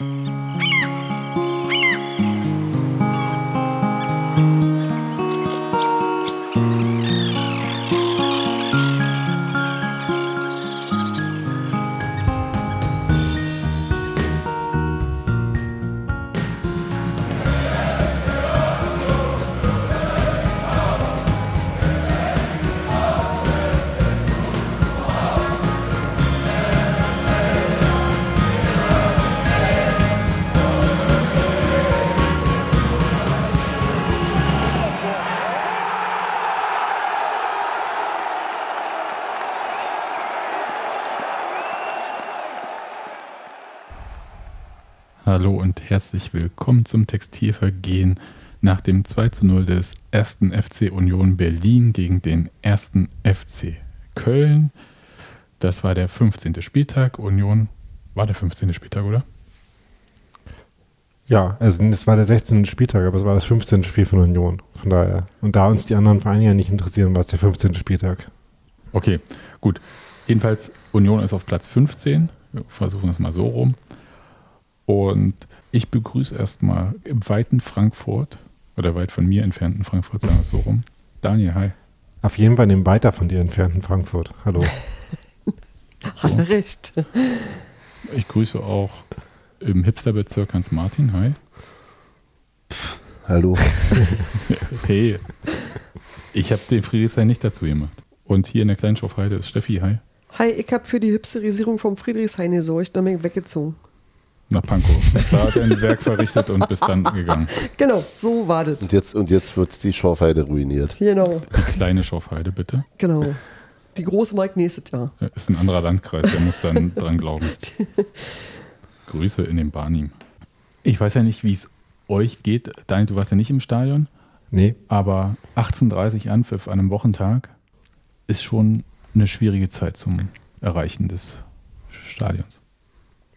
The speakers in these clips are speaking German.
Mm-hmm. Hallo und herzlich willkommen zum Textilvergehen nach dem 2 zu 0 des ersten FC Union Berlin gegen den ersten FC Köln. Das war der 15. Spieltag. Union war der 15. Spieltag, oder? Ja, also es war der 16. Spieltag, aber es war das 15. Spiel von Union. Von daher. Und da uns die anderen Vereine ja nicht interessieren, war es der 15. Spieltag. Okay, gut. Jedenfalls, Union ist auf Platz 15. Wir versuchen es mal so rum. Und ich begrüße erstmal im weiten Frankfurt, oder weit von mir entfernten Frankfurt, sagen wir es so rum. Daniel, hi. Auf jeden Fall dem weiter von dir entfernten Frankfurt. Hallo. Hat er recht. Ich grüße auch im Hipsterbezirk Hans Martin, hi. Hallo. Hey, ich habe den Friedrichshain nicht dazu gemacht. Und hier in der kleinen Schofheide ist Steffi, hi. Hi, ich habe für die Hipsterisierung vom Friedrichshain gesorgt und bin weggezogen. Nach Pankow. Da hat er ein Werk verrichtet und bist dann gegangen. Genau, so war das. Und jetzt, und jetzt wird die Schorfheide ruiniert. Genau, Die kleine Schofheide, bitte. genau. Die große Mike nächstes Jahr. Ist ein anderer Landkreis, der muss dann dran glauben. Grüße in den Barnim. Ich weiß ja nicht, wie es euch geht. Daniel, du warst ja nicht im Stadion, Nee, aber 18.30 Anpfiff an einem Wochentag ist schon eine schwierige Zeit zum Erreichen des Stadions.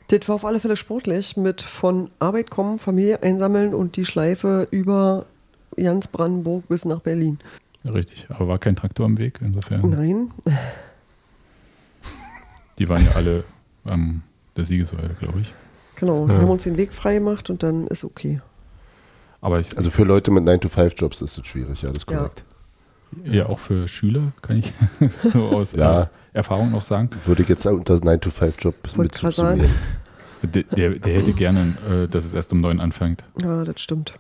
Das war auf alle Fälle sportlich mit von Arbeit kommen, Familie einsammeln und die Schleife über ganz Brandenburg bis nach Berlin. Richtig, aber war kein Traktor im Weg, insofern. Nein, Die waren ja alle am der Siegessäule, glaube ich. genau. Ja. haben uns den Weg frei gemacht und dann ist okay. Aber ich, Also für Leute mit 9-to-5-Jobs ist es schwierig, ja, das ist Ja. korrekt. Ja, auch für Schüler kann ich so aus Ja. Erfahrung noch sagen. Würde ich jetzt unter 9-to-5-Job mit subsumieren. Der, der, der hätte gerne, äh, dass es erst um neun anfängt. Ja, das stimmt.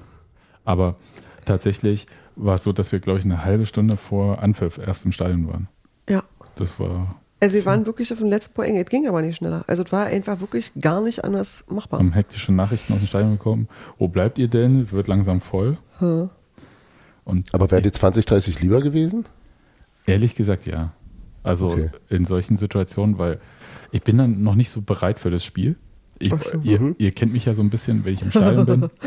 Aber tatsächlich war es so, dass wir, glaube ich, eine halbe Stunde vor Anpfiff erst im Stadion waren. Ja. Das war Also wir waren wirklich auf den letzten eng. Es ging aber nicht schneller. Also es war einfach wirklich gar nicht anders machbar. haben hektische Nachrichten aus dem Stadion bekommen. Wo bleibt ihr denn? Es wird langsam voll. Hm. Und Aber wäre dir 20, 30 lieber gewesen? ehrlich gesagt, ja. Also Okay. in solchen Situationen, weil ich bin dann noch nicht so bereit für das Spiel. Ich, so. ihr, Mhm. ihr kennt mich ja so ein bisschen, wenn ich im Stadion bin.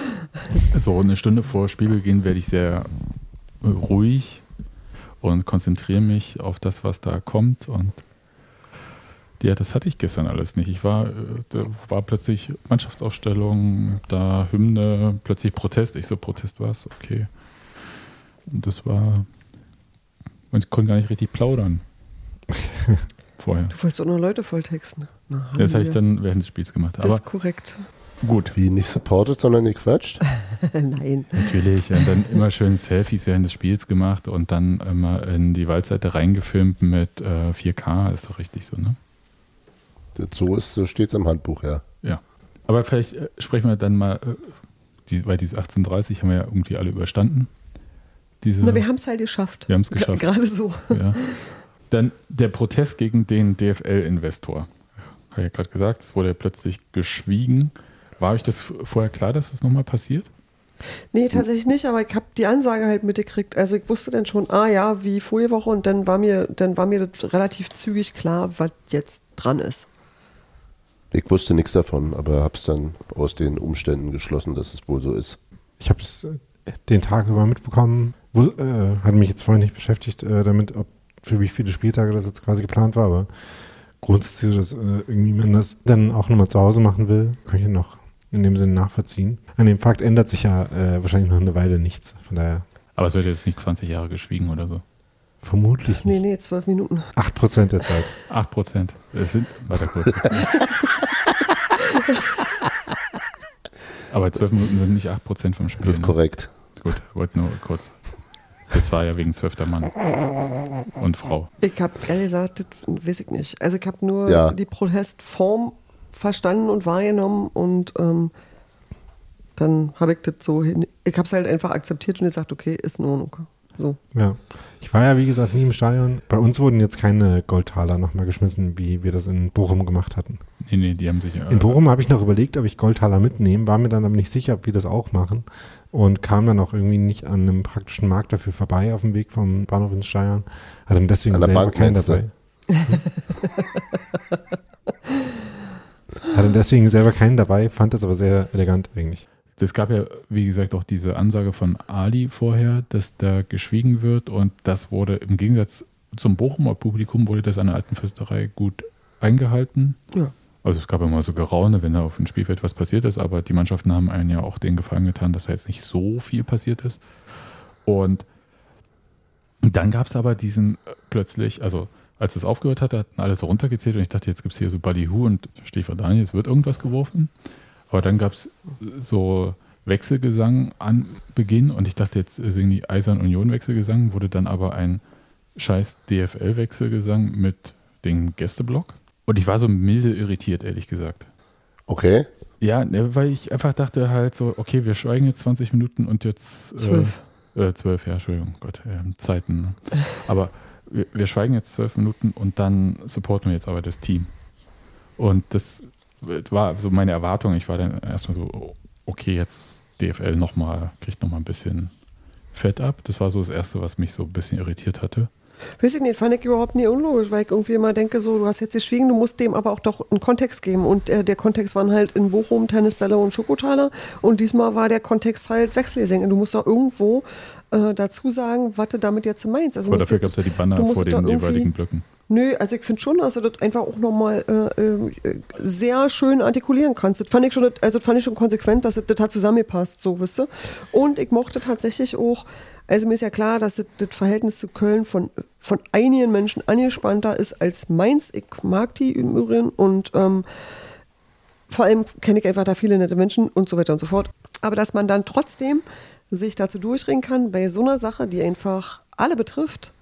So eine Stunde vor Spielbeginn werde ich sehr äh, ruhig und konzentriere mich auf das, was da kommt. Und ja, das hatte ich gestern alles nicht. Ich war, äh, da war plötzlich Mannschaftsaufstellung, da Hymne, plötzlich Protest. Ich so, Protest was? Okay. Und das war, ich konnte gar nicht richtig plaudern. Vorher. Du wolltest auch noch Leute volltexten. Na, Das habe ich dann während des Spiels gemacht. Das Aber ist korrekt. gut, Wie nicht supported, sondern gequatscht? Nein. natürlich. Und dann immer schön Selfies während des Spiels gemacht und dann immer in die Waldseite reingefilmt mit äh, 4K. Ist doch richtig so, ne? So, ist, so steht es im Handbuch, ja. Ja. Aber vielleicht äh, sprechen wir dann mal, äh, die, weil diese 1830 haben wir ja irgendwie alle überstanden. Diese, Na, wir haben es halt geschafft. Wir haben's Gra- geschafft. Gerade so. ja. Dann der Protest gegen den DFL-Investor. Habe ich ja gerade gesagt, es wurde ja plötzlich geschwiegen. War euch das vorher klar, dass das nochmal passiert? Nee, tatsächlich nicht, aber ich habe die Ansage halt mitgekriegt. Also ich wusste dann schon, ah ja, wie vorige Woche und dann war mir, dann war mir das relativ zügig klar, was jetzt dran ist. Ich wusste nichts davon, aber habe es dann aus den Umständen geschlossen, dass es wohl so ist. ich habe es äh, den Tag über mitbekommen. Wo, äh, hatte mich jetzt vorhin nicht beschäftigt äh, damit, ob für wie viele Spieltage das jetzt quasi geplant war, aber grundsätzlich, dass äh, irgendwie man das dann auch nochmal zu Hause machen will, kann ich ja noch in dem Sinne nachvollziehen. An dem Fakt ändert sich ja äh, wahrscheinlich noch eine Weile nichts. Von daher Aber es wird jetzt nicht 20 Jahre geschwiegen oder so. vermutlich Nee, nicht. nee, zwölf Minuten. 8% der Zeit. 8 Prozent. Es sind, warte kurz. zwölf Minuten sind nicht 8% vom Spiel. Das ist ne? korrekt. Gut, wollte nur kurz. Das war ja wegen zwölfter Mann und Frau. Ich habe ehrlich gesagt, das weiß ich nicht. Also ich habe nur Ja. die Protestform verstanden und wahrgenommen und ähm, dann habe ich das so hin. Ich habe es halt einfach akzeptiert und gesagt, okay, ist in Ordnung. So. Ja. Ich war ja, wie gesagt, nie im Stadion. Bei uns wurden jetzt keine Goldtaler nochmal geschmissen, wie wir das in Bochum gemacht hatten. Nee, nee, die haben sich. äh, In Bochum habe ich noch überlegt, ob ich Goldtaler mitnehme, war mir dann aber nicht sicher, ob wir das auch machen und kam dann auch irgendwie nicht an einem praktischen Markt dafür vorbei auf dem Weg vom Bahnhof ins Stadion. Hatte dann deswegen selber Bank keinen dabei. Hatte deswegen selber keinen dabei, fand das aber sehr elegant eigentlich. Es gab ja, wie gesagt, auch diese Ansage von Ali vorher, dass da geschwiegen wird und das wurde im Gegensatz zum Bochumer Publikum wurde das an der alten Fürsterei gut eingehalten. Ja. Also es gab immer so Geraune, wenn da auf dem Spielfeld was passiert ist, aber die Mannschaften haben einen ja auch den Gefallen getan, dass da jetzt nicht so viel passiert ist. Und dann gab es aber diesen äh, plötzlich, also als es aufgehört hatte, hatten alle so runtergezählt und ich dachte, jetzt gibt es hier so Buddy Who und Stefan Daniel, es wird irgendwas geworfen. Aber dann gab es so Wechselgesang an Beginn und ich dachte, jetzt singen die Eisern Union Wechselgesang, wurde dann aber ein scheiß DFL-Wechselgesang mit dem Gästeblock. Und ich war so milde irritiert, ehrlich gesagt. Okay. Ja, ne, weil ich einfach dachte halt so, okay, wir schweigen jetzt 20 Minuten und jetzt Zwölf. Äh, äh, zwölf, ja, Entschuldigung, Gott, äh, Zeiten. Ne? Aber wir, wir schweigen jetzt zwölf Minuten und dann supporten wir jetzt aber das Team. Und das war so meine Erwartung. Ich war dann erstmal so, okay, jetzt DFL nochmal, kriegt nochmal ein bisschen Fett ab. Das war so das Erste, was mich so ein bisschen irritiert hatte. Weiß ich nicht, fand ich überhaupt nie unlogisch, weil ich irgendwie immer denke, so, du hast jetzt geschwiegen, du musst dem aber auch doch einen Kontext geben. Und äh, der Kontext waren halt in Bochum Tennisbälle und Schokotaler. Und diesmal war der Kontext halt Wechselgesänge. Du musst doch irgendwo äh, dazu sagen, was du damit jetzt meinst. Also Aber dafür gab es ja die Banner vor den jeweiligen Blöcken. Nö, also ich finde schon, dass du das einfach auch nochmal äh, äh, sehr schön artikulieren kannst. Das fand ich schon, also das fand ich schon konsequent, dass das, das hat zusammengepasst, so wisst ihr. Und ich mochte tatsächlich auch, also mir ist ja klar, dass das, das Verhältnis zu Köln von, von einigen Menschen angespannter ist als meins. Ich mag die im Übrigen und ähm, vor allem kenne ich einfach da viele nette Menschen und so weiter und so fort. Aber dass man dann trotzdem sich dazu durchringen kann, bei so einer Sache, die einfach alle betrifft,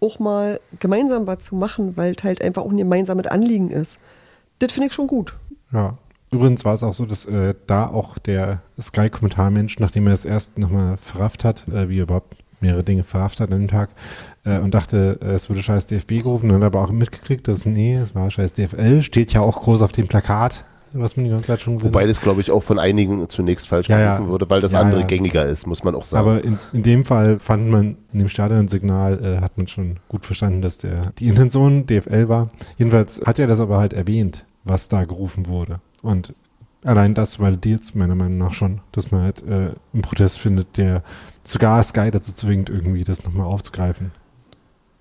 auch mal gemeinsam was zu machen, weil es halt einfach auch ein gemeinsames Anliegen ist. Das finde ich schon gut. Ja. Übrigens war es auch so, dass äh, da auch der Sky-Kommentarmensch, nachdem er es erst nochmal verrafft hat, äh, wie er überhaupt mehrere Dinge verrafft hat an dem Tag, äh, und dachte, äh, es würde scheiß DFB gerufen, dann hat er aber auch mitgekriegt, dass nee, es war scheiß DFL, steht ja auch groß auf dem Plakat, was man die ganze Zeit schon gesehen Wobei das, glaube ich, auch von einigen zunächst falsch Ja, ja. gerufen wurde, weil das Ja, andere gängiger ist, muss man auch sagen. Aber in, in dem Fall fand man, in dem Stadionsignal äh, hat man schon gut verstanden, dass der, die Intention DFL war. Jedenfalls hat er das aber halt erwähnt, was da gerufen wurde. Und allein das validiert meiner Meinung nach schon, dass man halt äh, einen Protest findet, der sogar Sky dazu zwingt, irgendwie das nochmal aufzugreifen.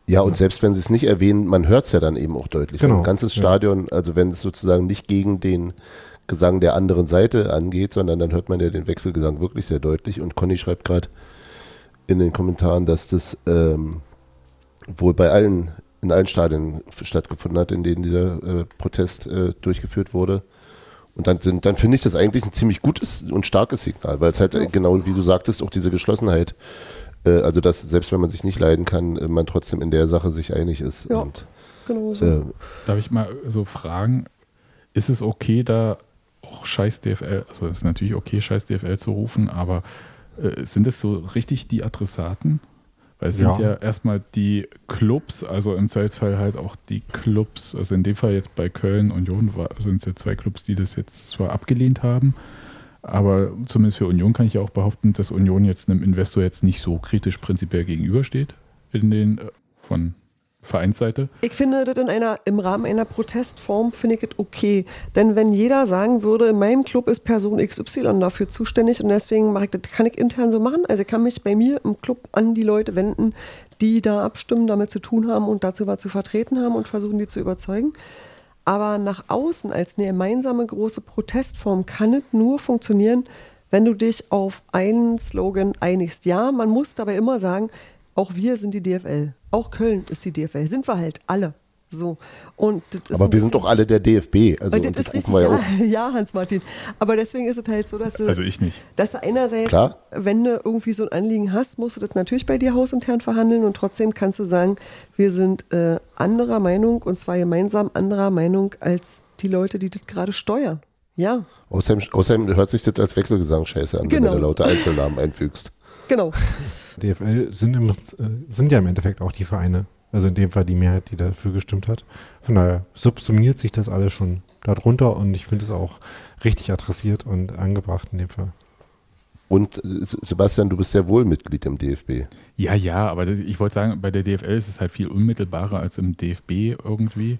Ja, und selbst wenn sie es nicht erwähnen, man hört es ja dann eben auch deutlich. Genau, ein ganzes. Stadion, also wenn es sozusagen nicht gegen den Gesang der anderen Seite angeht, sondern dann hört man ja den Wechselgesang wirklich sehr deutlich. Und Conny schreibt gerade in den Kommentaren, dass das ähm, wohl bei allen, in allen Stadien stattgefunden hat, in denen dieser äh, Protest äh, durchgeführt wurde. Und dann, dann finde ich das eigentlich ein ziemlich gutes und starkes Signal, weil es halt äh, genau wie du sagtest, auch diese Geschlossenheit, äh, also dass selbst wenn man sich nicht leiden kann, äh, man trotzdem in der Sache sich einig ist. Ja. Und Genau so. äh, Darf ich mal so fragen, ist es okay, da auch scheiß DFL, also es ist natürlich okay, scheiß DFL zu rufen, aber äh, sind es so richtig die Adressaten? Weil es Ja. sind ja erstmal die Clubs, also im Zweifelsfall halt auch die Clubs, also in dem Fall jetzt bei Köln und Union war- sind es ja zwei Clubs, die das jetzt zwar abgelehnt haben, aber zumindest für Union kann ich ja auch behaupten, dass Union jetzt einem Investor jetzt nicht so kritisch prinzipiell gegenübersteht in den äh, von Vereinsseite. Ich finde das in einer, im Rahmen einer Protestform finde ich das okay. Denn wenn jeder sagen würde, in meinem Club ist Person XY dafür zuständig und deswegen mache ich das, kann ich intern so machen. Also ich kann mich bei mir im Club an die Leute wenden, die da abstimmen, damit zu tun haben und dazu was zu vertreten haben und versuchen, die zu überzeugen. Aber nach außen als eine gemeinsame große Protestform kann es nur funktionieren, wenn du dich auf einen Slogan einigst. Ja, man muss dabei immer sagen, auch wir sind die DFL. Auch Köln ist die DFL. Sind wir halt alle. So. Und Aber wir sind doch alle der DFB. Also das das richtig, wir ja auch. ja, Hans-Martin. Aber deswegen ist es halt so, dass du, Also ich nicht. dass du einerseits, Klar. wenn du irgendwie so ein Anliegen hast, musst du das natürlich bei dir hausintern verhandeln und trotzdem kannst du sagen, wir sind äh, anderer Meinung und zwar gemeinsam anderer Meinung als die Leute, die das gerade steuern. Ja, Außerdem, außerdem hört sich das als Wechselgesang scheiße an, Genau. wenn du da lauter Einzelnamen einfügst. genau. DFL sind, im, äh, sind ja im Endeffekt auch die Vereine. Also in dem Fall die Mehrheit, die dafür gestimmt hat. Von daher subsumiert sich das alles schon darunter und ich finde es auch richtig adressiert und angebracht in dem Fall. Und äh, Sebastian, du bist sehr wohl Mitglied im DFB. Ja, ja, aber ich wollte sagen, bei der DFL ist es halt viel unmittelbarer als im DFB irgendwie.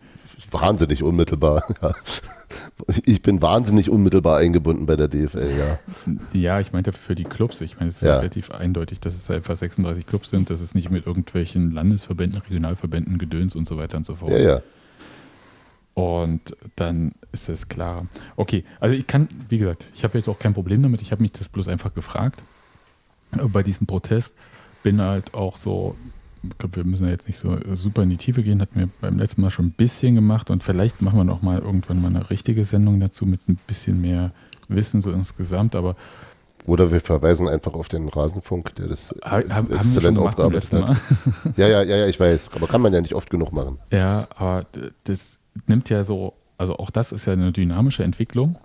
Wahnsinnig unmittelbar. Ja. Ich bin wahnsinnig unmittelbar eingebunden bei der DFL, ja. Ja, ich meinte für die Clubs. Ich meine, es ist Ja. relativ eindeutig, dass es einfach 36 Clubs sind, dass es nicht mit irgendwelchen Landesverbänden, Regionalverbänden, Gedöns und so weiter und so fort. Ja, ja. Und dann ist es klar. Okay, also ich kann, wie gesagt, ich habe jetzt auch kein Problem damit. Ich habe mich das bloß einfach gefragt bei diesem Protest. Bin halt auch so, glaube, wir müssen ja jetzt nicht so super in die Tiefe gehen, hatten wir beim letzten Mal schon ein bisschen gemacht und vielleicht machen wir noch mal irgendwann mal eine richtige Sendung dazu mit ein bisschen mehr Wissen so insgesamt. Aber Oder wir verweisen einfach auf den Rasenfunk, der das ha- haben, exzellent aufgearbeitet hat. Ja, ja, ja, ja, ich weiß. Aber kann man ja nicht oft genug machen. Ja, aber das nimmt ja so, also auch das ist ja eine dynamische Entwicklung.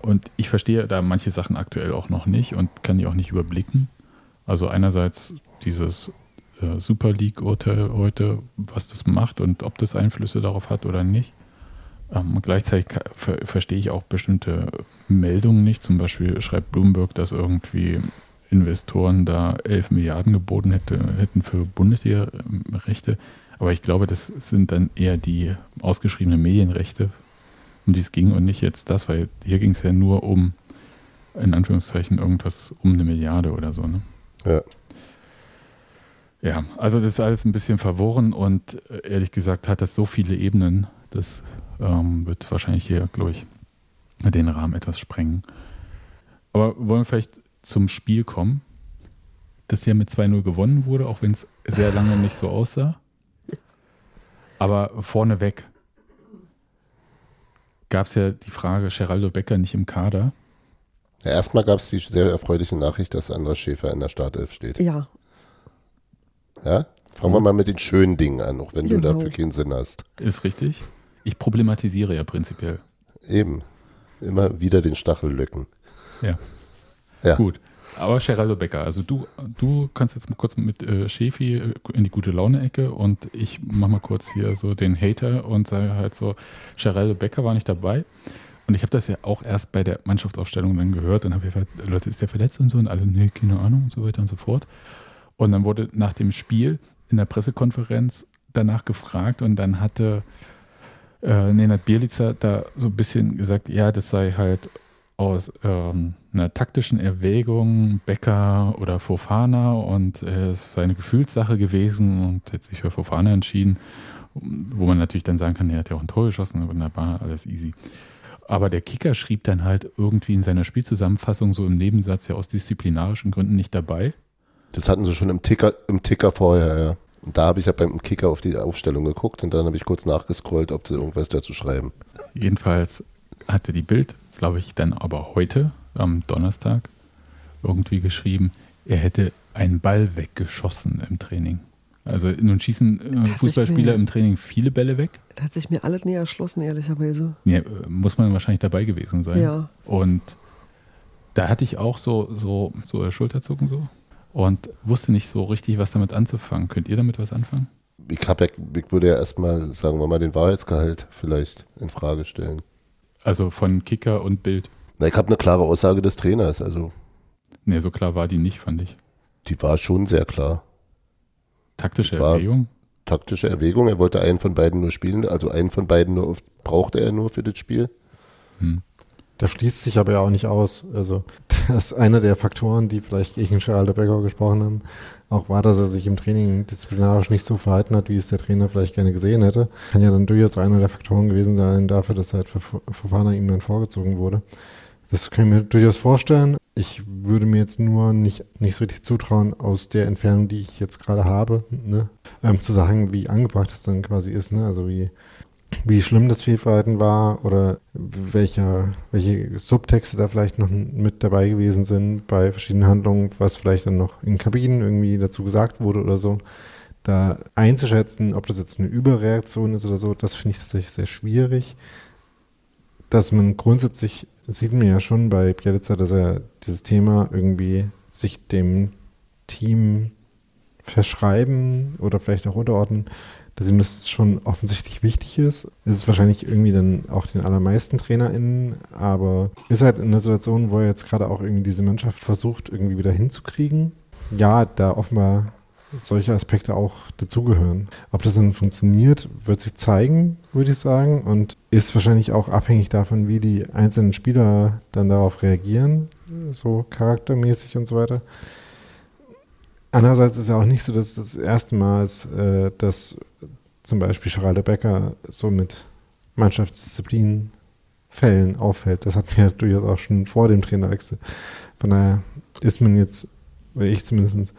Und ich verstehe da manche Sachen aktuell auch noch nicht und kann die auch nicht überblicken. Also einerseits dieses äh, Super League-Urteil heute, was das macht und ob das Einflüsse darauf hat oder nicht. Ähm, gleichzeitig ver verstehe ich auch bestimmte Meldungen nicht. Zum Beispiel schreibt Bloomberg, dass irgendwie Investoren da 11 Milliarden geboten hätte, hätten für Bundesliga-Rechte. Aber ich glaube, das sind dann eher die ausgeschriebenen Medienrechte, um die es ging und nicht jetzt das, weil hier ging es ja nur um, in Anführungszeichen, irgendwas um eine Milliarde oder so. Ne? Ja. Ja, also das ist alles ein bisschen verworren und äh, ehrlich gesagt hat das so viele Ebenen, das ähm, wird wahrscheinlich hier, glaube ich, den Rahmen etwas sprengen. Aber wollen wir vielleicht zum Spiel kommen, das ja mit 2-0 gewonnen wurde, auch wenn es sehr lange nicht so aussah. Aber vorneweg gab es ja die Frage, Geraldo Becker nicht im Kader. ja erstmal gab es die sehr erfreuliche Nachricht, dass Andras Schäfer in der Startelf steht. Ja, Ja? Fangen wir mal mit den schönen Dingen an, auch wenn du Genau. dafür keinen Sinn hast. Ist richtig? Ich problematisiere ja prinzipiell. Eben. Immer wieder den Stachel löcken. Ja. Ja. Gut. Aber Geraldo Becker, also du, du kannst jetzt mal kurz mit äh, Schäfi äh, in die gute Laune-Ecke und ich mach mal kurz hier so den Hater und sage halt so, Geraldo Becker war nicht dabei. Und ich habe das ja auch erst bei der Mannschaftsaufstellung dann gehört. Dann habe ich gefragt, Leute, ist der verletzt und so? Und alle, nee, keine Ahnung und so weiter und so fort. Und dann wurde nach dem Spiel in der Pressekonferenz danach gefragt und dann hatte äh, Nenad Bielica da so ein bisschen gesagt, ja, das sei halt aus ähm, einer taktischen Erwägung Becker oder Fofana und äh, es sei eine Gefühlssache gewesen und hätte sich für Fofana entschieden, wo man natürlich dann sagen kann, er hat ja auch ein Tor geschossen, wunderbar, alles easy. Aber der Kicker schrieb dann halt irgendwie in seiner Spielzusammenfassung so im Nebensatz ja aus disziplinarischen Gründen nicht dabei. Das hatten sie schon im Ticker, im Ticker vorher, ja. Und da habe ich ja beim Kicker auf die Aufstellung geguckt und dann habe ich kurz nachgescrollt, ob sie irgendwas dazu schreiben. Jedenfalls hatte die Bild, glaube ich, dann aber heute, am Donnerstag, irgendwie geschrieben, er hätte einen Ball weggeschossen im Training. Also nun schießen äh, Fußballspieler mir- im Training viele Bälle weg. da hat sich mir alles näher erschlossen, ehrlicherweise. Ja, äh, muss man wahrscheinlich dabei gewesen sein. Ja. Und da hatte ich auch so, so, so Schulterzucken so und wusste nicht so richtig, was damit anzufangen. Könnt ihr damit was anfangen? Ich, hab ja, ich würde ja erstmal, sagen wir mal, den Wahrheitsgehalt vielleicht in Frage stellen. Also von Kicker und Bild. Na, ich habe eine klare Aussage des Trainers, also Ne, so klar war die nicht, fand ich. die war schon sehr klar. Taktische War- Erwägung. Taktische Erwägung, er wollte einen von beiden nur spielen, also einen von beiden nur brauchte er nur für das Spiel. Hm. Das schließt sich aber ja auch nicht aus. Also, das ist einer der Faktoren, die vielleicht gegen Geraldo Becker gesprochen haben, auch war, dass er sich im Training disziplinarisch nicht so verhalten hat, wie es der Trainer vielleicht gerne gesehen hätte. Kann ja dann durchaus einer der Faktoren gewesen sein dafür, dass halt Verf- Fofana ihm dann vorgezogen wurde. Das können wir durchaus vorstellen. Ich würde mir jetzt nur nicht, nicht so richtig zutrauen, aus der Entfernung, die ich jetzt gerade habe, ne, ähm, zu sagen, wie angebracht das dann quasi ist. Ne? Also wie, wie schlimm das Fehlverhalten war oder welcher, welche Subtexte da vielleicht noch mit dabei gewesen sind bei verschiedenen Handlungen, was vielleicht dann noch in Kabinen irgendwie dazu gesagt wurde oder so. Da einzuschätzen, ob das jetzt eine Überreaktion ist oder so, das finde ich tatsächlich sehr schwierig. Dass man grundsätzlich sieht man ja schon bei Bielica, dass er dieses Thema irgendwie sich dem Team verschreiben oder vielleicht auch unterordnen, dass ihm das schon offensichtlich wichtig ist. Es ist wahrscheinlich irgendwie dann auch den allermeisten TrainerInnen, aber ist halt in einer Situation, wo er jetzt gerade auch irgendwie diese Mannschaft versucht, irgendwie wieder hinzukriegen. Ja, da offenbar solche Aspekte auch dazugehören. Ob das dann funktioniert, wird sich zeigen, würde ich sagen, und ist wahrscheinlich auch abhängig davon, wie die einzelnen Spieler dann darauf reagieren, so charaktermäßig und so weiter. Andererseits ist ja auch nicht so, dass das erste Mal ist, äh, dass zum Beispiel Geraldo Becker so mit Mannschaftsdisziplin Fällen auffällt. Das hatten wir durchaus auch schon vor dem Trainerwechsel. Von daher ist man jetzt, ich zumindest,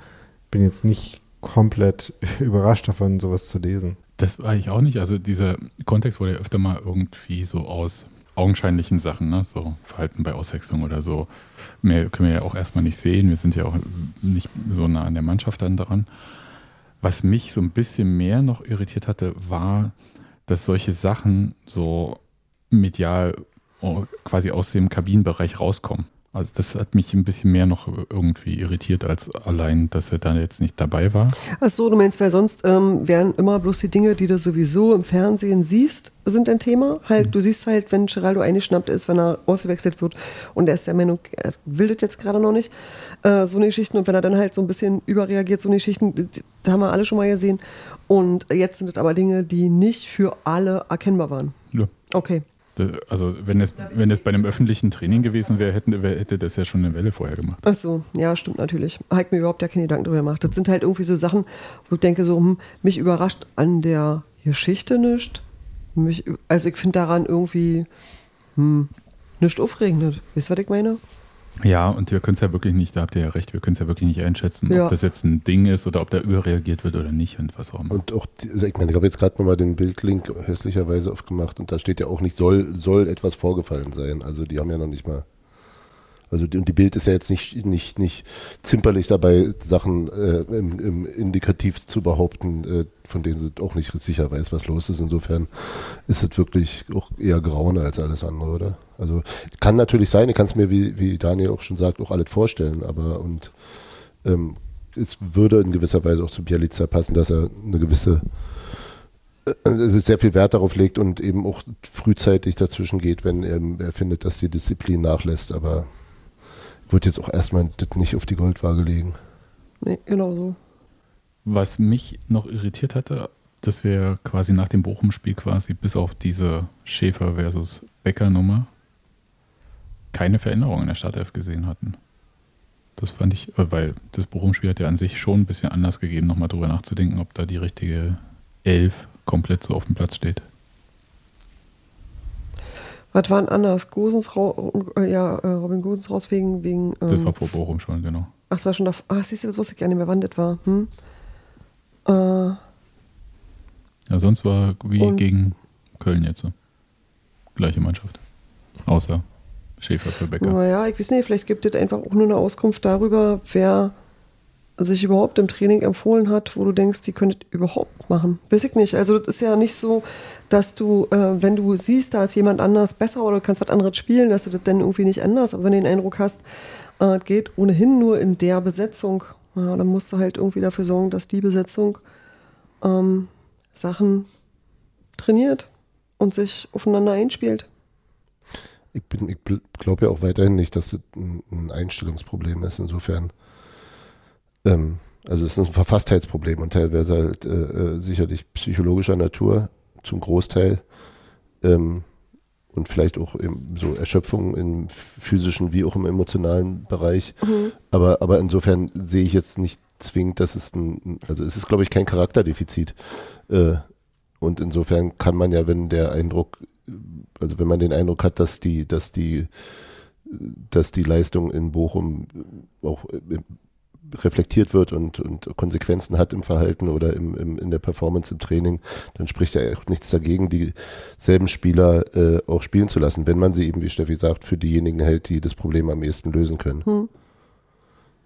bin jetzt nicht komplett überrascht davon, sowas zu lesen. Das war ich auch nicht. Also dieser Kontext wurde ja öfter mal irgendwie so aus augenscheinlichen Sachen, ne? so Verhalten bei Auswechslung oder so. Mehr können wir ja auch erstmal nicht sehen. Wir sind ja auch nicht so nah an der Mannschaft dann dran. Was mich so ein bisschen mehr noch irritiert hatte, war, dass solche Sachen so medial oh, quasi aus dem Kabinenbereich rauskommen. Also das hat mich ein bisschen mehr noch irgendwie irritiert, als allein, dass er da jetzt nicht dabei war. Ach so, du meinst, weil sonst ähm, wären immer bloß die Dinge, die du sowieso im Fernsehen siehst, sind ein Thema. Halt, mhm. du siehst halt, wenn Geraldo eingeschnappt ist, wenn er ausgewechselt wird und er ist der Meinung, er will das jetzt gerade noch nicht. Äh, so eine Geschichten und wenn er dann halt so ein bisschen überreagiert, so eine Geschichten, da haben wir alle schon mal gesehen. Und jetzt sind es aber Dinge, die nicht für alle erkennbar waren. Ja. Okay. Also wenn es, wenn es bei einem öffentlichen Training gewesen wäre, hätten, hätte das ja schon eine Welle vorher gemacht. Ach so, ja, stimmt natürlich. Ich mir überhaupt ja keine Gedanken darüber gemacht. Das sind halt irgendwie so Sachen, wo ich denke so, hm, mich überrascht an der Geschichte nicht. Mich, also ich finde daran irgendwie hm, nichts aufregend. Wisst ihr, was ich meine? Ja, und wir können es ja wirklich nicht, da habt ihr ja recht, wir können es ja wirklich nicht einschätzen, ja. ob das jetzt ein Ding ist oder ob da überreagiert wird oder nicht und was auch immer. Und auch, die, also ich meine, ich habe jetzt gerade nochmal den Bildlink hässlicherweise aufgemacht und da steht ja auch nicht, soll, soll etwas vorgefallen sein. Also die haben ja noch nicht mal also die, und die Bild ist ja jetzt nicht, nicht, nicht zimperlich dabei, Sachen äh, im, im Indikativ zu behaupten, äh, von denen sie auch nicht sicher weiß, was los ist. Insofern ist es wirklich auch eher Graune als alles andere, oder? Also kann natürlich sein, ich kann es mir, wie, wie Daniel auch schon sagt, auch alles vorstellen, aber und ähm, es würde in gewisser Weise auch zu Bialica passen, dass er eine gewisse äh, sehr viel Wert darauf legt und eben auch frühzeitig dazwischen geht, wenn er, er findet, dass die Disziplin nachlässt. Aber würde jetzt auch erstmal das nicht auf die Goldwaage legen. Nee, genau so. Was mich noch irritiert hatte, dass wir quasi nach dem Bochum-Spiel quasi bis auf diese Schäfer versus Becker-Nummer keine Veränderung in der Startelf gesehen hatten. Das fand ich, äh, weil das Bochum-Spiel hat ja an sich schon ein bisschen anders gegeben, nochmal drüber nachzudenken, ob da die richtige Elf komplett so auf dem Platz steht. Was war denn anders? Gosens äh, ja, äh, Robin Gosens raus wegen. wegen ähm, das war vor Bochum schon, genau. Ach, das war schon da. Ach, siehst du, das wusste ich gar nicht mehr, wann das war. Hm? Äh, ja, sonst war wie gegen Köln jetzt. So. Gleiche Mannschaft. Außer Schäfer für Becker. Naja, ich weiß nicht, vielleicht gibt es einfach auch nur eine Auskunft darüber, wer sich überhaupt im Training empfohlen hat, wo du denkst, die könntet überhaupt machen. Weiß ich nicht. Also das ist ja nicht so, dass du, äh, wenn du siehst, da ist jemand anders besser oder du kannst was anderes spielen, dass du das dann irgendwie nicht anders. Aber wenn du den Eindruck hast, äh, geht ohnehin nur in der Besetzung, ja, dann musst du halt irgendwie dafür sorgen, dass die Besetzung ähm, Sachen trainiert und sich aufeinander einspielt. Ich, ich glaube ja auch weiterhin nicht, dass das ein Einstellungsproblem ist. Insofern ähm, also es ist ein Verfasstheitsproblem und teilweise halt äh, äh, sicherlich psychologischer Natur zum Großteil ähm, und vielleicht auch so Erschöpfung im physischen wie auch im emotionalen Bereich. Mhm. Aber, aber insofern sehe ich jetzt nicht zwingend, dass es ein, also es ist glaube ich kein Charakterdefizit. Äh, und insofern kann man ja, wenn der Eindruck, also wenn man den Eindruck hat, dass die, dass die dass die Leistung in Bochum auch äh, reflektiert wird und, und Konsequenzen hat im Verhalten oder im, im, in der Performance im Training, dann spricht ja auch nichts dagegen, dieselben Spieler äh, auch spielen zu lassen, wenn man sie eben, wie Steffi sagt, für diejenigen hält, die das Problem am ehesten lösen können. Hm.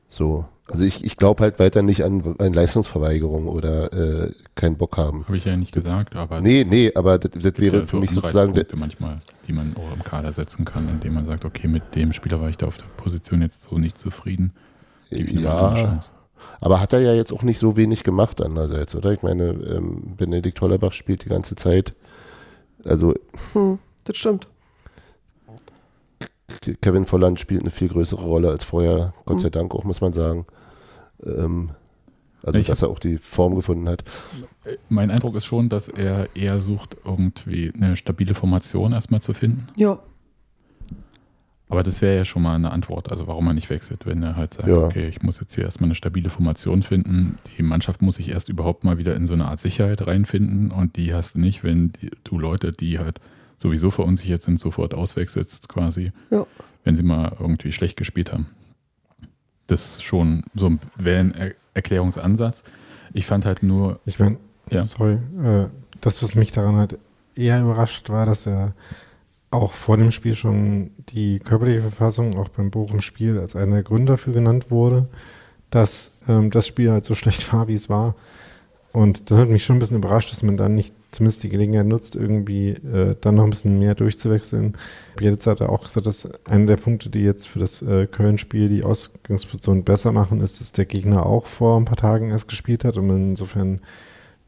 So. Also ich, ich glaube halt weiter nicht an, an Leistungsverweigerung oder äh, keinen Bock haben. Habe ich ja nicht gesagt, aber. Nee, nee, aber das, das wäre ja für mich sozusagen. manchmal, die man auch im Kader setzen kann, indem man sagt, okay, mit dem Spieler war ich da auf der Position jetzt so nicht zufrieden ja, aber hat er ja jetzt auch nicht so wenig gemacht andererseits, oder? Ich meine, ähm, Benedikt Hollerbach spielt die ganze Zeit. Also. Hm, das stimmt. Kevin Volland spielt eine viel größere Rolle als vorher, Gott sei Dank auch, muss man sagen. Ähm, also, ich dass er auch die Form gefunden hat. Mein Eindruck ist schon, dass er eher sucht, irgendwie eine stabile Formation erstmal zu finden. Ja. Aber das wäre ja schon mal eine Antwort, also warum er nicht wechselt, wenn er halt sagt, ja. okay, ich muss jetzt hier erstmal eine stabile Formation finden. Die Mannschaft muss sich erst überhaupt mal wieder in so eine Art Sicherheit reinfinden und die hast du nicht, wenn die, du Leute, die halt sowieso verunsichert sind, sofort auswechselst quasi, ja. wenn sie mal irgendwie schlecht gespielt haben. Das ist schon so ein Erklärungsansatz. Ich fand halt nur. Ich meine, ja. sorry, äh, das, was mich daran halt eher überrascht war, dass er auch vor dem Spiel schon die körperliche Verfassung auch beim Bochum-Spiel als einer der Gründe dafür genannt wurde, dass ähm, das Spiel halt so schlecht war, wie es war. Und das hat mich schon ein bisschen überrascht, dass man dann nicht zumindest die Gelegenheit nutzt, irgendwie äh, dann noch ein bisschen mehr durchzuwechseln. Bielitz hat auch gesagt, dass einer der Punkte, die jetzt für das äh, Köln-Spiel die Ausgangsposition besser machen, ist, dass der Gegner auch vor ein paar Tagen erst gespielt hat und man insofern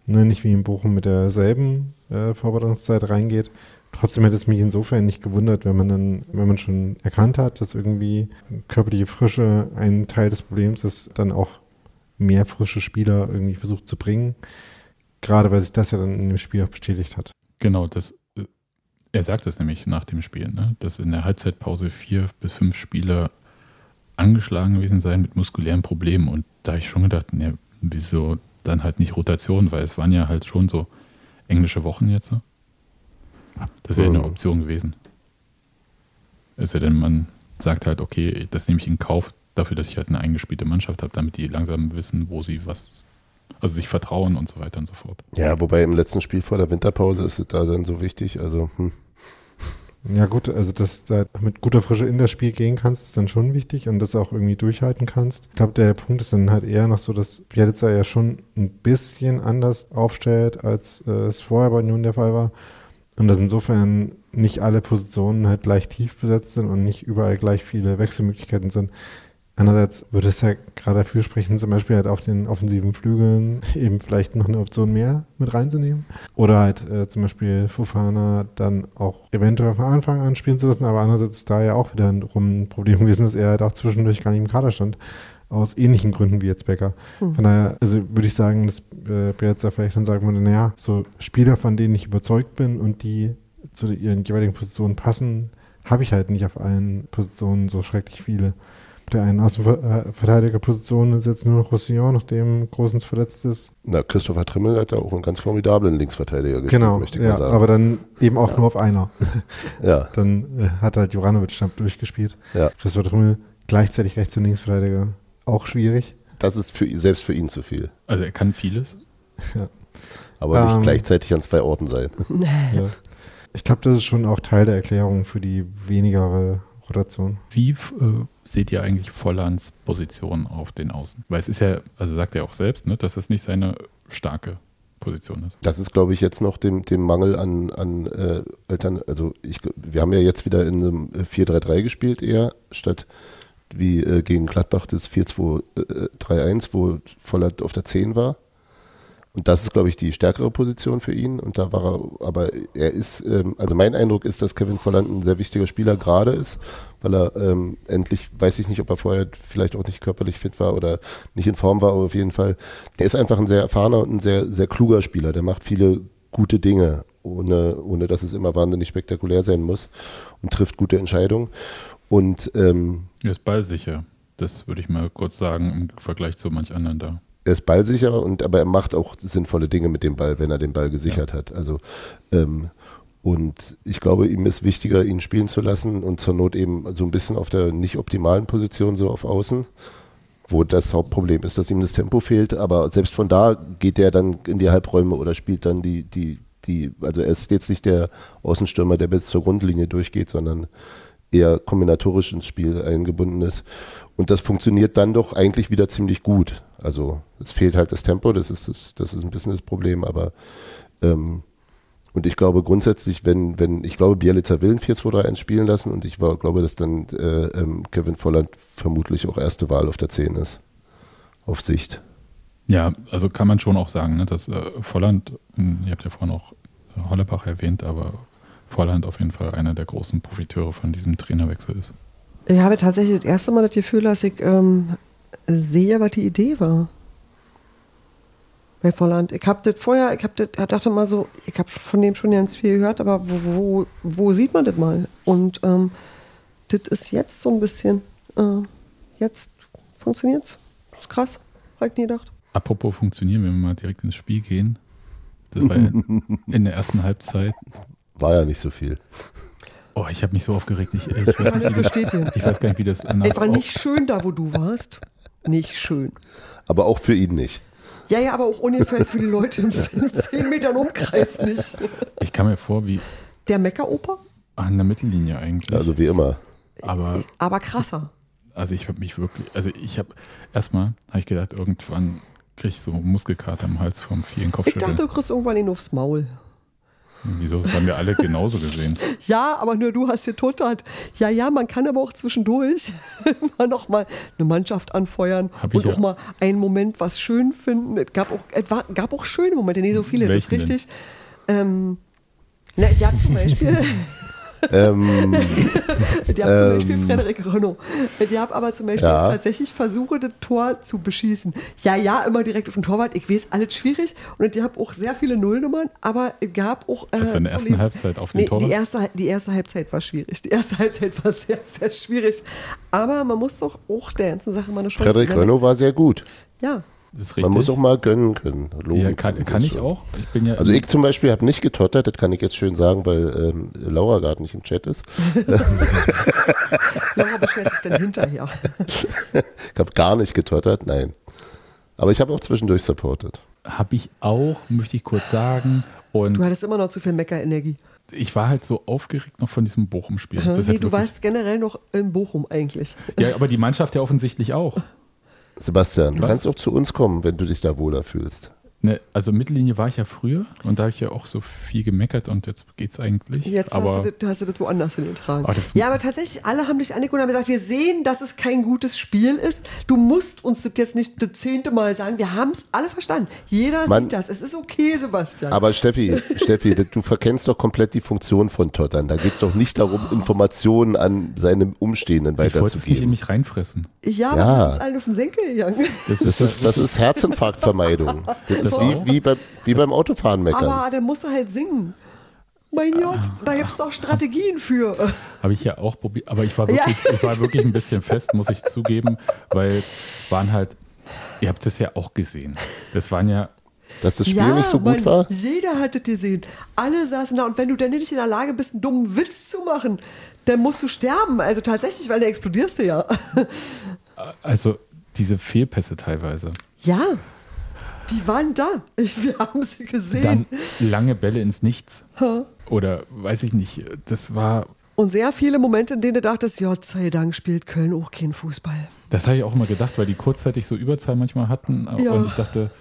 ne, nicht wie in Bochum mit derselben äh, Vorbereitungszeit reingeht. Trotzdem hätte es mich insofern nicht gewundert, wenn man dann, wenn man schon erkannt hat, dass irgendwie körperliche Frische ein Teil des Problems ist, dann auch mehr frische Spieler irgendwie versucht zu bringen. Gerade weil sich das ja dann in dem Spiel auch bestätigt hat. Genau, das, er sagt es nämlich nach dem Spiel, ne, dass in der Halbzeitpause vier bis fünf Spieler angeschlagen gewesen seien mit muskulären Problemen. Und da habe ich schon gedacht, ne, wieso dann halt nicht Rotation, weil es waren ja halt schon so englische Wochen jetzt. So. Das wäre eine. Option gewesen. Es sei denn, man sagt halt, okay, das nehme ich in Kauf dafür, dass ich halt eine eingespielte Mannschaft habe, damit die langsam wissen, wo sie was, also sich vertrauen und so weiter und so fort. Ja, wobei im letzten Spiel vor der Winterpause ist es da dann so wichtig, also hm. Ja gut, also dass du mit guter Frische in das Spiel gehen kannst, ist dann schon wichtig und das auch irgendwie durchhalten kannst. Ich glaube, der Punkt ist dann halt eher noch so, dass Bielitzer ja schon ein bisschen anders aufstellt, als äh, es vorher bei nun der Fall war. Und dass insofern nicht alle Positionen halt gleich tief besetzt sind und nicht überall gleich viele Wechselmöglichkeiten sind. Andererseits würde es ja gerade dafür sprechen, zum Beispiel halt auf den offensiven Flügeln eben vielleicht noch eine Option mehr mit reinzunehmen. Oder halt äh, zum Beispiel Fufana dann auch eventuell von Anfang an spielen zu lassen. Aber andererseits ist da ja auch wieder ein Problem gewesen, dass er halt auch zwischendurch gar nicht im Kader stand aus ähnlichen Gründen wie jetzt Becker. Hm. Von daher, also würde ich sagen, dass äh, Bielitzer vielleicht dann sagen würde, naja, so Spieler, von denen ich überzeugt bin und die zu ihren jeweiligen Positionen passen, habe ich halt nicht auf allen Positionen so schrecklich viele. Auf der einen Außenverteidigerposition ist jetzt nur noch Roussillon, nachdem Großens verletzt ist. Na, Christopher Trimmel hat ja auch einen ganz formidablen Linksverteidiger gespielt, genau, möchte ich ja, mal sagen. aber dann eben auch ja. nur auf einer. ja. Dann äh, hat halt Juranovic durchgespielt. Ja. Christopher Trimmel gleichzeitig Rechts- und Linksverteidiger auch schwierig. Das ist für, selbst für ihn zu viel. Also er kann vieles. Ja. Aber nicht ähm, gleichzeitig an zwei Orten sein. ja. Ich glaube, das ist schon auch Teil der Erklärung für die wenigere Rotation. Wie äh, seht ihr eigentlich Vollands Position auf den Außen? Weil es ist ja, also sagt er auch selbst, ne, dass das nicht seine starke Position ist. Das ist, glaube ich, jetzt noch dem, dem Mangel an, an äh, Eltern. Also ich, wir haben ja jetzt wieder in einem 4-3-3 gespielt eher, statt wie äh, gegen Gladbach das 4-2-3-1, wo Voller auf der 10 war. Und das ist, glaube ich, die stärkere Position für ihn. Und da war er, aber er ist, ähm, also mein Eindruck ist, dass Kevin Volland ein sehr wichtiger Spieler gerade ist, weil er ähm, endlich, weiß ich nicht, ob er vorher vielleicht auch nicht körperlich fit war oder nicht in Form war, aber auf jeden Fall, der ist einfach ein sehr erfahrener und ein sehr, sehr kluger Spieler. Der macht viele gute Dinge, ohne, ohne dass es immer wahnsinnig spektakulär sein muss und trifft gute Entscheidungen. Und ähm, er ist ballsicher. Das würde ich mal kurz sagen im Vergleich zu manch anderen da. Er ist ballsicher und aber er macht auch sinnvolle Dinge mit dem Ball, wenn er den Ball gesichert ja. hat. Also ähm, Und ich glaube, ihm ist wichtiger, ihn spielen zu lassen und zur Not eben so ein bisschen auf der nicht optimalen Position, so auf Außen, wo das Hauptproblem ist, dass ihm das Tempo fehlt. Aber selbst von da geht er dann in die Halbräume oder spielt dann die, die, die, also er ist jetzt nicht der Außenstürmer, der bis zur Grundlinie durchgeht, sondern eher kombinatorisch ins Spiel eingebunden ist. Und das funktioniert dann doch eigentlich wieder ziemlich gut. Also es fehlt halt das Tempo, das ist, das, das ist ein bisschen das Problem, aber ähm, und ich glaube grundsätzlich, wenn, wenn, ich glaube, Bielitzer will ein 4-2-3-1 spielen lassen und ich war, glaube, dass dann äh, ähm, Kevin Volland vermutlich auch erste Wahl auf der 10 ist. Auf Sicht. Ja, also kann man schon auch sagen, ne, dass äh, Volland, hm, ihr habt ja vorhin auch Hollebach erwähnt, aber Volland auf jeden Fall einer der großen Profiteure von diesem Trainerwechsel ist. Ich habe tatsächlich das erste Mal das Gefühl, dass ich ähm, sehe, was die Idee war bei Volland. Ich habe das vorher, ich habe das, dachte mal so, ich habe von dem schon ganz viel gehört, aber wo, wo, wo sieht man das mal? Und ähm, das ist jetzt so ein bisschen, äh, jetzt funktioniert's. Das ist krass, habe ich nie gedacht. Apropos funktionieren, wenn wir mal direkt ins Spiel gehen. Das war in, in der ersten Halbzeit. War ja nicht so viel. Oh, ich habe mich so aufgeregt. Ich, ich, weiß nicht, das, ich weiß gar nicht, wie das Es war nicht schön da, wo du warst. Nicht schön. Aber auch für ihn nicht. Ja, ja, aber auch ungefähr für die Leute im 10 Metern Umkreis nicht. Ich kam mir vor wie. Der Meckeroper? An der Mittellinie eigentlich. Also wie immer. Aber, aber krasser. Also ich habe mich wirklich, also ich habe erstmal, habe ich gedacht, irgendwann kriege ich so Muskelkater im Hals vom vielen Kopfschütteln. Ich dachte, du kriegst irgendwann ihn aufs Maul. Wieso? Das haben wir alle genauso gesehen. ja, aber nur du hast hier. Ja, ja, man kann aber auch zwischendurch mal noch mal eine Mannschaft anfeuern und ja. auch mal einen Moment was schön finden. Es gab auch, es war, gab auch schöne Momente, nicht so viele, Welchen das ist richtig. Ähm, na, ja, zum Beispiel. ähm, die haben zum Beispiel ähm, Frederik Renault. Die haben aber zum Beispiel ja. tatsächlich versucht, das Tor zu beschießen. Ja, ja, immer direkt auf den Torwart. Ich weiß, alles schwierig. Und die haben auch sehr viele Nullnummern, aber es gab auch. Äh, also in der ersten Halbzeit auf den nee, Torwart? Die erste, die erste Halbzeit war schwierig. Die erste Halbzeit war sehr, sehr schwierig. Aber man muss doch auch der ganzen Sache mal eine Chance Frederik Renault war sehr gut. Ja, man muss auch mal gönnen können. ja, kann, kann ich auch. Ich ja also ich zum Beispiel habe nicht getottert, das kann ich jetzt schön sagen, weil ähm, Laura gerade nicht im Chat ist. Laura beschwert sich dann hinterher. ich habe gar nicht getottert, nein. Aber ich habe auch zwischendurch supportet. Habe ich auch, möchte ich kurz sagen. Und du hattest immer noch zu viel Meckerenergie. Ich war halt so aufgeregt noch von diesem Bochum-Spiel. Nee, du warst generell noch in Bochum eigentlich. Ja, aber die Mannschaft ja offensichtlich auch. Sebastian, du Was? kannst auch zu uns kommen, wenn du dich da wohler fühlst. Ne, also Mittellinie war ich ja früher und da habe ich ja auch so viel gemeckert und jetzt geht's eigentlich. Jetzt aber, hast, du das, hast du das woanders hingetragen. Oh, ja, aber tatsächlich, alle haben dich angeguckt und haben gesagt, wir sehen, dass es kein gutes Spiel ist. Du musst uns das jetzt nicht das zehnte Mal sagen. Wir haben es alle verstanden. Jeder Man, sieht das. Es ist okay, Sebastian. Aber Steffi, Steffi, du verkennst doch komplett die Funktion von Tottern. Da geht es doch nicht darum, Informationen an seine Umstehenden weiterzugeben. Ich wollte es nicht in mich reinfressen. Ja, ja. aber wir sind allen auf den Senkel gegangen. Das ist, das ist, das ist Herzinfarktvermeidung. Das wie, wie, bei, wie beim Autofahren meckern. Aber der musste halt singen. Mein Gott, da gibt es doch Strategien für. Habe ich ja auch probiert, aber ich war, wirklich, ja. ich war wirklich ein bisschen fest, muss ich zugeben, weil waren halt, ihr habt das ja auch gesehen. Das waren ja dass das Spiel ja, nicht so gut war? Jeder hatte gesehen. Alle saßen da und wenn du dann nicht in der Lage bist, einen dummen Witz zu machen, dann musst du sterben. Also tatsächlich, weil da explodierst du ja. Also diese Fehlpässe teilweise. Ja. Die waren da. Ich, wir haben sie gesehen. Dann lange Bälle ins Nichts. Ha? Oder weiß ich nicht. Das war. Und sehr viele Momente, in denen du dachtest, Gott sei Dank spielt Köln auch kein Fußball. Das habe ich auch immer gedacht, weil die kurzzeitig so Überzahl manchmal hatten. Ja. Und ich dachte,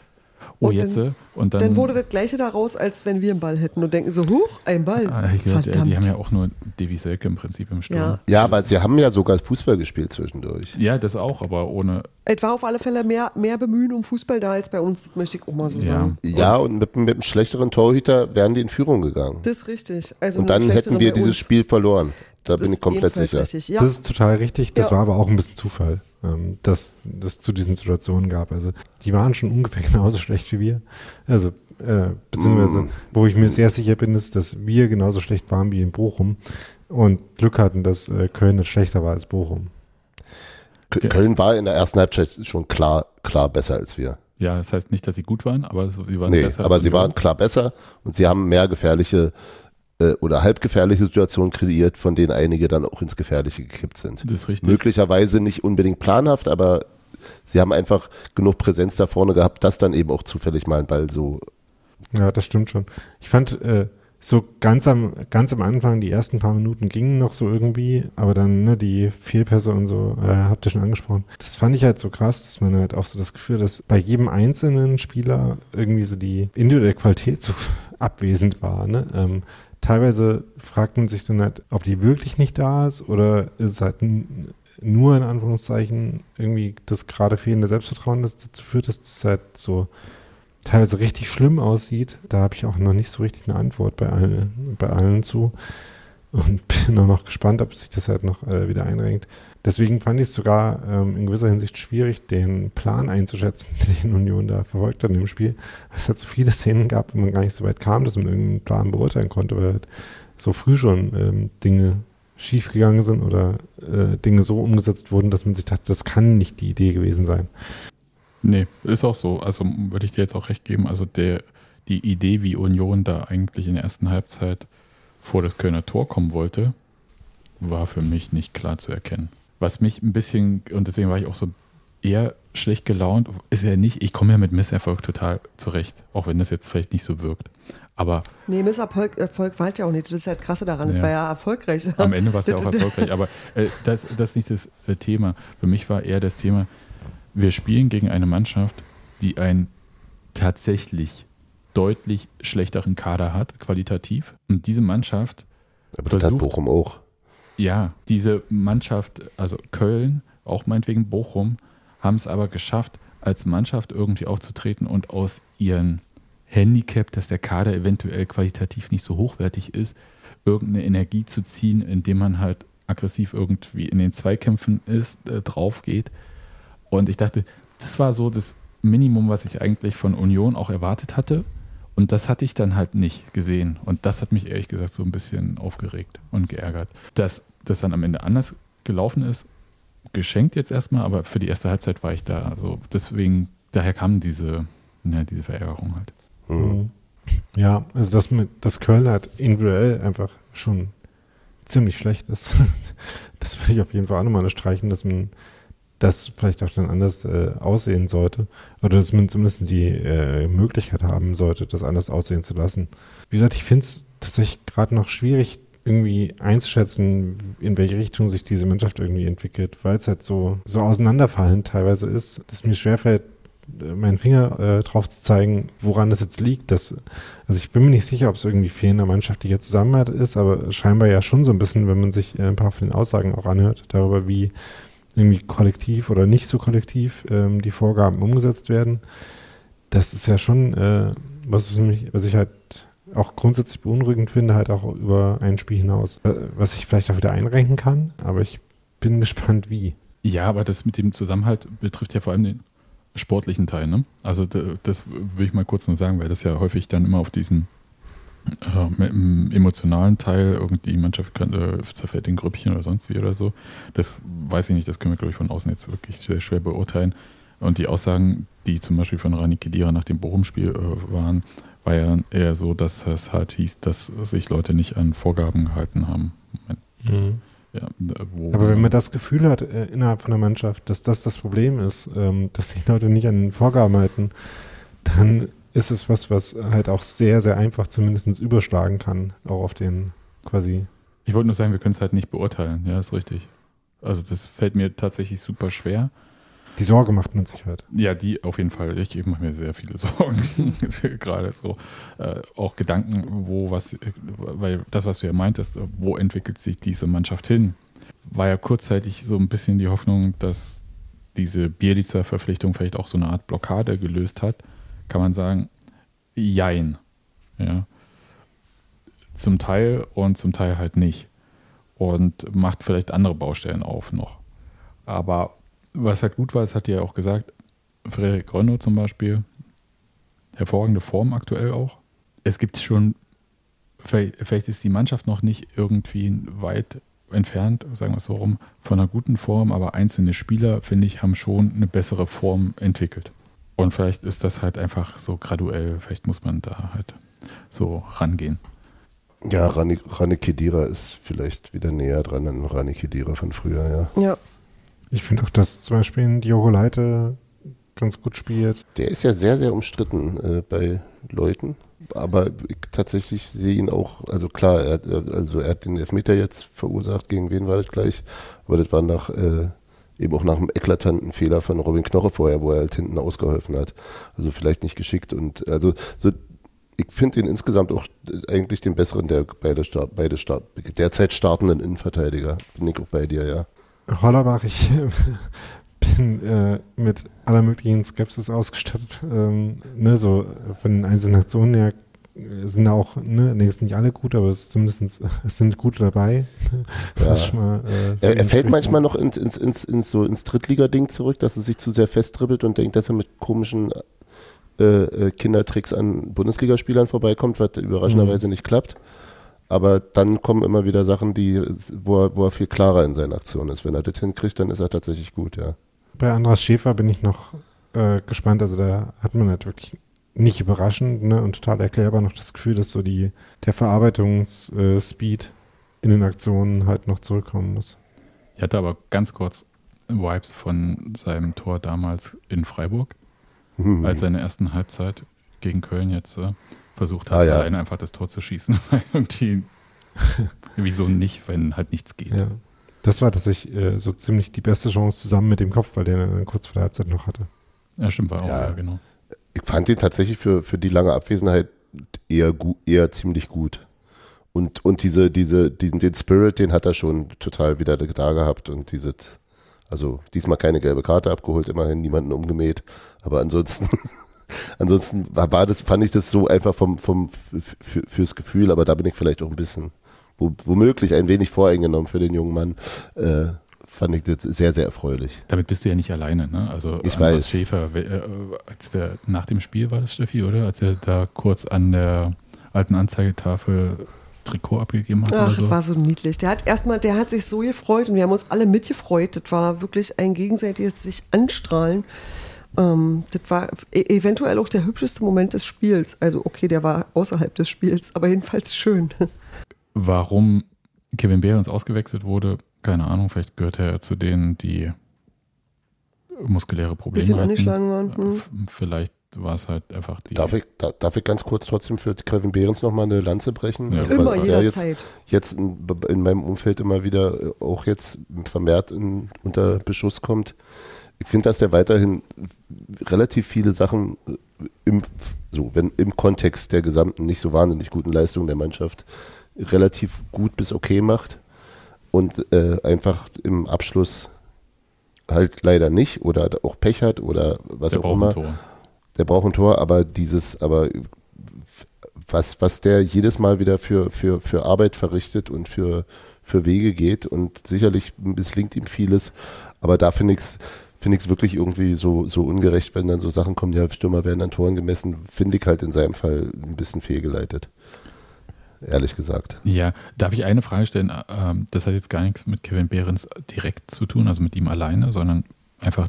oh, und jetzt. Dann, äh, und dann, dann, wurde das Gleiche daraus, als wenn wir einen Ball hätten und denken so, huch, ein Ball. Ah, Verdammt. Die, die haben ja auch nur Davy Selke im Prinzip im Sturm. Ja. ja, aber sie haben ja sogar Fußball gespielt zwischendurch. Ja, das auch, aber ohne. Es war auf alle Fälle mehr, mehr Bemühen um Fußball da als bei uns, das möchte ich auch mal so ja. sagen. Ja, und mit, mit einem schlechteren Torhüter wären die in Führung gegangen. Das ist richtig. Also und dann hätten wir dieses Spiel verloren. Da das bin ich komplett sicher. Richtig, ja. Das ist total richtig. Das ja. war aber auch ein bisschen Zufall, ähm, dass es zu diesen Situationen gab. Also die waren schon ungefähr genauso schlecht wie wir. Also äh, beziehungsweise, mm. wo ich mir sehr sicher bin, ist, dass wir genauso schlecht waren wie in Bochum und Glück hatten, dass äh, Köln nicht schlechter war als Bochum. Köln war in der ersten Halbzeit schon klar, klar besser als wir. Ja, das heißt nicht, dass sie gut waren, aber sie waren nee, besser. Aber sie waren klar besser und sie haben mehr gefährliche äh, oder halbgefährliche Situationen kreiert, von denen einige dann auch ins Gefährliche gekippt sind. Das ist richtig. Möglicherweise nicht unbedingt planhaft, aber sie haben einfach genug Präsenz da vorne gehabt, dass dann eben auch zufällig mal ein Ball so. Ja, das stimmt schon. Ich fand, äh, so ganz am, ganz am Anfang, die ersten paar Minuten gingen noch so irgendwie, aber dann ne, die Fehlpässe und so, äh, habt ihr schon angesprochen. Das fand ich halt so krass, dass man halt auch so das Gefühl, dass bei jedem einzelnen Spieler irgendwie so die individuelle Qualität so abwesend war. Ne? Ähm, teilweise fragt man sich dann halt, ob die wirklich nicht da ist oder ist es halt nur in Anführungszeichen irgendwie das gerade fehlende Selbstvertrauen, das dazu führt, dass es halt so teilweise richtig schlimm aussieht. Da habe ich auch noch nicht so richtig eine Antwort bei allen, bei allen zu. Und bin auch noch gespannt, ob sich das halt noch äh, wieder einrenkt. Deswegen fand ich es sogar ähm, in gewisser Hinsicht schwierig, den Plan einzuschätzen, den Union da verfolgt hat in dem Spiel. Es hat so viele Szenen gab, wo man gar nicht so weit kam, dass man irgendeinen Plan beurteilen konnte, weil halt so früh schon ähm, Dinge schiefgegangen sind oder äh, Dinge so umgesetzt wurden, dass man sich dachte, das kann nicht die Idee gewesen sein. Nee, ist auch so. Also würde ich dir jetzt auch recht geben. Also der, die Idee, wie Union da eigentlich in der ersten Halbzeit vor das Kölner Tor kommen wollte, war für mich nicht klar zu erkennen. Was mich ein bisschen, und deswegen war ich auch so eher schlecht gelaunt, ist ja nicht, ich komme ja mit Misserfolg total zurecht, auch wenn das jetzt vielleicht nicht so wirkt. Aber. Nee, Misserfolg Erfolg war halt ja auch nicht. Das ist ja das Krasse daran. Ja. Das war ja erfolgreich. Am Ende war es ja auch erfolgreich. Aber äh, das, das ist nicht das äh, Thema. Für mich war eher das Thema, wir spielen gegen eine Mannschaft, die einen tatsächlich deutlich schlechteren Kader hat, qualitativ. Und diese Mannschaft. Aber das versucht, hat Bochum auch. Ja, diese Mannschaft, also Köln, auch meinetwegen Bochum, haben es aber geschafft, als Mannschaft irgendwie aufzutreten und aus ihren Handicap, dass der Kader eventuell qualitativ nicht so hochwertig ist, irgendeine Energie zu ziehen, indem man halt aggressiv irgendwie in den Zweikämpfen ist, äh, drauf geht. Und ich dachte, das war so das Minimum, was ich eigentlich von Union auch erwartet hatte. Und das hatte ich dann halt nicht gesehen. Und das hat mich ehrlich gesagt so ein bisschen aufgeregt und geärgert. Dass das dann am Ende anders gelaufen ist, geschenkt jetzt erstmal, aber für die erste Halbzeit war ich da. Also deswegen, daher kam diese, ja, diese Verärgerung halt. Mhm. Ja, also das mit, dass Köln halt individuell einfach schon ziemlich schlecht ist. Das würde ich auf jeden Fall auch nochmal unterstreichen, dass man das vielleicht auch dann anders äh, aussehen sollte. Oder dass man zumindest die äh, Möglichkeit haben sollte, das anders aussehen zu lassen. Wie gesagt, ich finde es tatsächlich gerade noch schwierig, irgendwie einzuschätzen, in welche Richtung sich diese Mannschaft irgendwie entwickelt, weil es halt so, so auseinanderfallend teilweise ist, dass mir schwerfällt, äh, meinen Finger äh, drauf zu zeigen, woran das jetzt liegt. Dass, also ich bin mir nicht sicher, ob es irgendwie fehlender mannschaftlicher Zusammenhalt ist, aber scheinbar ja schon so ein bisschen, wenn man sich äh, ein paar von den Aussagen auch anhört, darüber, wie irgendwie kollektiv oder nicht so kollektiv ähm, die Vorgaben umgesetzt werden. Das ist ja schon äh, was, mich, was ich halt auch grundsätzlich beunruhigend finde, halt auch über ein Spiel hinaus. Äh, was ich vielleicht auch wieder einrenken kann, aber ich bin gespannt, wie. Ja, aber das mit dem Zusammenhalt betrifft ja vor allem den sportlichen Teil. Ne? Also das will ich mal kurz nur sagen, weil das ja häufig dann immer auf diesen äh, im emotionalen Teil irgendwie die Mannschaft kann, äh, zerfällt in Grüppchen oder sonst wie oder so. Das weiß ich nicht, das können wir, glaube ich, von außen jetzt wirklich sehr schwer beurteilen. Und die Aussagen, die zum Beispiel von Rani Kedira nach dem Bochum-Spiel äh, waren, war ja eher so, dass es halt hieß, dass sich Leute nicht an Vorgaben gehalten haben. Mhm. Ja, Aber wenn man das Gefühl hat äh, innerhalb von der Mannschaft, dass das das Problem ist, ähm, dass sich Leute nicht an Vorgaben halten, dann ist es was, was halt auch sehr, sehr einfach zumindest überschlagen kann, auch auf den quasi. Ich wollte nur sagen, wir können es halt nicht beurteilen, ja, ist richtig. Also das fällt mir tatsächlich super schwer. Die Sorge macht man sich halt. Ja, die auf jeden Fall. Ich mache mir sehr viele Sorgen. Gerade so. Äh, auch Gedanken, wo was, weil das, was du ja meintest, wo entwickelt sich diese Mannschaft hin? War ja kurzzeitig so ein bisschen die Hoffnung, dass diese Bielitzer-Verpflichtung vielleicht auch so eine Art Blockade gelöst hat kann man sagen, jein. Ja. Zum Teil und zum Teil halt nicht. Und macht vielleicht andere Baustellen auf noch. Aber was halt gut war, das hat ja auch gesagt, Frederik Renault zum Beispiel, hervorragende Form aktuell auch. Es gibt schon, vielleicht ist die Mannschaft noch nicht irgendwie weit entfernt, sagen wir es so rum, von einer guten Form, aber einzelne Spieler, finde ich, haben schon eine bessere Form entwickelt. Und vielleicht ist das halt einfach so graduell, vielleicht muss man da halt so rangehen. Ja, Rani, Rani Kedira ist vielleicht wieder näher dran an Rani Kedira von früher, ja. Ja. Ich finde auch, dass zum Beispiel ein Diogo Leite ganz gut spielt. Der ist ja sehr, sehr umstritten äh, bei Leuten. Aber ich tatsächlich sehe ihn auch, also klar, er hat, also er hat den Elfmeter jetzt verursacht, gegen wen war das gleich? Aber das war nach, äh, eben auch nach einem eklatanten Fehler von Robin Knoche vorher, wo er halt hinten ausgeholfen hat. Also vielleicht nicht geschickt und also so ich finde ihn insgesamt auch eigentlich den besseren der beide, Start, beide Start, derzeit startenden Innenverteidiger. Bin ich auch bei dir, ja. Hollerbach, ich bin äh, mit aller möglichen Skepsis ausgestattet. Ähm, ne, so von den einzelnen Aktionen her äh, sind auch, ne, nee, sind nicht alle gut, aber es, ist zumindest, es sind gute dabei. Ja. Mal, äh, er, er fällt manchmal noch ins, ins, ins, ins, so ins Drittliga-Ding zurück, dass er sich zu sehr festdribbelt und denkt, dass er mit komischen äh, äh, Kindertricks an Bundesligaspielern vorbeikommt, was überraschenderweise mhm. nicht klappt. Aber dann kommen immer wieder Sachen, die, wo er, wo er viel klarer in seinen Aktionen ist. Wenn er das hinkriegt, dann ist er tatsächlich gut, ja. Bei Andras Schäfer bin ich noch äh, gespannt. Also da hat man halt wirklich nicht überraschend ne, und total erklärbar noch das Gefühl, dass so die, der Verarbeitungsspeed in den Aktionen halt noch zurückkommen muss. Ich hatte aber ganz kurz Vibes von seinem Tor damals in Freiburg mhm. als seine ersten Halbzeit gegen Köln jetzt äh, versucht hat, ah, ja. alleine einfach das Tor zu schießen. Irgendwie, wieso nicht, wenn halt nichts geht. Ja. Das war tatsächlich äh, so ziemlich die beste Chance zusammen mit dem Kopf, weil der dann kurz vor der Halbzeit noch hatte. Ja, stimmt, war auch, ja, genau. Ich fand ihn tatsächlich für, für die lange Abwesenheit eher, eher ziemlich gut. Und, und diese, diese, diesen, den Spirit, den hat er schon total wieder da gehabt und dieses, also diesmal keine gelbe Karte abgeholt, immerhin niemanden umgemäht. Aber ansonsten, ansonsten war das, fand ich das so einfach vom, vom, fürs Gefühl, aber da bin ich vielleicht auch ein bisschen, womöglich ein wenig voreingenommen für den jungen Mann. Äh, fand ich das sehr, sehr erfreulich. Damit bist du ja nicht alleine, ne? Also ich weiß. Schäfer, äh, als der nach dem Spiel war das Steffi, oder? Als er da kurz an der alten Anzeigetafel Trikot abgegeben hat. Ach, so. war so niedlich. Der hat erstmal, der hat sich so gefreut und wir haben uns alle mitgefreut. Das war wirklich ein gegenseitiges sich anstrahlen. Ähm, das war e eventuell auch der hübscheste Moment des Spiels. Also okay, der war außerhalb des Spiels, aber jedenfalls schön. Warum Kevin Behrens ausgewechselt wurde, keine Ahnung. Vielleicht gehört er zu denen, die muskuläre Probleme Bisschen hatten. angeschlagen waren. Hm. Vielleicht war es halt einfach die. Darf ich, da, darf ich ganz kurz trotzdem für Kevin Behrens nochmal eine Lanze brechen? Ja. Immer, weil jederzeit. Jetzt, jetzt in, in, meinem Umfeld immer wieder äh, auch jetzt vermehrt in, unter Beschuss kommt. Ich finde, dass der weiterhin relativ viele Sachen äh, im, so, wenn, im Kontext der gesamten nicht so wahnsinnig guten Leistung der Mannschaft relativ gut bis okay macht und äh, einfach im Abschluss halt leider nicht oder auch Pech hat oder was der auch immer. Tor der braucht ein Tor, aber dieses, aber was, was der jedes Mal wieder für, für, für Arbeit verrichtet und für, für Wege geht und sicherlich misslingt ihm vieles, aber da finde ich es finde ich es wirklich irgendwie so, so ungerecht, wenn dann so Sachen kommen, ja, Stürmer werden an Toren gemessen, finde ich halt in seinem Fall ein bisschen fehlgeleitet. Ehrlich gesagt. Ja, darf ich eine Frage stellen? Ähm, das hat jetzt gar nichts mit Kevin Behrens direkt zu tun, also mit ihm alleine, sondern einfach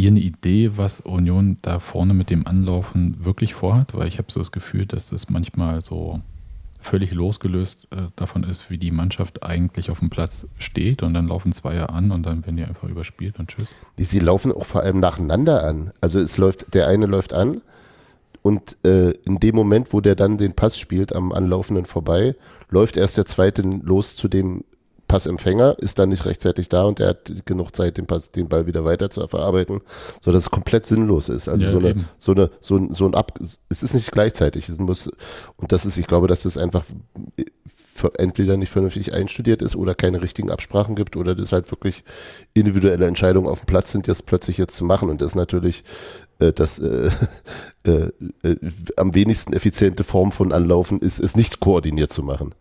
ihr eine Idee, was Union da vorne mit dem Anlaufen wirklich vorhat? Weil ich habe so das Gefühl, dass das manchmal so völlig losgelöst äh, davon ist, wie die Mannschaft eigentlich auf dem Platz steht und dann laufen zwei an und dann werden die einfach überspielt und tschüss. Sie laufen auch vor allem nacheinander an. Also es läuft, der eine läuft an und äh, in dem Moment, wo der dann den Pass spielt am Anlaufenden vorbei, läuft erst der zweite los zu dem Passempfänger ist dann nicht rechtzeitig da und er hat genug Zeit, den Pass, den Ball wieder weiter zu verarbeiten, sodass es komplett sinnlos ist. Also ja, so, eine, so eine, so ein, so ein Ab, es ist nicht gleichzeitig. Es muss, und das ist, ich glaube, dass das einfach entweder nicht vernünftig einstudiert ist oder keine richtigen Absprachen gibt oder das halt wirklich individuelle Entscheidungen auf dem Platz sind, das plötzlich jetzt zu machen. Und das ist natürlich äh, das äh, äh, äh, am wenigsten effiziente Form von Anlaufen ist, es nichts koordiniert zu machen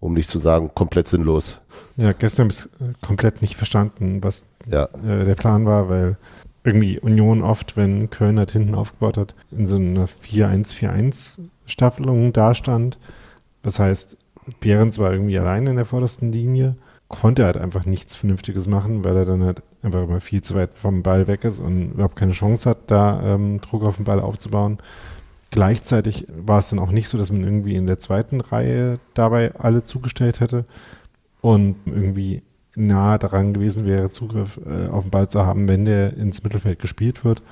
um nicht zu sagen, komplett sinnlos. Ja, gestern habe ich komplett nicht verstanden, was ja. äh, der Plan war, weil irgendwie Union oft, wenn Köln halt hinten aufgebaut hat, in so einer 4-1-4-1-Staffelung dastand. Das heißt, Behrens war irgendwie allein in der vordersten Linie, konnte halt einfach nichts Vernünftiges machen, weil er dann halt einfach immer viel zu weit vom Ball weg ist und überhaupt keine Chance hat, da ähm, Druck auf den Ball aufzubauen. gleichzeitig war es dann auch nicht so, dass man irgendwie in der zweiten Reihe dabei alle zugestellt hätte und irgendwie nah daran gewesen wäre, Zugriff äh, auf den Ball zu haben, wenn der ins Mittelfeld gespielt wird,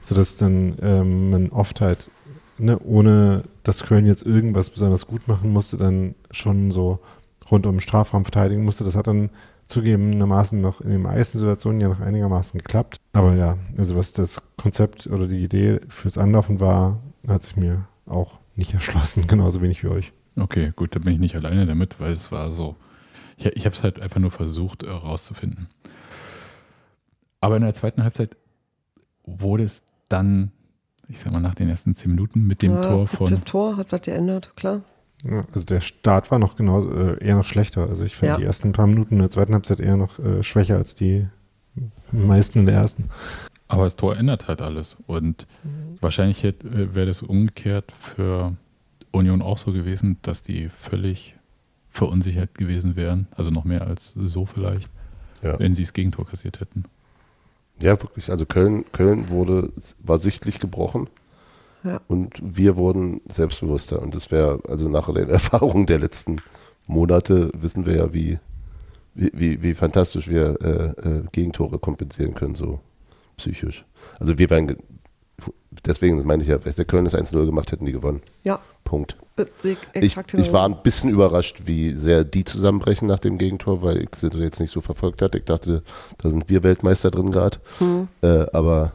sodass dann ähm, man oft halt, ne, ohne dass Köln jetzt irgendwas besonders gut machen musste, dann schon so rund um den Strafraum verteidigen musste. Das hat dann zugegebenermaßen noch in den meisten Situationen ja noch einigermaßen geklappt. Aber ja, also was das Konzept oder die Idee fürs Anlaufen war, hat sich mir auch nicht erschlossen, genauso wenig wie euch. Okay, gut, da bin ich nicht alleine damit, weil es war so, ich, ich habe es halt einfach nur versucht herauszufinden. Äh, Aber in der zweiten Halbzeit wurde es dann, ich sag mal, nach den ersten zehn Minuten mit dem Ja, Tor von. Das Tor hat was geändert, klar. Ja, also der Start war noch genauso, äh, eher noch schlechter. Also ich fand Ja. die ersten paar Minuten in der zweiten Halbzeit eher noch äh, schwächer als die meisten in der ersten. Aber das Tor ändert halt alles. Und Mhm. wahrscheinlich äh, wäre das umgekehrt für Union auch so gewesen, dass die völlig verunsichert gewesen wären. Also noch mehr als so vielleicht, Ja. wenn sie das Gegentor kassiert hätten. Ja, wirklich. Also Köln, Köln wurde, war sichtlich gebrochen. Ja. Und wir wurden selbstbewusster. Und das wäre, also nach den Erfahrungen der letzten Monate wissen wir ja, wie, wie, wie, wie fantastisch wir äh, äh, Gegentore kompensieren können, so psychisch. Also wir wären, ge- deswegen meine ich ja, wenn der Köln das 1-0 gemacht hätten, die gewonnen. Ja, Punkt. sehe ich Ich, war ein bisschen überrascht, wie sehr die zusammenbrechen nach dem Gegentor, weil ich sie jetzt nicht so verfolgt hatte. Ich dachte, da sind wir Weltmeister drin gerade. Hm. Äh, aber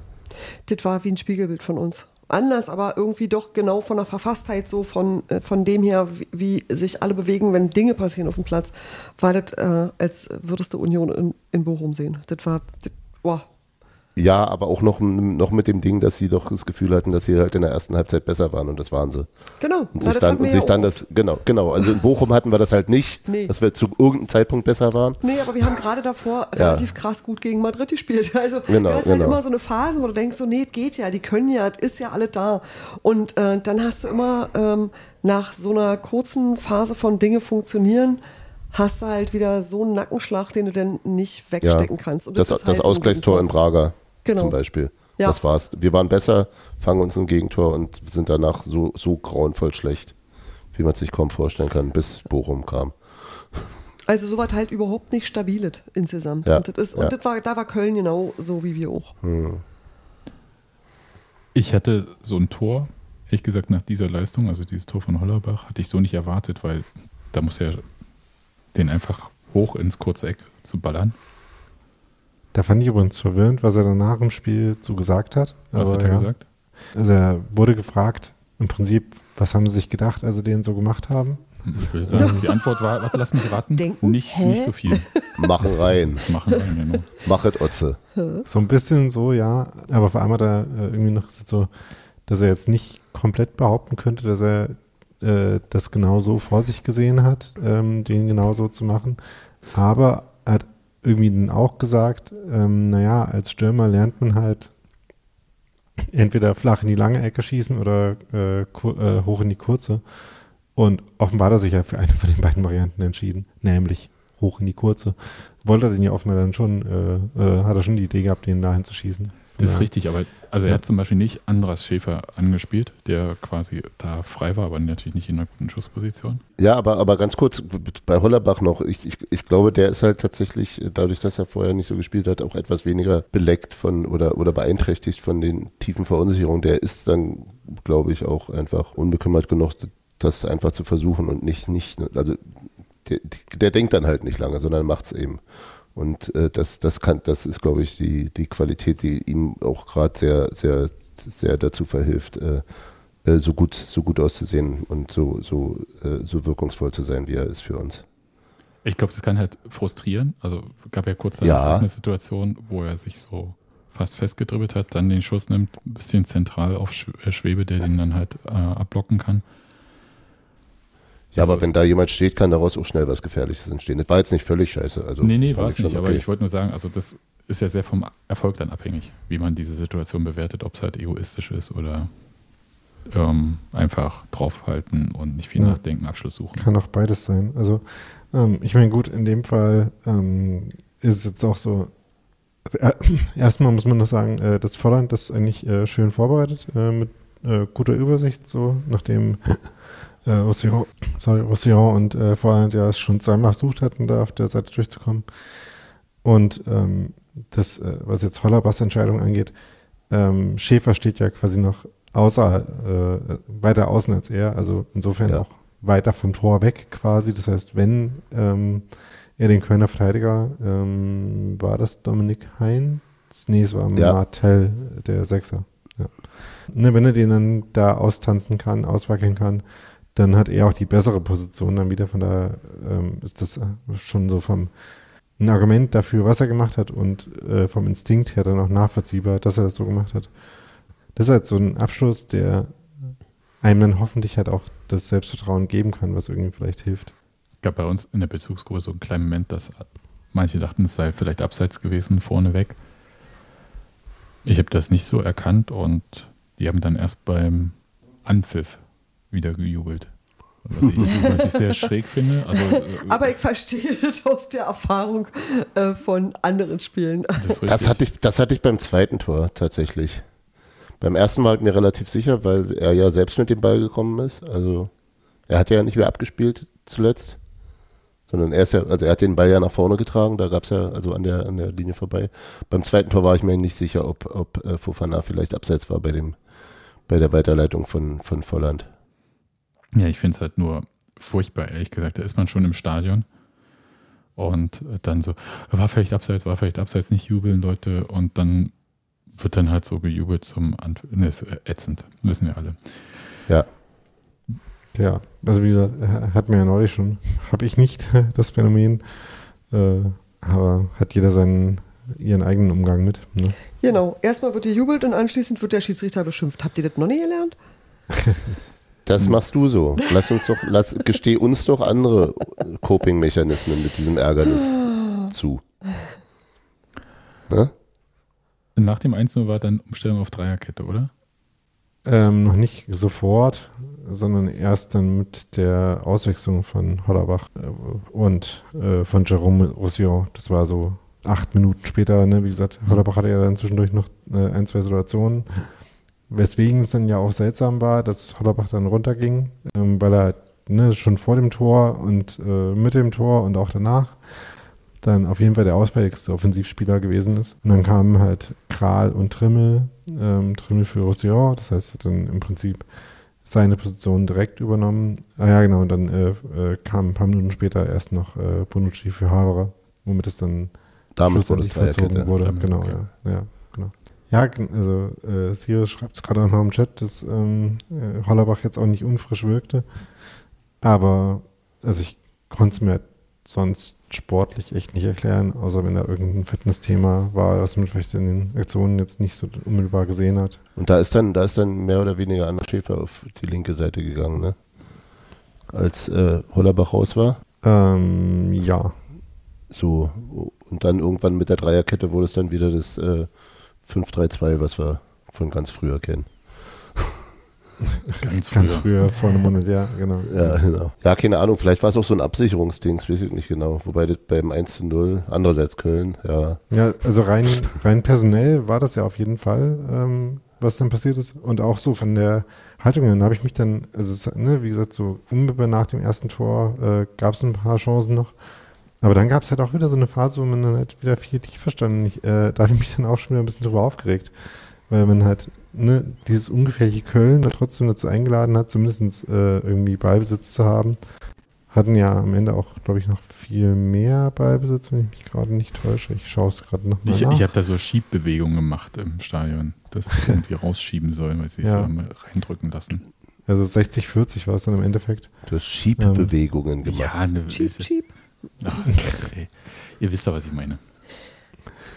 Das war wie ein Spiegelbild von uns. Anders, aber irgendwie doch genau von der Verfasstheit, so von, äh, von dem her, wie, wie sich alle bewegen, wenn Dinge passieren auf dem Platz, war das, äh, als würdest du Union in, in Bochum sehen. Das war, das, wow. Ja, aber auch noch, noch mit dem Ding, dass sie doch das Gefühl hatten, dass sie halt in der ersten Halbzeit besser waren und das waren sie. Genau. Und sich das dann, und sich ja dann das, genau, genau. Also in Bochum hatten wir das halt nicht, Nee. dass wir zu irgendeinem Zeitpunkt besser waren. Nee, aber wir haben gerade davor Ja. relativ krass gut gegen Madrid gespielt. Also Genau, du hast halt genau. immer so eine Phase, wo du denkst, so, nee, es geht ja, die können ja, es ist ja alle da. Und äh, dann hast du immer ähm, nach so einer kurzen Phase von Dinge funktionieren, hast du halt wieder so einen Nackenschlag, den du dann nicht Ja, wegstecken kannst. Und das, ist das halt so Ausgleichstor in. Braga Genau. zum Beispiel. Ja. Das war's. Wir waren besser, fangen uns ein Gegentor und sind danach so, so grauenvoll schlecht, wie man sich kaum vorstellen kann, bis Bochum kam. Also sowas halt überhaupt nicht stabiles insgesamt. Ja, Und, das ist, ja. und das war, da war Köln genau so wie wir auch. Ich hatte so ein Tor, ehrlich gesagt, nach dieser Leistung, also dieses Tor von Hollerbach, hatte ich so nicht erwartet, weil da muss er den einfach hoch ins kurze Eck zu ballern. Da fand ich übrigens verwirrend, was er danach im Spiel zu gesagt hat. Was Aber hat er ja. gesagt? Also er wurde gefragt, im Prinzip, was haben sie sich gedacht, als sie den so gemacht haben? Ich würde sagen, die Antwort war, warte, lass mich raten. Denken? Nicht, Hä? nicht so viel. Machen rein. Machen wir, genau. Machet Otze. So ein bisschen so, ja. Aber vor allem hat er äh, irgendwie noch so, dass er jetzt nicht komplett behaupten könnte, dass er äh, das genau so vor sich gesehen hat, ähm, den genau so zu machen. Aber er hat irgendwie dann auch gesagt, ähm, naja, als Stürmer lernt man halt entweder flach in die lange Ecke schießen oder äh, äh, hoch in die kurze. Und offenbar hat er sich ja für eine von den beiden Varianten entschieden, nämlich hoch in die kurze. Wollte er den ja offenbar dann schon, äh, äh, hat er schon die Idee gehabt, den dahin zu schießen. Das ist Ja. richtig, aber also er Ja. hat zum Beispiel nicht Andras Schäfer angespielt, der quasi da frei war, aber natürlich nicht in einer guten Schussposition. Ja, aber, aber ganz kurz, bei Hollerbach noch, ich, ich, ich glaube, der ist halt tatsächlich, dadurch, dass er vorher nicht so gespielt hat, auch etwas weniger beleckt von oder, oder beeinträchtigt von den tiefen Verunsicherungen. Der ist dann, glaube ich, auch einfach unbekümmert genug, das einfach zu versuchen und nicht, nicht, also der, der denkt dann halt nicht lange, sondern macht es eben. Und äh, das, das kann, das ist, glaube ich, die, die Qualität, die ihm auch gerade sehr, sehr, sehr dazu verhilft, äh, äh, so gut, so gut auszusehen und so, so, äh, so wirkungsvoll zu sein, wie er ist für uns. Ich glaube, das kann halt frustrieren. Also gab ja kurz Ja. eine Situation, wo er sich so fast festgedribbelt hat, dann den Schuss nimmt, ein bisschen zentral auf äh, Schwebe, der den dann halt äh, abblocken kann. Ja, aber wenn da jemand steht, kann daraus auch schnell was Gefährliches entstehen. Das war jetzt nicht völlig scheiße. Also nee, nee, war ich es nicht. schon Aber okay. ich wollte nur sagen, also das ist ja sehr vom Erfolg dann abhängig, wie man diese Situation bewertet, ob es halt egoistisch ist oder ähm, einfach draufhalten und nicht viel Ja. nachdenken, Abschluss suchen. Kann auch beides sein. Also, ähm, ich meine, gut, in dem Fall ähm, ist es jetzt auch so. Also, äh, erstmal muss man noch sagen, äh, das Volland das ist eigentlich äh, schön vorbereitet äh, mit äh, guter Übersicht, so nachdem äh, Roussillon, sorry, Roussillon und äh, Vorland ja es schon zweimal versucht hatten, da auf der Seite durchzukommen. Und ähm, das, äh, was jetzt Hollerbachs Entscheidung angeht, ähm, Schäfer steht ja quasi noch außer, äh, weiter außen als er, also insofern Ja. auch weiter vom Tor weg quasi. Das heißt, wenn ähm, er den Kölner Verteidiger, ähm, war das Dominik Heinz? Nee, es war Ja. Martell, der Sechser. Ja. Ne, wenn er den dann da austanzen kann, auswackeln kann, dann hat er auch die bessere Position dann wieder. Von daher ähm, ist das äh, schon so vom ein Argument dafür, was er gemacht hat und äh, vom Instinkt her dann auch nachvollziehbar, dass er das so gemacht hat. Das ist halt so ein Abschluss, der einem dann hoffentlich halt auch das Selbstvertrauen geben kann, was irgendwie vielleicht hilft. gab bei uns in der Bezugsgruppe so einen kleinen Moment, dass manche dachten, es sei vielleicht abseits gewesen, vorneweg. Ich habe das nicht so erkannt und die haben dann erst beim Anpfiff wieder gejubelt. Was ich, was ich sehr schräg finde. Also, äh, Aber ich verstehe das aus der Erfahrung äh, von anderen Spielen. das, Das hatte, ich, das hatte ich beim zweiten Tor tatsächlich. Beim ersten Mal mir relativ sicher, weil er ja selbst mit dem Ball gekommen ist. Also er hat ja nicht mehr abgespielt zuletzt. Sondern er ist ja, also er hat den Ball ja nach vorne getragen, da gab es ja, also an der, an der Linie vorbei. Beim zweiten Tor war ich mir nicht sicher, ob, ob äh, Fofana vielleicht abseits war bei dem, bei der Weiterleitung von, von Volland. Ja, ich finde es halt nur furchtbar, ehrlich gesagt. Da ist man schon im Stadion und dann so, war vielleicht abseits, war vielleicht abseits, nicht jubeln, Leute. Und dann wird dann halt so gejubelt zum Ant ne, ist ätzend, wissen wir alle. Ja, Ja, also wie gesagt, äh, hat mir ja neulich schon, habe ich nicht das Phänomen, äh, aber hat jeder seinen, ihren eigenen Umgang mit. Ne? Genau, erstmal wird gejubelt und anschließend wird der Schiedsrichter beschimpft. Habt ihr das noch nie gelernt? das machst du so. Lass uns doch, lass, gesteh uns doch andere Coping-Mechanismen mit diesem Ärgernis zu. Ne? Nach dem 1 war dann Umstellung auf Dreierkette, oder? Ähm, noch nicht sofort, sondern erst dann mit der Auswechslung von Hollerbach äh, und äh, von Jerome Roussillon. Das war so acht Minuten später, ne? wie gesagt, Hollerbach hatte ja dann zwischendurch noch äh, ein, zwei Situationen. Weswegen es dann ja auch seltsam war, dass Hollerbach dann runterging, ähm, weil er ne, schon vor dem Tor und äh, mit dem Tor und auch danach dann auf jeden Fall der ausfälligste Offensivspieler gewesen ist. Und dann kamen halt Kral und Trimmel, ähm, Trimmel für Roussillon, das heißt, hat dann im Prinzip seine Position direkt übernommen. Ah ja, genau, und dann äh, äh, kam ein paar Minuten später erst noch äh, Bonucci für Haberer, womit es dann Damit wurde es Dreierkette. wurde. Damit, genau, okay. ja, ja. Ja, also äh, Sirius schreibt es gerade auch noch im Chat, dass ähm, äh, Hollerbach jetzt auch nicht unfrisch wirkte. Aber also ich konnte es mir sonst sportlich echt nicht erklären, außer wenn da irgendein Fitnessthema war, was man vielleicht in den Aktionen jetzt nicht so unmittelbar gesehen hat. Und da ist dann, da ist dann mehr oder weniger Anna Schäfer auf die linke Seite gegangen, ne? Als äh, Hollerbach raus war. Ähm, ja, So. Und dann irgendwann mit der Dreierkette wurde es dann wieder das äh, 5-3-2, was wir von ganz früher kennen. Ganz, ganz früher. früher vor einem Monat, ja, genau. Ja, genau. Ja, keine Ahnung, vielleicht war es auch so ein Absicherungsding, das weiß ich nicht genau. Wobei das beim 1 0, andererseits Köln, ja. Ja, also rein, rein personell war das ja auf jeden Fall, ähm, was dann passiert ist. Und auch so von der Haltung her, da habe ich mich dann, also es, ne, wie gesagt, so unmittelbar nach dem ersten Tor äh, gab es ein paar Chancen noch. Aber dann gab es halt auch wieder so eine Phase, wo man dann halt wieder viel tiefer stand. Und Ich, äh, da habe ich mich dann auch schon wieder ein bisschen drüber aufgeregt. Weil man halt ne, dieses ungefährliche Köln da trotzdem dazu eingeladen hat, zumindest äh, irgendwie Ballbesitz zu haben. Hatten ja am Ende auch, glaube ich, noch viel mehr Ballbesitz, wenn ich mich gerade nicht täusche. Ich schaue es gerade nochmal Ich, nach. ich habe da so Schiebbewegungen gemacht im Stadion, dass sie irgendwie rausschieben sollen, weil sie es Ja. haben reindrücken lassen. also 60, 40 war es dann im Endeffekt. Du hast Schiebbewegungen gemacht. Ja, ne, Cheap, cheap. Ach, ey, ihr wisst doch, was ich meine.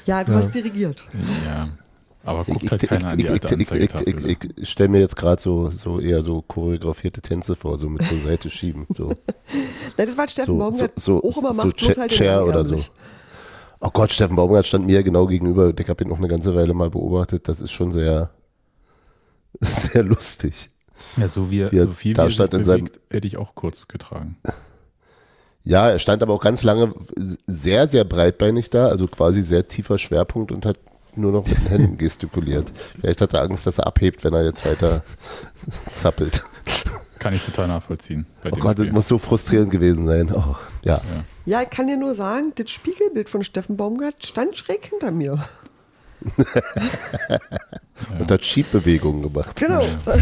Ja, du Ja. hast dirigiert. Ja, aber guckt Ich, halt ich, keiner an die ich, alte ich, ich, ich, ich, ich stelle mir jetzt gerade so, so eher so choreografierte Tänze vor, so mit zur Seite schieben. So, Nein, das war Steffen so, Baumgart so, so, auch immer so macht, bloß Cha- halt Chair oder so. Oh Gott, Steffen Baumgart stand mir genau gegenüber. Ich habe ihn noch eine ganze Weile mal beobachtet. Das ist schon sehr, sehr lustig. Ja, so, wie, Wie er so viel da wie er sich stand in seinem- bewegt, hätte ich auch kurz getragen. Ja, er stand aber auch ganz lange sehr, sehr breitbeinig da, also quasi sehr tiefer Schwerpunkt und hat nur noch mit den Händen gestikuliert. Vielleicht hat er Angst, dass er abhebt, wenn er jetzt weiter zappelt. Kann ich total nachvollziehen. oh Gott, Spiel. das muss so frustrierend gewesen sein. Oh, ja. ja. ich kann dir nur sagen, das Spiegelbild von Steffen Baumgart stand schräg hinter mir. Und hat Schiebbewegungen gemacht. Genau. Ja.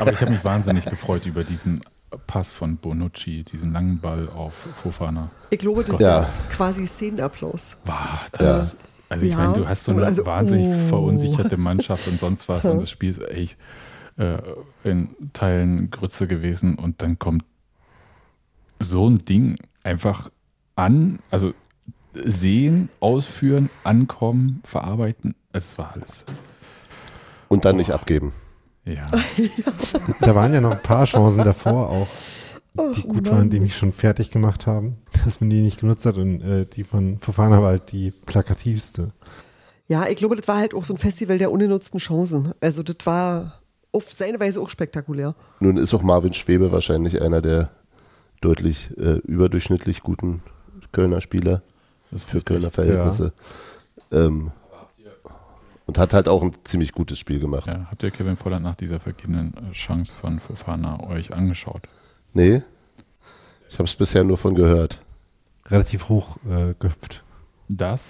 Aber ich habe mich wahnsinnig gefreut über diesen Pass von Bonucci, diesen langen Ball auf Fofana. Ich glaube, das ja. war quasi Szenenapplaus. War das. Ja. Also ich ja. meine, du hast so eine also, wahnsinnig oh. verunsicherte Mannschaft und sonst was und das Spiel ist echt äh, in Teilen Grütze gewesen und dann kommt so ein Ding einfach an, also sehen, ausführen, ankommen, verarbeiten, es war alles. Und dann oh. nicht abgeben. Ja. da waren ja noch ein paar Chancen davor auch, die gut waren, die mich schon fertig gemacht haben, dass man die nicht genutzt hat und äh, die von Fofana war halt die plakativste. Ja, ich glaube, das war halt auch so ein Festival der ungenutzten Chancen. Also das war auf seine Weise auch spektakulär. Nun ist auch Marvin Schwebe wahrscheinlich einer der deutlich äh, überdurchschnittlich guten Kölner Spieler für richtig. Kölner Verhältnisse. Ja. Ähm, und hat halt auch ein ziemlich gutes Spiel gemacht. Ja, habt ihr Kevin Volland nach dieser vergebenen äh, Chance von Fofana euch angeschaut? Nee. Ich habe es bisher nur von gehört. Relativ hoch äh, gehüpft. Das?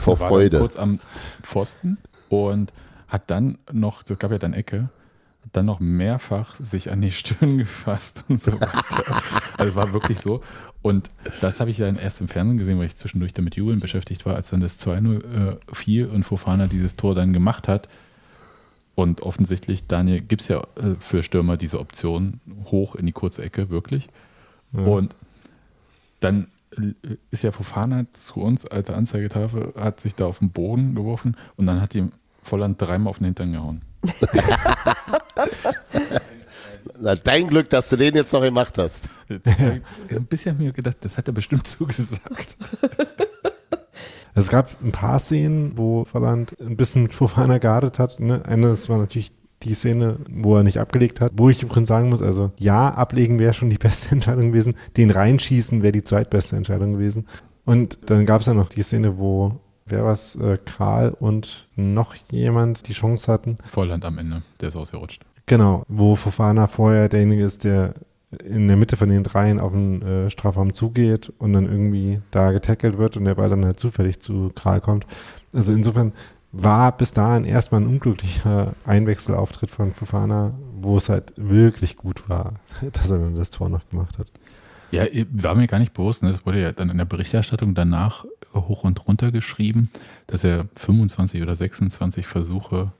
Vor war Freude. kurz am Pfosten und hat dann noch, es gab ja dann Ecke, dann noch mehrfach sich an die Stirn gefasst und so weiter. also war wirklich so. Und das habe ich dann erst im Fernsehen gesehen, weil ich zwischendurch damit Jubeln beschäftigt war, als dann das 2-0 äh, fiel und Fofana dieses Tor dann gemacht hat. Und offensichtlich, Daniel, gibt es ja äh, für Stürmer diese Option hoch in die kurze Ecke, wirklich. Ja. Und dann äh, ist ja Fofana zu uns, alte Anzeigetafel, hat sich da auf den Boden geworfen und dann hat ihm Volland dreimal auf den Hintern gehauen. Na, dein Glück, dass du den jetzt noch gemacht hast. Ein bisschen mir gedacht, das hat er bestimmt zugesagt. Es gab ein paar Szenen, wo Volland ein bisschen mit Fofana geartet hat. Ne? Eines war natürlich die Szene, wo er nicht abgelegt hat, wo ich übrigens sagen muss, also ja, ablegen wäre schon die beste Entscheidung gewesen, den reinschießen wäre die zweitbeste Entscheidung gewesen. Und dann gab es ja noch die Szene, wo wer was, äh, Kral und noch jemand die Chance hatten. Volland am Ende, der ist ausgerutscht. Genau, wo Fofana vorher derjenige ist, der in der Mitte von den dreien auf den äh, Strafraum zugeht und dann irgendwie da getackelt wird und der Ball dann halt zufällig zu Kral kommt. Also insofern war bis dahin erstmal ein unglücklicher Einwechselauftritt von Fofana, wo es halt wirklich gut war, dass er dann das Tor noch gemacht hat. Ja, war mir gar nicht bewusst. Ne? Das wurde ja dann in der Berichterstattung danach hoch und runter geschrieben, dass er 25 oder 26 Versuche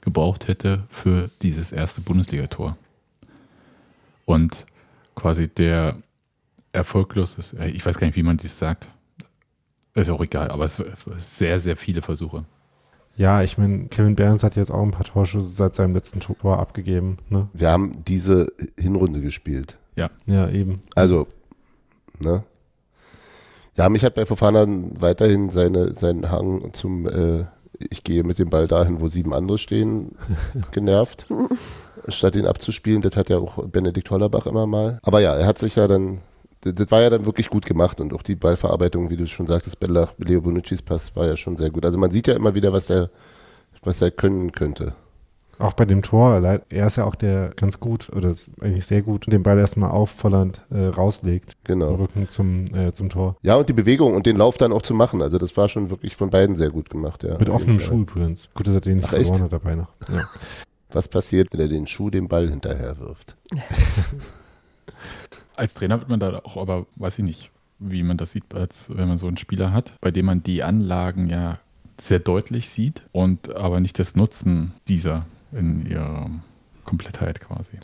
gebraucht hätte für dieses erste Bundesligator. Und quasi der erfolglos ist, ich weiß gar nicht, wie man dies sagt. Ist auch egal, aber es sehr, sehr viele Versuche. Ja, ich meine, Kevin Behrens hat jetzt auch ein paar Torschüsse seit seinem letzten Tor abgegeben. Ne? Wir haben diese Hinrunde gespielt. Ja. Ja, eben. Also, ne? Ja, mich hat bei Fofana weiterhin seine, seinen Hang zum äh, ich gehe mit dem Ball dahin, wo sieben andere stehen, genervt. statt ihn abzuspielen, das hat ja auch Benedikt Hollerbach immer mal. Aber ja, er hat sich ja dann, das war ja dann wirklich gut gemacht und auch die Ballverarbeitung, wie du schon sagtest, Bella, Leo Bonucci's Pass war ja schon sehr gut. Also man sieht ja immer wieder, was der, was er können könnte. Auch bei dem Tor, er ist ja auch der ganz gut oder ist eigentlich sehr gut, den Ball erstmal auf Volland äh, rauslegt. Genau. Rücken zum, äh, zum Tor. Ja, und die Bewegung und den Lauf dann auch zu machen. Also das war schon wirklich von beiden sehr gut gemacht. Ja, Mit offenem Schuh übrigens. Gut, dass er den nicht Ach, verloren hat dabei noch. Ja. Was passiert, wenn er den Schuh dem Ball hinterher wirft? als Trainer wird man da auch, aber weiß ich nicht, wie man das sieht, als wenn man so einen Spieler hat, bei dem man die Anlagen ja sehr deutlich sieht und aber nicht das Nutzen dieser in ihrer Komplettheit quasi.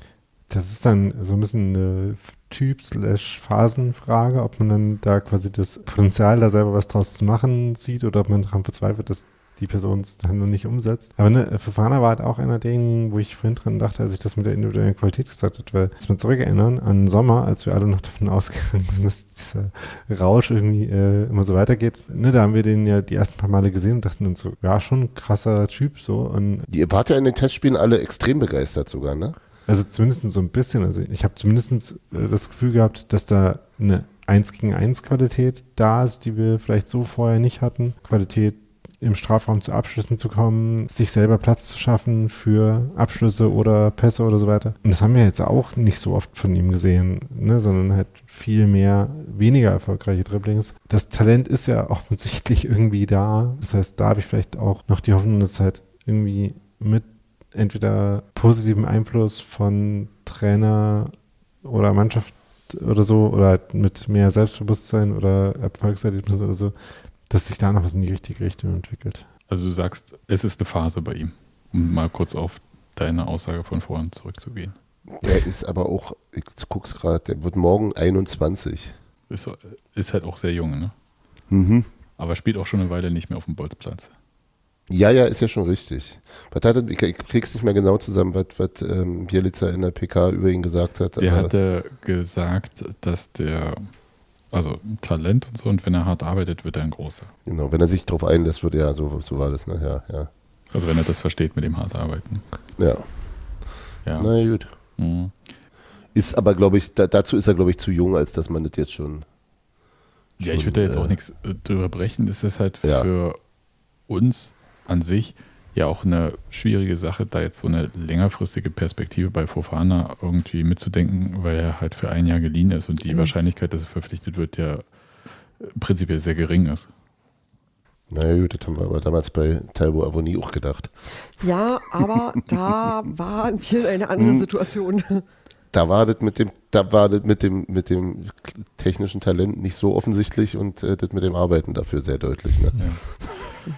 Das ist dann so ein bisschen eine Typ-Phasenfrage, ob man dann da quasi das Potenzial, da selber was draus zu machen sieht oder ob man daran verzweifelt, dass die Person es dann nur nicht umsetzt. Aber ne, Fofana war halt auch einer derjenigen, wo ich vorhin dran dachte, als ich das mit der individuellen Qualität gesagt habe, weil ich mir zurückerinnern an Sommer, als wir alle noch davon ausgegangen sind, dass dieser Rausch irgendwie äh, immer so weitergeht. Ne, da haben wir den ja die ersten paar Male gesehen und dachten dann so, ja, schon ein krasser Typ so. Und die wart ja in den Testspielen alle extrem begeistert sogar, ne? Also zumindest so ein bisschen. Also ich habe zumindest äh, das Gefühl gehabt, dass da eine 1 gegen 1 Qualität da ist, die wir vielleicht so vorher nicht hatten. Qualität im Strafraum zu Abschlüssen zu kommen, sich selber Platz zu schaffen für Abschlüsse oder Pässe oder so weiter. Und das haben wir jetzt auch nicht so oft von ihm gesehen, ne, sondern halt viel mehr weniger erfolgreiche Dribblings. Das Talent ist ja offensichtlich irgendwie da. Das heißt, da habe ich vielleicht auch noch die Hoffnung, dass halt irgendwie mit entweder positivem Einfluss von Trainer oder Mannschaft oder so oder halt mit mehr Selbstbewusstsein oder Erfolgserlebnis oder so, dass sich da noch was in die richtige Richtung entwickelt. Also du sagst, es ist eine Phase bei ihm, um mal kurz auf deine Aussage von vorhin zurückzugehen. Der ist aber auch, ich guck's gerade, der wird morgen 21. Ist, ist halt auch sehr jung, ne? Mhm. Aber spielt auch schon eine Weile nicht mehr auf dem Bolzplatz. Ja, ja, ist ja schon richtig. Was hat er, ich krieg's nicht mehr genau zusammen, was, was ähm, Bielica in der PK über ihn gesagt hat. Der hatte gesagt, dass der, also Talent und so, und wenn er hart arbeitet, wird er ein großer. Genau, wenn er sich darauf einlässt, wird er, so, so war das, ne? Ja, ja. Also wenn er das versteht mit dem hart arbeiten. Ja, Ja. na gut. Mhm. Ist aber, glaube ich, da, dazu ist er, glaube ich, zu jung, als dass man das jetzt schon. Ja, ich schon, würde da jetzt äh, auch nichts äh, drüber brechen. Es ist halt Ja. für uns an sich ja auch eine schwierige Sache, da jetzt so eine längerfristige Perspektive bei Fofana irgendwie mitzudenken, weil er halt für ein Jahr geliehen ist und die Mhm. Wahrscheinlichkeit, dass er verpflichtet wird, ja prinzipiell sehr gering ist. Na gut, das haben wir aber damals bei Talbot Avoni auch gedacht. Ja, aber da waren wir in einer anderen Hm. Situation. Da war das mit dem, da war das mit dem, mit dem technischen Talent nicht so offensichtlich und äh, das mit dem Arbeiten dafür sehr deutlich. Ne? Ja.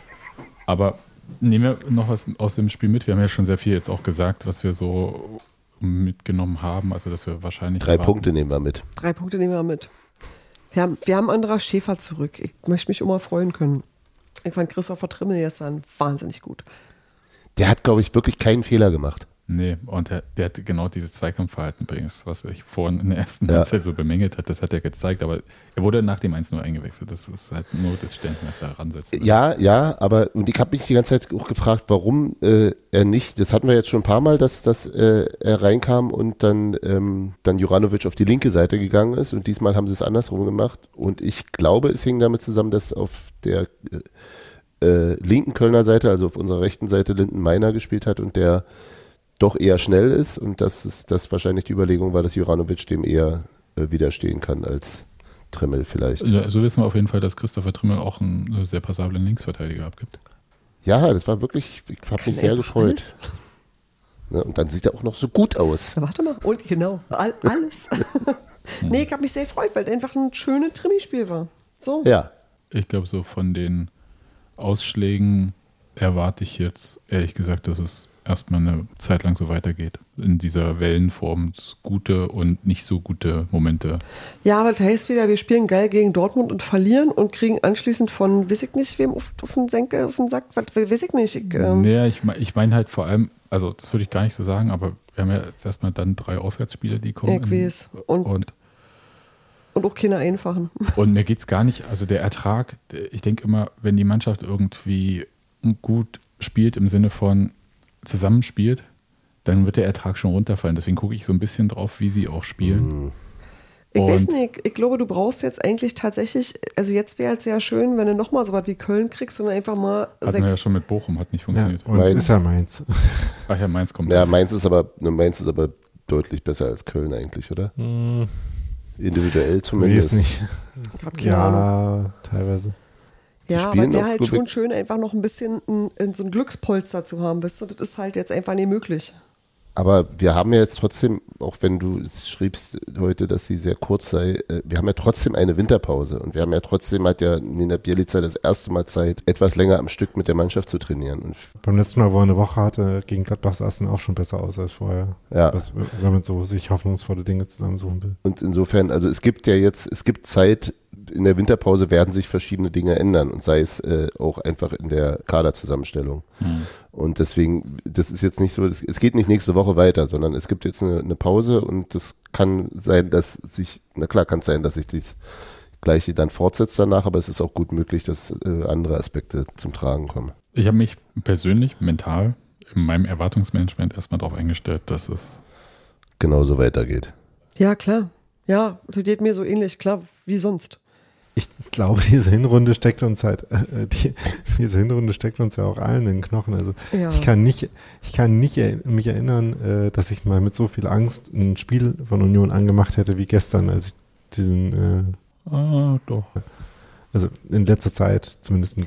Aber nehmen wir noch was aus dem Spiel mit. Wir haben ja schon sehr viel jetzt auch gesagt, was wir so mitgenommen haben. Also, dass wir wahrscheinlich. Drei erwarten- Punkte nehmen wir mit. Drei Punkte nehmen wir mit. Wir haben, wir haben Andra Schäfer zurück. Ich möchte mich immer freuen können. Ich fand Christopher Trimmel gestern wahnsinnig gut. Der hat, glaube ich, wirklich keinen Fehler gemacht. Nee, und er, der hat genau dieses Zweikampfverhalten übrigens, was ich vorhin in der ersten Ja. Halbzeit so bemängelt hat, das hat er gezeigt, aber er wurde nach dem 1-0 eingewechselt. Das ist halt nur das Ständchen, das da ransetzt. Ja, ja, aber und ich habe mich die ganze Zeit auch gefragt, warum äh, er nicht, das hatten wir jetzt schon ein paar Mal, dass, dass äh, er reinkam und dann, ähm, dann Juranovic auf die linke Seite gegangen ist und diesmal haben sie es andersrum gemacht und ich glaube, es hing damit zusammen, dass auf der äh, äh, linken Kölner Seite, also auf unserer rechten Seite Linden Meiner gespielt hat und der doch eher schnell ist und dass es das wahrscheinlich die Überlegung war, dass Juranovic dem eher äh, widerstehen kann als Trimmel vielleicht. Ja, So wissen wir auf jeden Fall, dass Christopher Trimmel auch einen sehr passablen Linksverteidiger abgibt. Ja, das war wirklich, ich habe mich sehr gefreut. Ne, und dann sieht er auch noch so gut aus. Ja, warte mal. Und genau, all, alles. nee, ich habe mich sehr gefreut, weil es einfach ein schönes Trimi-Spiel war. So. Ja, Ich glaube, so von den Ausschlägen erwarte ich jetzt ehrlich gesagt, dass es erstmal eine Zeit lang so weitergeht. In dieser Wellenform gute und nicht so gute Momente. Ja, aber das heißt wieder, wir spielen geil gegen Dortmund und verlieren und kriegen anschließend von, weiß ich nicht, wem auf, auf den Senke, auf den Sack, was, weiß ich nicht. Ich, ähm, Naja, ich, ich meine halt vor allem, also das würde ich gar nicht so sagen, aber wir haben ja jetzt erstmal dann drei Auswärtsspiele, die kommen. Ich weiß. Und- und, und auch keine einfachen. und mir geht es gar nicht, also der Ertrag, ich denke immer, wenn die Mannschaft irgendwie gut spielt im Sinne von zusammenspielt, dann wird der Ertrag schon runterfallen. Deswegen gucke ich so ein bisschen drauf, wie sie auch spielen. Ich Und- weiß nicht, ich, ich glaube, du brauchst jetzt eigentlich tatsächlich, also jetzt wäre es sehr schön, wenn du nochmal so was wie Köln kriegst und einfach mal Hatten wir sechs. ja schon mit Bochum, hat nicht Ja, funktioniert. und Mainz. ist ja meins. Ach ja, Mainz kommt. ja Mainz ist aber ne, Mainz ist aber deutlich besser als Köln eigentlich, oder? Hm, Individuell zumindest. nicht. Ich hab keine Ahnung. Ja, teilweise. Ja, aber wäre halt schon schön, einfach noch ein bisschen ein, ein, so ein Glückspolster zu haben, weißt du? Das ist halt jetzt einfach nicht möglich. Aber wir haben ja jetzt trotzdem, auch wenn du es schriebst heute, dass sie sehr kurz sei, äh, wir haben ja trotzdem eine Winterpause und wir haben ja trotzdem hat ja Nina Bielica das erste Mal Zeit, etwas länger am Stück mit der Mannschaft zu trainieren. Und Beim letzten Mal, wo er eine Woche hatte, gegen Gladbach sah es dann auch schon besser aus als vorher. ja, Das, wenn man so sich hoffnungsvolle Dinge zusammensuchen will. Und insofern, also es gibt ja jetzt, es gibt Zeit, in der Winterpause werden sich verschiedene Dinge ändern und sei es äh, auch einfach in der Kaderzusammenstellung. Und deswegen, das ist jetzt nicht so, es es geht nicht nächste Woche weiter, sondern es gibt jetzt eine, eine Pause und das kann sein, dass sich, na klar, kann es sein, dass sich dies Gleiche dann fortsetzt danach, aber es ist auch gut möglich, dass äh, andere Aspekte zum Tragen kommen. Ich habe mich persönlich mental in meinem Erwartungsmanagement erstmal darauf eingestellt, dass es Genauso weitergeht. Ja, klar. Ja, das geht mir so ähnlich, klar, wie sonst. Ich glaube, diese Hinrunde steckt uns halt, äh, die, diese Hinrunde steckt uns ja auch allen in den Knochen. Also Ja. ich kann nicht, ich kann nicht er, mich erinnern, äh, dass ich mal mit so viel Angst ein Spiel von Union angemacht hätte wie gestern, als ich diesen, äh, Ah, doch. Also in letzter Zeit zumindest.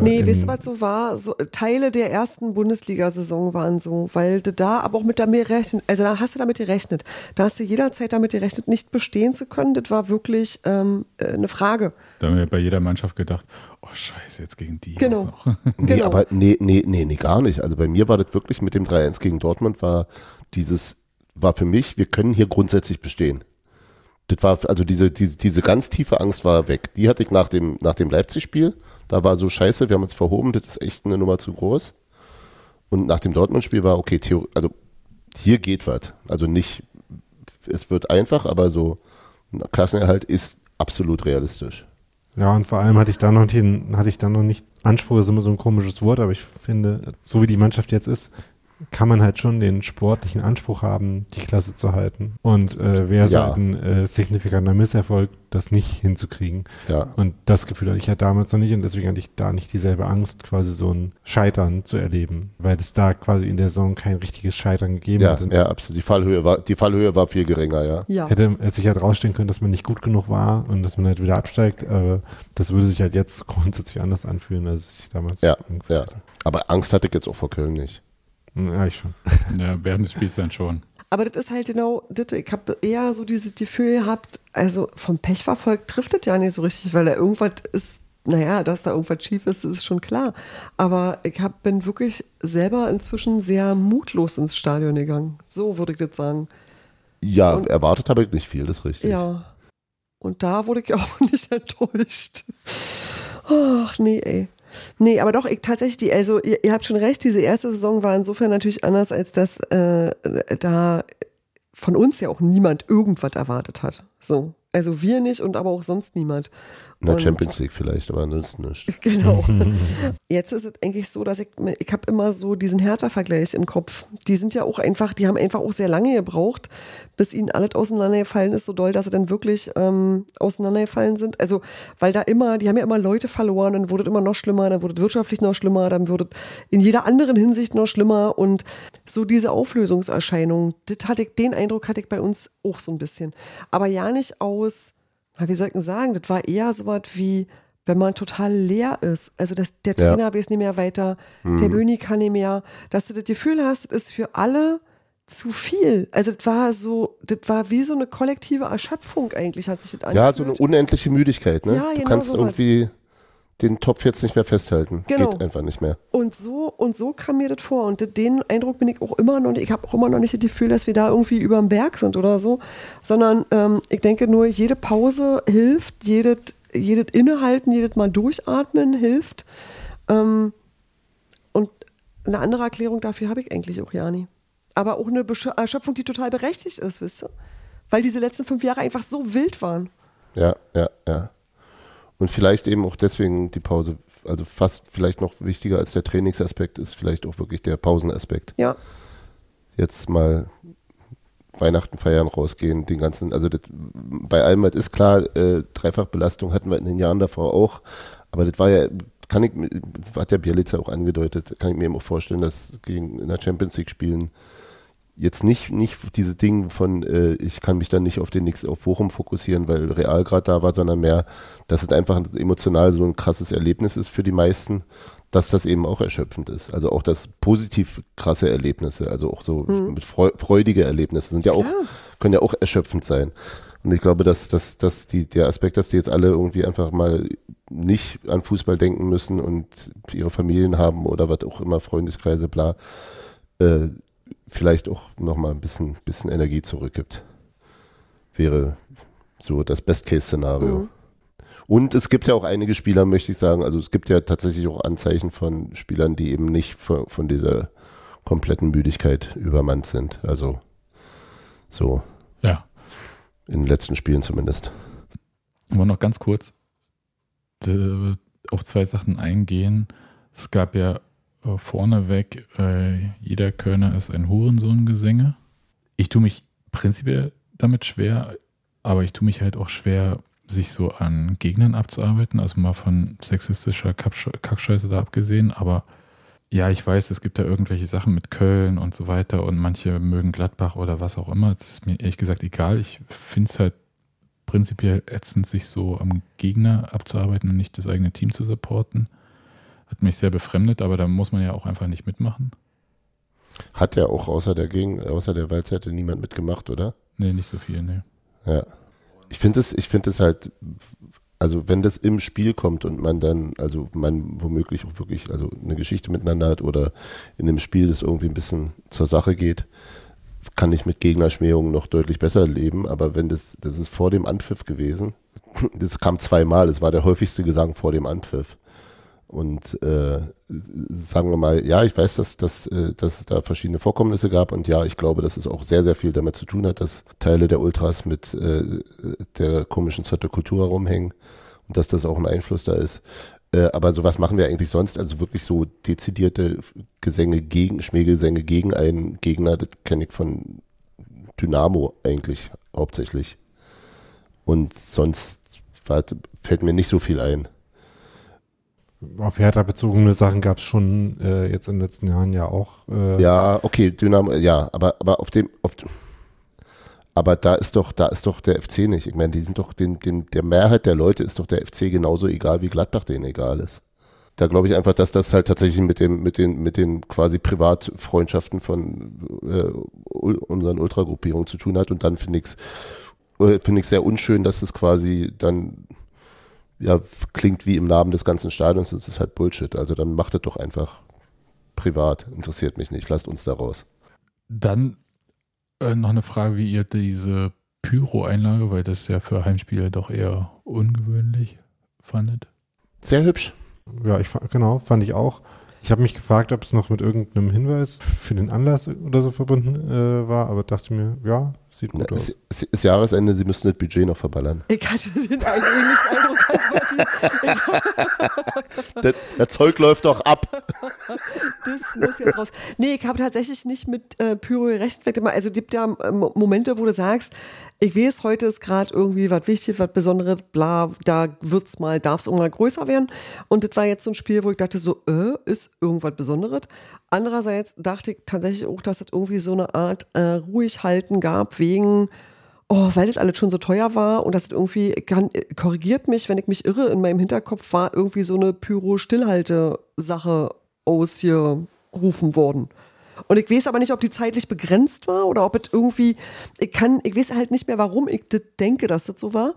Nee, in, weißt du, was so war? So, Teile der ersten Bundesliga-Saison waren so, weil du da aber auch mit damit rechnen, also da hast du damit gerechnet. Da hast du jederzeit damit gerechnet, nicht bestehen zu können. Das war wirklich ähm, äh, eine Frage. Da haben wir bei jeder Mannschaft gedacht, oh scheiße, jetzt gegen die. Genau. auch noch. Nee, Genau. aber nee, nee, nee, nee, gar nicht. Also bei mir war das wirklich mit dem 3-1 gegen Dortmund war dieses, war für mich, wir können hier grundsätzlich bestehen. Das war, also diese, diese, diese ganz tiefe Angst war weg. Die hatte ich nach dem, nach dem Leipzig-Spiel. Da war so scheiße, wir haben uns verhoben, das ist echt eine Nummer zu groß. Und nach dem Dortmund-Spiel war, okay, Theo, also hier geht was. Also nicht, es wird einfach, aber so ein Klassenerhalt ist absolut realistisch. Ja, und vor allem hatte ich da noch den, hatte ich da noch nicht, Anspruch ist immer so ein komisches Wort, aber ich finde, so wie die Mannschaft jetzt ist, kann man halt schon den sportlichen Anspruch haben, die Klasse zu halten. Und äh, wäre es Ja. halt ein äh, signifikanter Misserfolg, das nicht hinzukriegen. Ja. Und das Gefühl hatte ich ja damals noch nicht und deswegen hatte ich da nicht dieselbe Angst, quasi so ein Scheitern zu erleben, weil es da quasi in der Saison kein richtiges Scheitern gegeben Ja, hat. Ja, absolut. Die Fallhöhe war, die Fallhöhe war viel geringer, ja. Ja. Hätte es sich halt rausstellen können, dass man nicht gut genug war und dass man halt wieder absteigt, aber das würde sich halt jetzt grundsätzlich anders anfühlen, als es sich damals Ja, ja. hatte. Aber Angst hatte ich jetzt auch vor Köln nicht. Ja, ich schon. Ja, während des Spiels dann schon. Aber das ist halt genau, das, ich habe eher so dieses Gefühl gehabt, also vom Pech verfolgt trifft das ja nicht so richtig, weil da irgendwas ist, naja, dass da irgendwas schief ist, das ist schon klar. Aber ich hab, bin wirklich selber inzwischen sehr mutlos ins Stadion gegangen. So würde ich das sagen. Ja, Und- erwartet habe ich nicht viel, das ist richtig. Ja. Und da wurde ich auch nicht enttäuscht. Ach, nee, ey. Nee, aber doch, ich tatsächlich, die, also ihr, ihr habt schon recht, diese erste Saison war insofern natürlich anders, als dass äh, da von uns ja auch niemand irgendwas erwartet hat. So. Also wir nicht und aber auch sonst niemand. In der Und- Champions League vielleicht, aber ansonsten nicht. Genau. Jetzt ist es eigentlich so, dass ich, ich habe immer so diesen Hertha-Vergleich im Kopf. Die sind ja auch einfach, die haben einfach auch sehr lange gebraucht, bis ihnen alles auseinandergefallen ist, so doll, dass sie dann wirklich ähm, auseinandergefallen sind. Also, weil da immer, die haben ja immer Leute verloren, dann wurde es immer noch schlimmer, dann wurde es wirtschaftlich noch schlimmer, dann wurde es in jeder anderen Hinsicht noch schlimmer und so diese Auflösungserscheinung, das hatte ich, den Eindruck hatte ich bei uns auch so ein bisschen. Aber ja nicht aus, wie soll ich denn sagen, das war eher so was wie, wenn man total leer ist. Also dass der Ja. Trainer weiß nicht mehr weiter, der Böni kann nicht mehr, dass du das Gefühl hast, das ist für alle zu viel. Also das war so, das war wie so eine kollektive Erschöpfung eigentlich, hat sich das Ja, angefühlt. so eine unendliche Müdigkeit, ne? Ja, du genau kannst so was. Den Topf jetzt nicht mehr festhalten. Genau. Geht einfach nicht mehr. Und so, und so kam mir das vor. Und den Eindruck bin ich auch immer noch, ich habe auch immer noch nicht das Gefühl, dass wir da irgendwie über dem Berg sind oder so, sondern ähm, ich denke nur, jede Pause hilft, jedes, jedes Innehalten, jedes Mal durchatmen hilft. Ähm, und eine andere Erklärung dafür habe ich eigentlich auch ja nie. Aber auch eine Besch- Erschöpfung, die total berechtigt ist, wisst ihr? Weil diese letzten fünf Jahre einfach so wild waren. Ja, ja, ja. Und vielleicht eben auch deswegen die Pause, also fast vielleicht noch wichtiger als der Trainingsaspekt ist vielleicht auch wirklich der Pausenaspekt. Ja, Jetzt mal Weihnachten feiern, rausgehen, den ganzen, also das, bei allem, das ist klar, äh, Dreifachbelastung hatten wir in den Jahren davor auch, aber das war ja, kann ich, mir- hat der Bielitzer auch angedeutet, kann ich mir eben auch vorstellen, dass gegen in der Champions League spielen jetzt nicht, nicht diese Ding von, äh, ich kann mich dann nicht auf den Nix auf Bochum fokussieren, weil Real gerade da war, sondern mehr, dass es einfach emotional so ein krasses Erlebnis ist für die meisten, dass das eben auch erschöpfend ist. Also auch das positiv krasse Erlebnisse, also auch so mit freu freudige Erlebnisse sind ja auch, Klar. können ja auch erschöpfend sein. Und ich glaube, dass, dass, dass die, der Aspekt, dass die jetzt alle irgendwie einfach mal nicht an Fußball denken müssen und ihre Familien haben oder was auch immer, Freundeskreise, bla, äh, vielleicht auch nochmal ein bisschen, bisschen Energie zurückgibt. Wäre so das Best-Case-Szenario. Mhm. Und es gibt ja auch einige Spieler, möchte ich sagen, also es gibt ja tatsächlich auch Anzeichen von Spielern, die eben nicht von, von dieser kompletten Müdigkeit übermannt sind. Also so Ja. in den letzten Spielen zumindest. Aber noch ganz kurz äh, auf zwei Sachen eingehen. Es gab ja äh, vorneweg, äh, jeder Kölner ist ein Hurensohn-Gesänge. Ich tue mich prinzipiell damit schwer, aber ich tue mich halt auch schwer, sich so an Gegnern abzuarbeiten, also mal von sexistischer Kackscheiße da abgesehen, aber ja, ich weiß, es gibt da irgendwelche Sachen mit Köln und so weiter und manche mögen Gladbach oder was auch immer. Das ist mir ehrlich gesagt egal. Ich finde es halt prinzipiell ätzend, sich so am Gegner abzuarbeiten und nicht das eigene Team zu supporten. Hat mich sehr befremdet, aber da muss man ja auch einfach nicht mitmachen. Hat ja auch außer der Gegen, außer der Waldseite niemand mitgemacht, oder? Nee, nicht so viel, nee. Ja. Ich finde es, es halt, also wenn das im Spiel kommt und man dann, also man womöglich auch wirklich, also eine Geschichte miteinander hat oder in einem Spiel das irgendwie ein bisschen zur Sache geht, kann ich mit Gegnerschmähungen noch deutlich besser leben. Aber wenn das, das ist vor dem Anpfiff gewesen, das kam zweimal, es war der häufigste Gesang vor dem Anpfiff. Und äh, sagen wir mal, ja, ich weiß, dass, dass, äh, dass es da verschiedene Vorkommnisse gab und ja, ich glaube, dass es auch sehr, sehr viel damit zu tun hat, dass Teile der Ultras mit äh, der komischen Zotte Kultur rumhängen und dass das auch ein Einfluss da ist. Äh, aber sowas machen wir eigentlich sonst, also wirklich so dezidierte Gesänge gegen, Schmähgesänge gegen einen Gegner, das kenne ich von Dynamo eigentlich hauptsächlich. Und sonst fällt mir nicht so viel ein auf Hertha bezogene Sachen gab es schon äh, jetzt in den letzten Jahren ja auch. Äh ja, okay, Dynamo, ja, aber, aber auf dem, auf, aber da ist doch, da ist doch der FC nicht. Ich meine, die sind doch, den, den, der Mehrheit der Leute ist doch der FC genauso egal, wie Gladbach denen egal ist. Da glaube ich einfach, dass das halt tatsächlich mit dem, mit den, mit den quasi Privatfreundschaften von äh, unseren Ultragruppierungen zu tun hat. Und dann finde ich es äh, finde ich sehr unschön, dass es quasi dann ja, klingt wie im Namen des ganzen Stadions, das ist halt Bullshit. Also dann macht es doch einfach privat. Interessiert mich nicht. Lasst uns da raus. Dann äh, noch eine Frage, wie ihr diese Pyro-Einlage, weil das ja für Heimspiele doch eher ungewöhnlich fandet. Sehr hübsch. Ja, ich, genau, fand ich auch. Ich habe mich gefragt, ob es noch mit irgendeinem Hinweis für den Anlass oder so verbunden äh, war, aber dachte mir, ja, sieht gut Na, aus. Es ist Jahresende, sie müssen das Budget noch verballern. Ich hatte den Eindruck, das, der Zeug läuft doch ab. Das muss jetzt raus. Nee, ich habe tatsächlich nicht mit äh, Pyro gerechnet. Also es gibt ja ähm, Momente, wo du sagst, ich weiß, heute ist gerade irgendwie was Wichtiges, was Besonderes, bla, da wird's mal, darf es irgendwann größer werden. Und das war jetzt so ein Spiel, wo ich dachte so, äh, ist irgendwas Besonderes. Andererseits dachte ich tatsächlich auch, dass es irgendwie so eine Art äh, Ruhighalten gab, wegen, oh, weil das alles schon so teuer war und das irgendwie, kann, korrigiert mich, wenn ich mich irre, in meinem Hinterkopf war irgendwie so eine Pyro-Stillhalte-Sache ausgerufen worden. Und ich weiß aber nicht, ob die zeitlich begrenzt war oder ob es irgendwie, ich kann, ich weiß halt nicht mehr, warum ich das denke, dass das so war.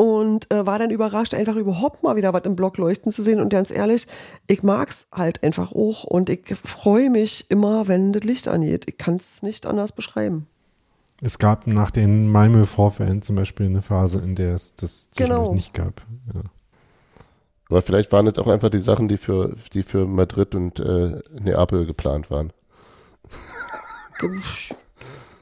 Und äh, war dann überrascht, einfach überhaupt mal wieder was im Block leuchten zu sehen. Und ganz ehrlich, ich mag's halt einfach auch. Und ich freue mich immer, wenn das Licht angeht. Ich kann es nicht anders beschreiben. Es gab nach den Malmö-Vorfällen zum Beispiel eine Phase, in der es das genau. nicht gab. Ja. Aber vielleicht waren das auch einfach die Sachen, die für, die für Madrid und äh, Neapel geplant waren.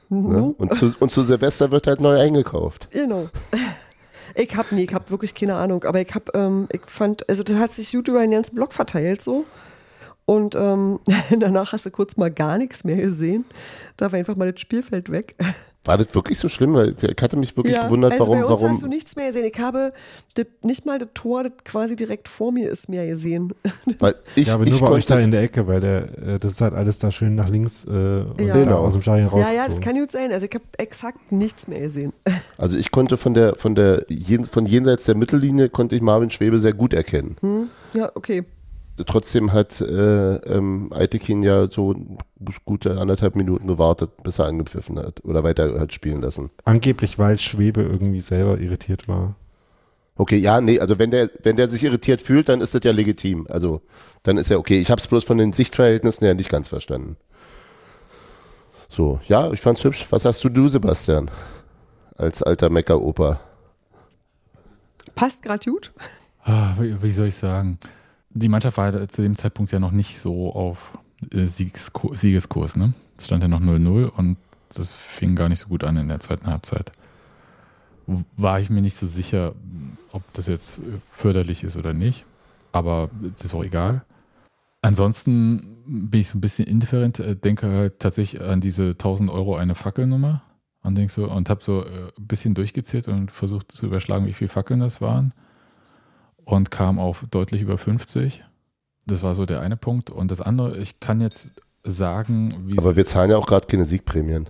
ne? und, zu, und zu Silvester wird halt neu eingekauft. Genau. Ich hab nee, ich hab wirklich keine Ahnung, aber ich hab, ähm, ich fand, also das hat sich gut über den ganzen Blog verteilt so. Und ähm, danach hast du kurz mal gar nichts mehr gesehen. Da war einfach mal das Spielfeld weg. War das wirklich so schlimm? Weil ich hatte mich wirklich ja, gewundert, also warum. Bei uns warum hast du nichts mehr gesehen. Ich habe das, nicht mal das Tor, das quasi direkt vor mir ist, mehr gesehen. Weil ich, ja, aber nur bei euch da in der Ecke, weil der, äh, das ist halt alles da schön nach links äh, ja. genau. aus dem Stadion raus. Ja, ja, das kann gut sein. Also ich habe exakt nichts mehr gesehen. Also ich konnte von der, von der, von jenseits der Mittellinie konnte ich Marvin Schwebe sehr gut erkennen. Hm? Ja, okay trotzdem hat äh, ähm, Aitekin ja so gute anderthalb Minuten gewartet, bis er angepfiffen hat oder weiter hat spielen lassen. Angeblich, weil Schwebe irgendwie selber irritiert war. Okay, ja, nee, also wenn der, wenn der sich irritiert fühlt, dann ist das ja legitim. Also dann ist ja okay. Ich habe es bloß von den Sichtverhältnissen her nicht ganz verstanden. So, ja, ich fand's hübsch. Was sagst du, du, Sebastian? Als alter Mecker-Opa. Passt gerade gut. Ah, wie, wie soll ich sagen? Die Mannschaft war zu dem Zeitpunkt ja noch nicht so auf äh, Siegeskurs, Siegeskurs ne? Es stand ja noch 0-0 und das fing gar nicht so gut an in der zweiten Halbzeit. War ich mir nicht so sicher, ob das jetzt förderlich ist oder nicht, aber es ist auch egal. Ansonsten bin ich so ein bisschen indifferent, äh, denke halt tatsächlich an diese 1000 Euro eine Fackelnummer und denk so und habe so äh, ein bisschen durchgezählt und versucht zu überschlagen, wie viele Fackeln das waren und kam auf deutlich über 50. Das war so der eine Punkt und das andere, ich kann jetzt sagen, wie Aber wir zahlen ja auch gerade keine Siegprämien.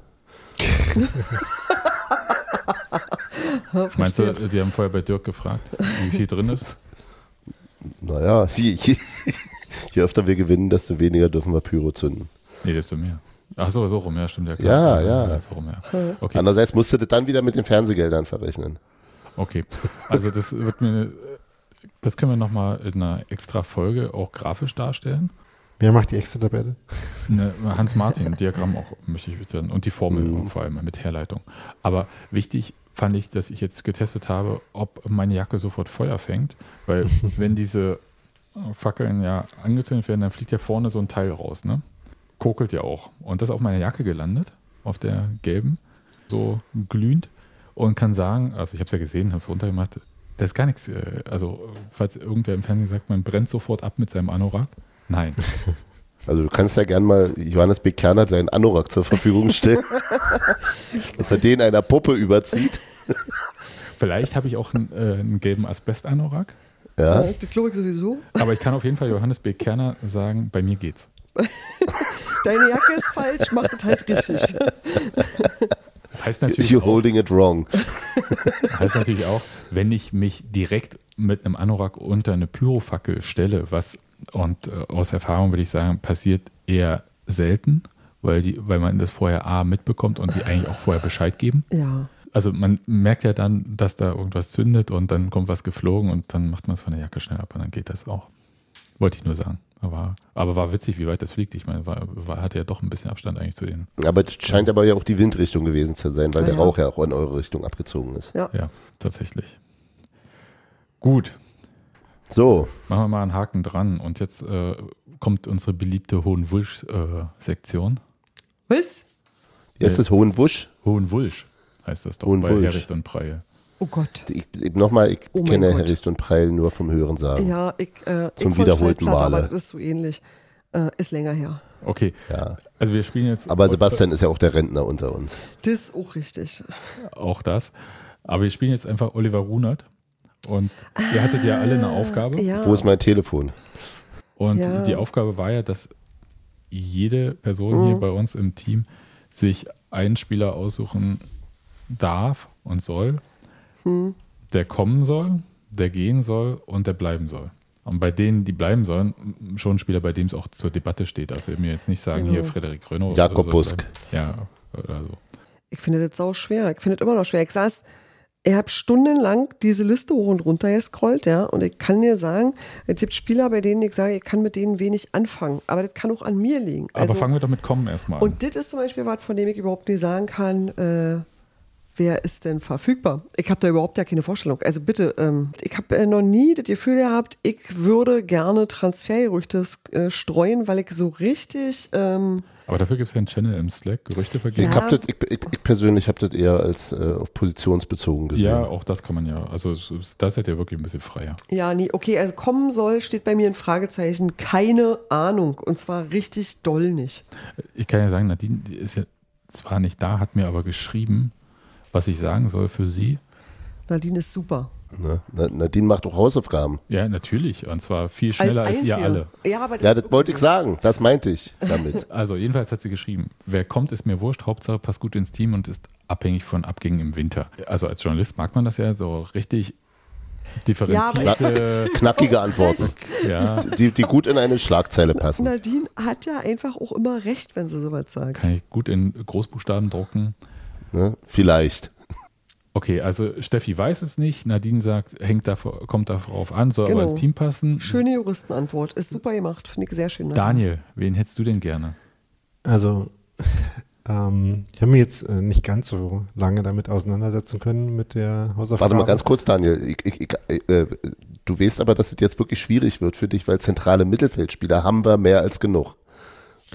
meinst du, die haben vorher bei Dirk gefragt, wie viel drin ist? Naja, je, je, je öfter wir gewinnen, desto weniger dürfen wir Pyro zünden. Nee, desto mehr. Ach so, so rum, ja, stimmt ja Ja, ja. So rum, ja. Okay. Andererseits musst du das dann wieder mit den Fernsehgeldern verrechnen. Okay, also das wird mir, das können wir nochmal in einer extra Folge auch grafisch darstellen. Wer macht die extra Tabelle? Ne, Hans Martin, Diagramm auch möchte ich wittern und die Formel Mhm. vor allem mit Herleitung. Aber wichtig fand ich, dass ich jetzt getestet habe, ob meine Jacke sofort Feuer fängt, weil wenn diese Fackeln ja angezündet werden, dann fliegt ja vorne so ein Teil raus, ne? Kokelt ja auch. Und das ist auf meiner Jacke gelandet, auf der gelben, so glühend und kann sagen, also ich habe es ja gesehen, habe es runtergemacht, da ist gar nichts, äh, also falls irgendwer im Fernsehen sagt, man brennt sofort ab mit seinem Anorak. Nein, Also du kannst ja gern mal Johannes B. Kernert seinen Anorak zur Verfügung stellen, dass er den einer Puppe überzieht. Vielleicht habe ich auch einen, äh, einen gelben Asbest-Anorak, Ja, Das glaube ich sowieso. aber ich kann auf jeden Fall Johannes B. Kerner sagen, bei mir geht's. Deine Jacke ist falsch, mach das halt richtig. Heißt natürlich, you're auch, holding it wrong. heißt natürlich auch, wenn ich mich direkt mit einem Anorak unter eine Pyrofackel stelle, was und äh, aus Erfahrung würde ich sagen, passiert eher selten, weil, die, weil man das vorher A mitbekommt und die eigentlich auch vorher Bescheid geben. Ja. Also man merkt ja dann, dass da irgendwas zündet und dann kommt was geflogen und dann macht man es von der Jacke schnell ab und dann geht das auch. Wollte ich nur sagen. Aber, aber war witzig, wie weit das fliegt. Ich meine, war, war, hatte ja doch ein bisschen Abstand eigentlich zu denen. Aber es scheint aber ja auch die Windrichtung gewesen zu sein, weil Ah, der ja. Rauch ja auch in eure Richtung abgezogen ist. Ja. Ja, tatsächlich. Gut, So, machen wir mal einen Haken dran. Und jetzt äh, kommt unsere beliebte Hohenwulsch-Sektion. Was? jetzt Äh, ist Hohenwusch. Hohenwulsch heißt das doch bei Hohenwulsch. Herricht und Preil. Oh Gott. Ich, ich, Nochmal, ich Oh kenne Gott. Herricht und Preil nur vom Hören sagen. Ja, ich, äh, Zum ich wiederholten Male. aber das ist so ähnlich. Äh, ist länger her. Okay, Ja. also wir spielen jetzt Aber Sebastian ist ja auch der Rentner unter uns. Das ist auch richtig. auch das. Aber wir spielen jetzt einfach Oliver Runert. Und ihr hattet ja alle eine Aufgabe. Ja. Wo ist mein Telefon? Und Ja. die Aufgabe war ja, dass jede Person hier Mhm. bei uns im Team sich einen Spieler aussuchen darf und soll, Der kommen soll, der gehen soll und der bleiben soll. Und bei denen, die bleiben sollen, schon ein Spieler, bei dem es auch zur Debatte steht. Also mir jetzt nicht sagen, hier Genau. Frederik Rönno. Jakob oder so Busk. bleiben. Ja, oder so. Ich finde das sau schwer. Ich finde das immer noch schwer. Ich saß, ich habe stundenlang diese Liste hoch und runter gescrollt, ja, und ich kann dir sagen, es gibt Spieler, bei denen ich sage, ich kann mit denen wenig anfangen. Aber das kann auch an mir liegen. Aber Also, fangen wir damit kommen erstmal an. und das ist zum Beispiel was, von dem ich überhaupt nicht sagen kann, äh, wer ist denn verfügbar? Ich habe da überhaupt ja keine Vorstellung. Also bitte, ähm, ich habe äh, noch nie das Gefühl gehabt, ich würde gerne Transfergerüchte äh, streuen, weil ich so richtig, ähm, Aber dafür gibt es ja einen Channel im Slack, Gerüchte vergeben. Ich, Ja. hab das, ich, ich, ich persönlich habe das eher als äh, auf positionsbezogen gesehen. Ja, auch das kann man ja. Also da seid ihr wirklich ein bisschen freier. ja, nie, okay, also kommen soll, steht bei mir ein Fragezeichen, keine Ahnung. Und zwar richtig doll nicht. Ich kann ja sagen, Nadine ist ja zwar nicht da, hat mir aber geschrieben, was ich sagen soll für sie. Nadine ist super. Ne? Na- Nadine macht auch Hausaufgaben. Ja, natürlich. Und zwar viel schneller als, ihr alle. Ja, aber Ja, ist das wollte ich okay. sagen. Das meinte ich damit. Also jedenfalls hat sie geschrieben, wer kommt, ist mir wurscht, Hauptsache passt gut ins Team und ist abhängig von Abgängen im Winter. Also als Journalist mag man das ja so richtig differenzierte, Knackige Antworten, ja, die, die gut in eine Schlagzeile passen. Nadine hat ja einfach auch immer recht, wenn sie sowas sagt. kann ich gut in Großbuchstaben drucken. Ne? Vielleicht. Okay, also Steffi weiß es nicht, Nadine sagt, hängt davor, kommt darauf an, soll Genau. aber ins Team passen. Schöne Juristenantwort. Ist super gemacht. Finde ich sehr schön. Daniel, wen hättest du denn gerne? Also, ähm, ich habe mich jetzt äh, nicht ganz so lange damit auseinandersetzen können mit der Hausaufgabe. Warte mal ganz kurz, Daniel. Ich, ich, ich, äh, du weißt aber, dass es jetzt wirklich schwierig wird für dich, weil zentrale Mittelfeldspieler haben wir mehr als genug.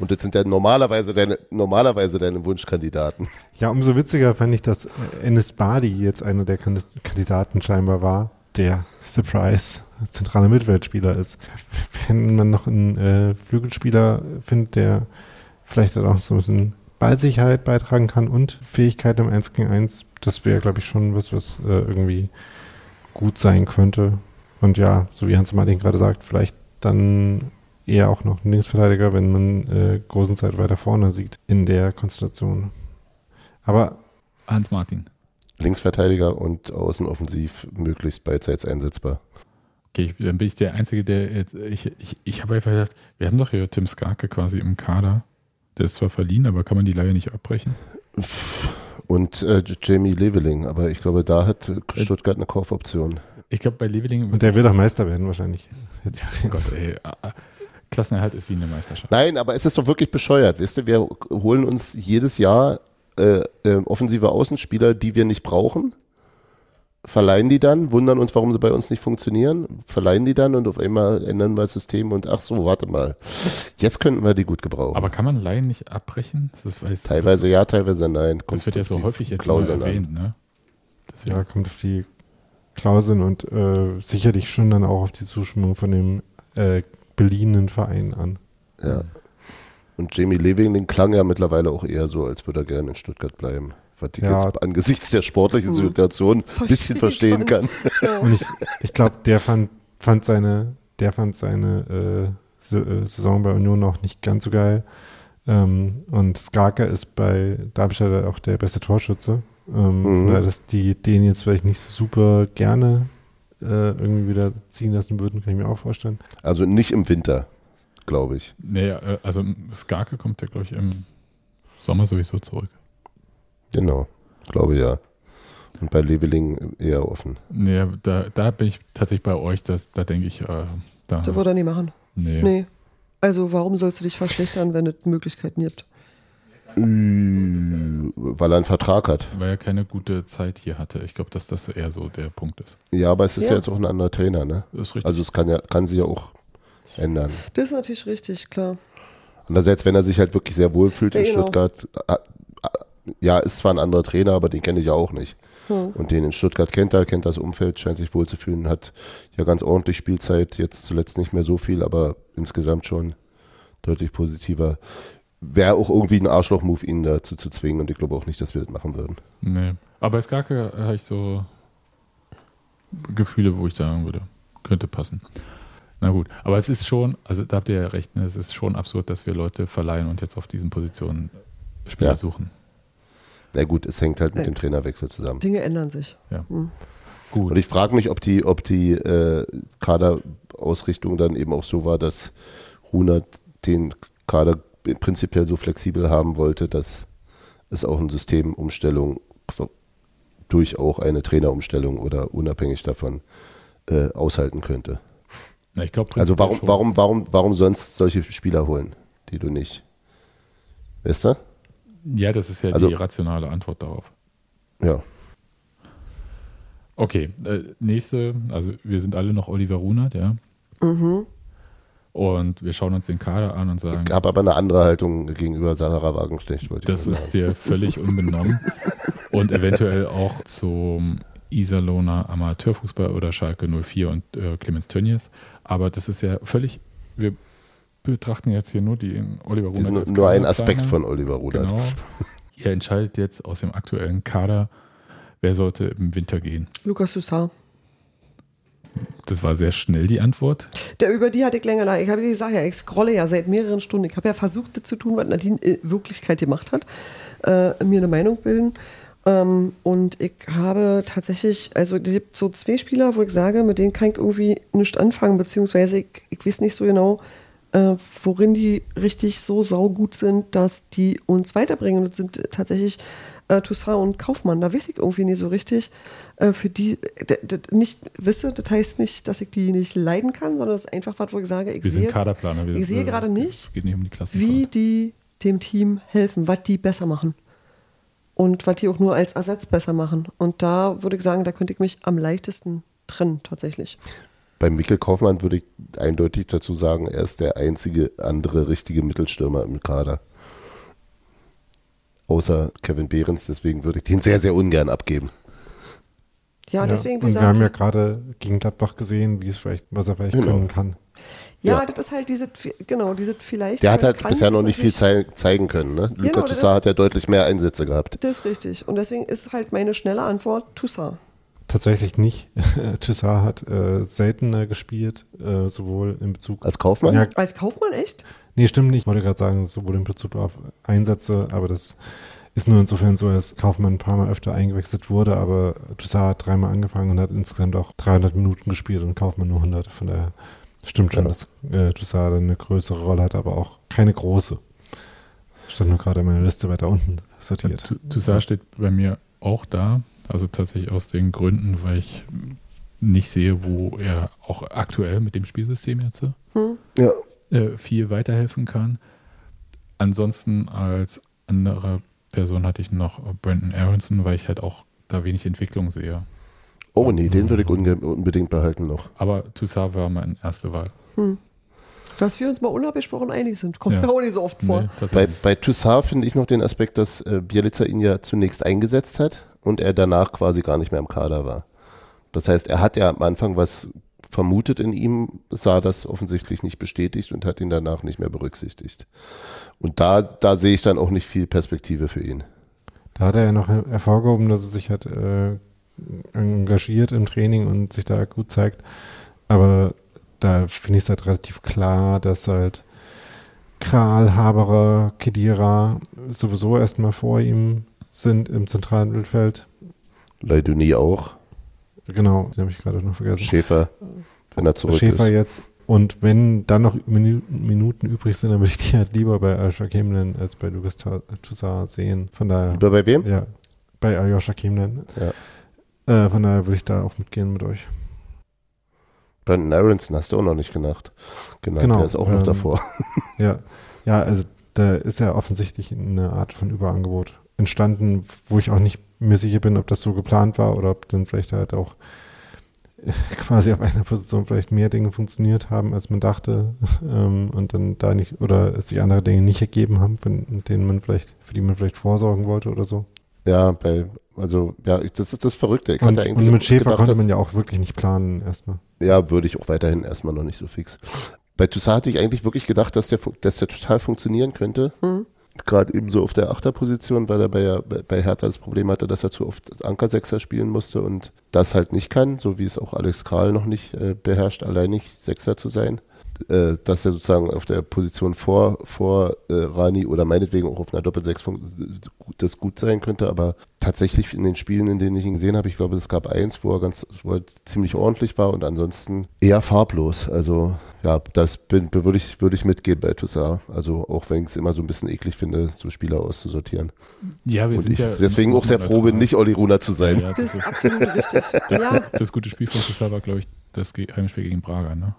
Und das sind ja normalerweise deine, normalerweise deine Wunschkandidaten. Ja, umso witziger fand ich, dass äh, Enes Badi jetzt einer der Kandidaten scheinbar war, der Surprise zentraler Mittelfeldspieler ist. Wenn man noch einen äh, Flügelspieler findet, der vielleicht dann auch so ein bisschen Ballsicherheit beitragen kann und Fähigkeit im 1 gegen 1, das wäre, glaube ich, schon was, was äh, irgendwie gut sein könnte. Und ja, so wie Hans Martin gerade sagt, vielleicht dann eher auch noch ein Linksverteidiger, wenn man äh, großen Zeit weiter vorne sieht in der Konstellation. Aber Hans Martin. Linksverteidiger und außenoffensiv möglichst beidseits einsetzbar. Okay, dann bin ich der Einzige, der jetzt, ich, ich, ich habe einfach gedacht, wir haben doch hier Tim Skarke quasi im Kader. Der ist zwar verliehen, aber kann man die Leihe nicht abbrechen? Und äh, Jamie Leveling, aber ich glaube, da hat Stuttgart eine Kaufoption. Ich glaube, bei Leveling. und der wird auch Meister werden wahrscheinlich. Jetzt Oh Gott, ey. Klassenerhalt ist wie eine Meisterschaft. Nein, aber es ist doch wirklich bescheuert. Wisst ihr, wir holen uns jedes Jahr äh, äh, offensive Außenspieler, die wir nicht brauchen, verleihen die dann, wundern uns, warum sie bei uns nicht funktionieren, verleihen die dann und auf einmal ändern wir das System und ach so, warte mal. Jetzt könnten wir die gut gebrauchen. Aber kann man Laien nicht abbrechen? Das weiß, teilweise ja, teilweise nein. Das Kommt wird ja so häufig jetzt immer Klauseln an. erwähnt, ne? Ja, kommt auf die Klauseln und äh, sicherlich schon dann auch auf die Zustimmung von dem äh, beliehenen Verein an. Ja. Und Jamie Leving, den klang ja mittlerweile auch eher so, als würde er gerne in Stuttgart bleiben. Was ich Ja. jetzt angesichts der sportlichen Situation ein bisschen verstehen kann. Und ich, ich glaube, der fand, fand seine, der fand seine äh, äh, Saison bei Union auch nicht ganz so geil. Ähm, und Skarka ist bei Darmstadt auch der beste Torschütze. Ähm, Mhm. Dass die den jetzt vielleicht nicht so super gerne äh, irgendwie wieder ziehen lassen würden, kann ich mir auch vorstellen. Also nicht im Winter, glaube ich. Nee, äh, also Skarke kommt ja, glaube ich, im Sommer sowieso zurück. Genau, glaube ja. Und bei Leveling eher offen. Nee, da, da bin ich tatsächlich bei euch, das, da denke ich, äh, da. Das würde er nie machen. nee. Nee. Also warum sollst du dich verschlechtern, wenn es Möglichkeiten gibt? Äh, Weil er einen Vertrag hat. Weil er keine gute Zeit hier hatte. Ich glaube, dass das eher so der Punkt ist. Ja, aber es ist ja, Ja. jetzt auch ein anderer Trainer, ne? Das ist richtig. Also es kann ja, kann sich ja auch ändern. Das ist natürlich richtig, klar. Andererseits, wenn er sich halt wirklich sehr wohl fühlt in Ja, genau. Stuttgart, äh, äh, ja, ist zwar ein anderer Trainer, aber den kenne ich ja auch nicht. Hm. Und den in Stuttgart kennt er, kennt das Umfeld, scheint sich wohl zu fühlen, hat ja ganz ordentlich Spielzeit, jetzt zuletzt nicht mehr so viel, aber insgesamt schon deutlich positiver. Wäre auch irgendwie ein Arschloch-Move, ihn dazu zu zwingen und ich glaube auch nicht, dass wir das machen würden. nee. Aber Skarke habe ich so Gefühle, wo ich sagen würde, könnte passen. Na gut, aber es ist schon, also da habt ihr ja recht, ne? es ist schon absurd, dass wir Leute verleihen und jetzt auf diesen Positionen Spieler Ja. suchen. Na gut, es hängt halt mit Ja. dem Trainerwechsel zusammen. Dinge ändern sich. Gut. Und ich frage mich, ob die, ob die äh, Kaderausrichtung dann eben auch so war, dass Runert den Kader prinzipiell so flexibel haben wollte, dass es auch eine Systemumstellung durch auch eine Trainerumstellung oder unabhängig davon äh, aushalten könnte. Na, ich glaube, Also warum, warum, warum, warum sonst solche Spieler holen, die du nicht, weißt du? Ja, das ist ja Also- die rationale Antwort darauf. Ja. Okay, äh, nächste, also wir sind alle noch Oliver Runert, ja. Mhm. Und wir schauen uns den Kader an und sagen, Ich habe aber eine andere Haltung gegenüber Sarah Wagenknecht, wollte das ich ist dir völlig unbenommen. und eventuell auch zum Iserlohner Amateurfußball oder Schalke 04 und äh, Clemens Tönnies. Aber das ist ja völlig, wir betrachten jetzt hier nur die Oliver Runert. nur, als nur ein Kaderplaner. Aspekt von Oliver Rudert. Genau. Ihr entscheidet jetzt aus dem aktuellen Kader, wer sollte im Winter gehen. Lukas Hussar. Das war sehr schnell die Antwort. Der, über die hatte ich länger nach. Ich habe gesagt, ja, ich scrolle ja seit mehreren Stunden. Ich habe ja versucht, das zu tun, was Nadine in Wirklichkeit gemacht hat. Äh, mir eine Meinung bilden. Ähm, und ich habe tatsächlich, also es gibt so zwei Spieler, wo ich sage, mit denen kann ich irgendwie nichts anfangen, beziehungsweise ich, ich weiß nicht so genau, äh, worin die richtig so saugut sind, dass die uns weiterbringen. Und das sind tatsächlich äh, Toussaint und Kaufmann. Da weiß ich irgendwie nicht so richtig. Äh, für die, d- nicht, wisse, das heißt nicht, dass ich die nicht leiden kann, sondern das ist einfach was, wo ich sage, ich Wir sehe. Wir, ich sehe äh, gerade Es nicht, geht nicht um die wie die dem Team helfen, was die besser machen. Und was die auch nur als Ersatz besser machen. Und da würde ich sagen, da könnte ich mich am leichtesten trennen, tatsächlich. Bei Mikkel Kaufmann würde ich eindeutig dazu sagen, er ist der einzige andere richtige Mittelstürmer im Kader. Außer Kevin Behrens, deswegen würde ich den sehr, sehr ungern abgeben. Ja, deswegen, wie und wir haben ja gerade gegen Gladbach gesehen, wie es vielleicht, was er vielleicht Genau. können kann. ja, ja. das ist halt diese, genau, diese vielleicht. Der hat halt kann, bisher noch nicht viel zeigen können. Ne? Luka Genau, Toussaint hat ja deutlich mehr Einsätze gehabt. Das ist richtig. Und deswegen ist halt meine schnelle Antwort Toussaint. Tatsächlich nicht. Toussaint hat äh, seltener gespielt, äh, sowohl in Bezug Als Kaufmann? Ja, Als Kaufmann echt? Nee, stimmt nicht. Ich wollte gerade sagen, sowohl in Bezug auf Einsätze, aber das ist nur insofern so, dass Kaufmann ein paar Mal öfter eingewechselt wurde, aber Toussaint hat dreimal angefangen und hat insgesamt auch 300 Minuten gespielt und Kaufmann nur 100. Von daher stimmt schon, Ja. dass äh, Toussaint dann eine größere Rolle hat, aber auch keine große. Stand nur gerade in meiner Liste weiter unten sortiert. Tu- Toussaint steht bei mir auch da. Also tatsächlich aus den Gründen, weil ich nicht sehe, wo er auch aktuell mit dem Spielsystem jetzt Hm? Ja. Äh, viel weiterhelfen kann. Ansonsten als andere Person hatte ich noch Brandon Aronson, weil ich halt auch da wenig Entwicklung sehe. Oh nee, den würde ich unbedingt behalten noch. Aber Toussaint war meine erste Wahl. Dass wir uns mal unabgesprochen einig sind. Kommt Ja. ja auch nicht so oft vor. Nee, Bei, bei Toussaint finde ich noch den Aspekt, dass äh, Bielica ihn ja zunächst eingesetzt hat und er danach quasi gar nicht mehr im Kader war. Das heißt, er hat ja am Anfang was vermutet in ihm, sah das offensichtlich nicht bestätigt und hat ihn danach nicht mehr berücksichtigt. Und da, da sehe ich dann auch nicht viel Perspektive für ihn. Da hat er ja noch hervorgehoben, dass er sich hat äh, engagiert im Training und sich da gut zeigt. Aber da finde ich es halt relativ klar, dass halt Kral, Haberer, Kedira sowieso erstmal vor ihm sind im zentralen Mittelfeld. Leiduni auch, Genau, den habe ich gerade noch vergessen. Schäfer, wenn er zurück Schäfer ist. jetzt. Und wenn dann noch Minuten, übrig sind, dann würde ich die halt lieber bei Aljoscha Kemnen als bei Lukas Ta- Toussaint sehen. Von daher, Lieber bei wem? ja, bei Aljoscha Kemnen. Ja. Äh, von daher würde ich da auch mitgehen mit euch. Brandon Aronson hast du auch noch nicht genannt. Genannt, Genau, der ist auch noch ähm, davor. Ja, ja, also da ist ja offensichtlich eine Art von Überangebot entstanden, wo ich auch nicht mir sicher bin, ob das so geplant war oder ob dann vielleicht halt auch quasi auf einer Position vielleicht mehr Dinge funktioniert haben, als man dachte ähm, und dann da nicht oder es sich andere Dinge nicht ergeben haben, von denen man vielleicht, für die man vielleicht vorsorgen wollte oder so. Ja, bei, also, ja, das ist das Verrückte. Ich Und, hatte eigentlich und mit Schäfer gedacht, konnte man ja auch wirklich nicht planen erstmal. Ja, würde ich auch weiterhin erstmal noch nicht so fix. Bei Toussaint hatte ich eigentlich wirklich gedacht, dass der, dass der total funktionieren könnte. Hm? Gerade eben so auf der Achterposition, weil er bei, bei Hertha das Problem hatte, dass er zu oft Ankersechser spielen musste und das halt nicht kann, so wie es auch Alex Kral noch nicht äh, beherrscht, allein nicht Sechser zu sein. Äh, dass er sozusagen auf der Position vor, vor äh, Rani oder meinetwegen auch auf einer Doppelsechs das gut sein könnte, aber tatsächlich in den Spielen, in denen ich ihn gesehen habe, ich glaube, es gab eins, wo er ganz wo er ziemlich ordentlich war und ansonsten eher farblos. Also ja, das bin, würde ich, würde ich mitgehen bei Toussaint. Also auch wenn ich es immer so ein bisschen eklig finde, so Spieler auszusortieren. Ja, wir Und sind ich ja deswegen auch sehr froh bin, nicht Olli Runa zu sein. Ja, Das das, ist absolut richtig. Ja, das gute Spiel von Toussaint war, glaube ich, das Heimspiel gegen Braga, ne?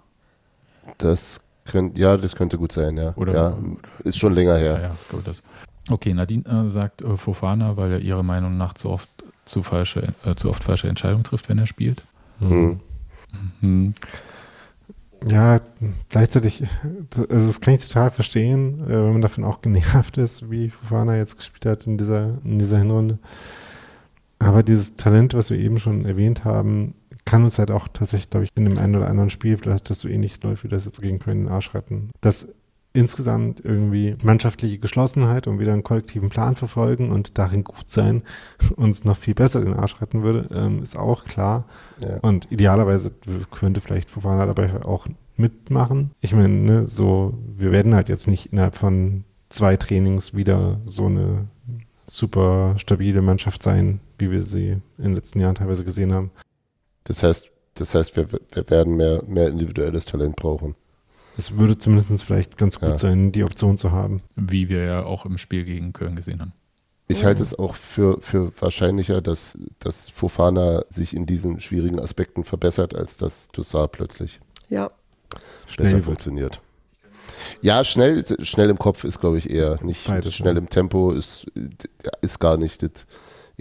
Das könnte, ja, das könnte gut sein, ja. Oder- ja, ist schon länger Ja, her. ja, ich glaube das. Okay, Nadine äh, sagt äh, Fofana, weil er ihrer Meinung nach zu oft zu falsche, äh, zu oft falsche Entscheidungen trifft, wenn er spielt. Hm. Hm. Ja, gleichzeitig, also das kann ich total verstehen, äh, wenn man davon auch genervt ist, wie Fofana jetzt gespielt hat in dieser, in dieser Hinrunde. Aber dieses Talent, was wir eben schon erwähnt haben, kann uns halt auch tatsächlich, glaube ich, in dem einen oder anderen Spiel, vielleicht das so ähnlich läuft wie das jetzt gegen Köln den Arsch retten, dass insgesamt irgendwie mannschaftliche Geschlossenheit und wieder einen kollektiven Plan verfolgen und darin gut sein uns noch viel besser den Arsch retten würde, ähm, ist auch klar. Ja. Und idealerweise könnte vielleicht Fofana dabei auch mitmachen. Ich meine, ne, so, wir werden halt jetzt nicht innerhalb von zwei Trainings wieder so eine super stabile Mannschaft sein, wie wir sie in den letzten Jahren teilweise gesehen haben. Das heißt, das heißt, wir, wir werden mehr, mehr individuelles Talent brauchen. Es würde zumindest vielleicht ganz gut Ja. sein, die Option zu haben. Wie wir ja auch im Spiel gegen Köln gesehen haben. Ich halte es auch für, für wahrscheinlicher, dass, dass Fofana sich in diesen schwierigen Aspekten verbessert, als dass Toussaint plötzlich ja. besser Schnell wird. funktioniert. Ja, schnell, schnell im Kopf ist, glaube ich, eher nicht. Beides, schnell ja. im Tempo ist, ist gar nicht. Das,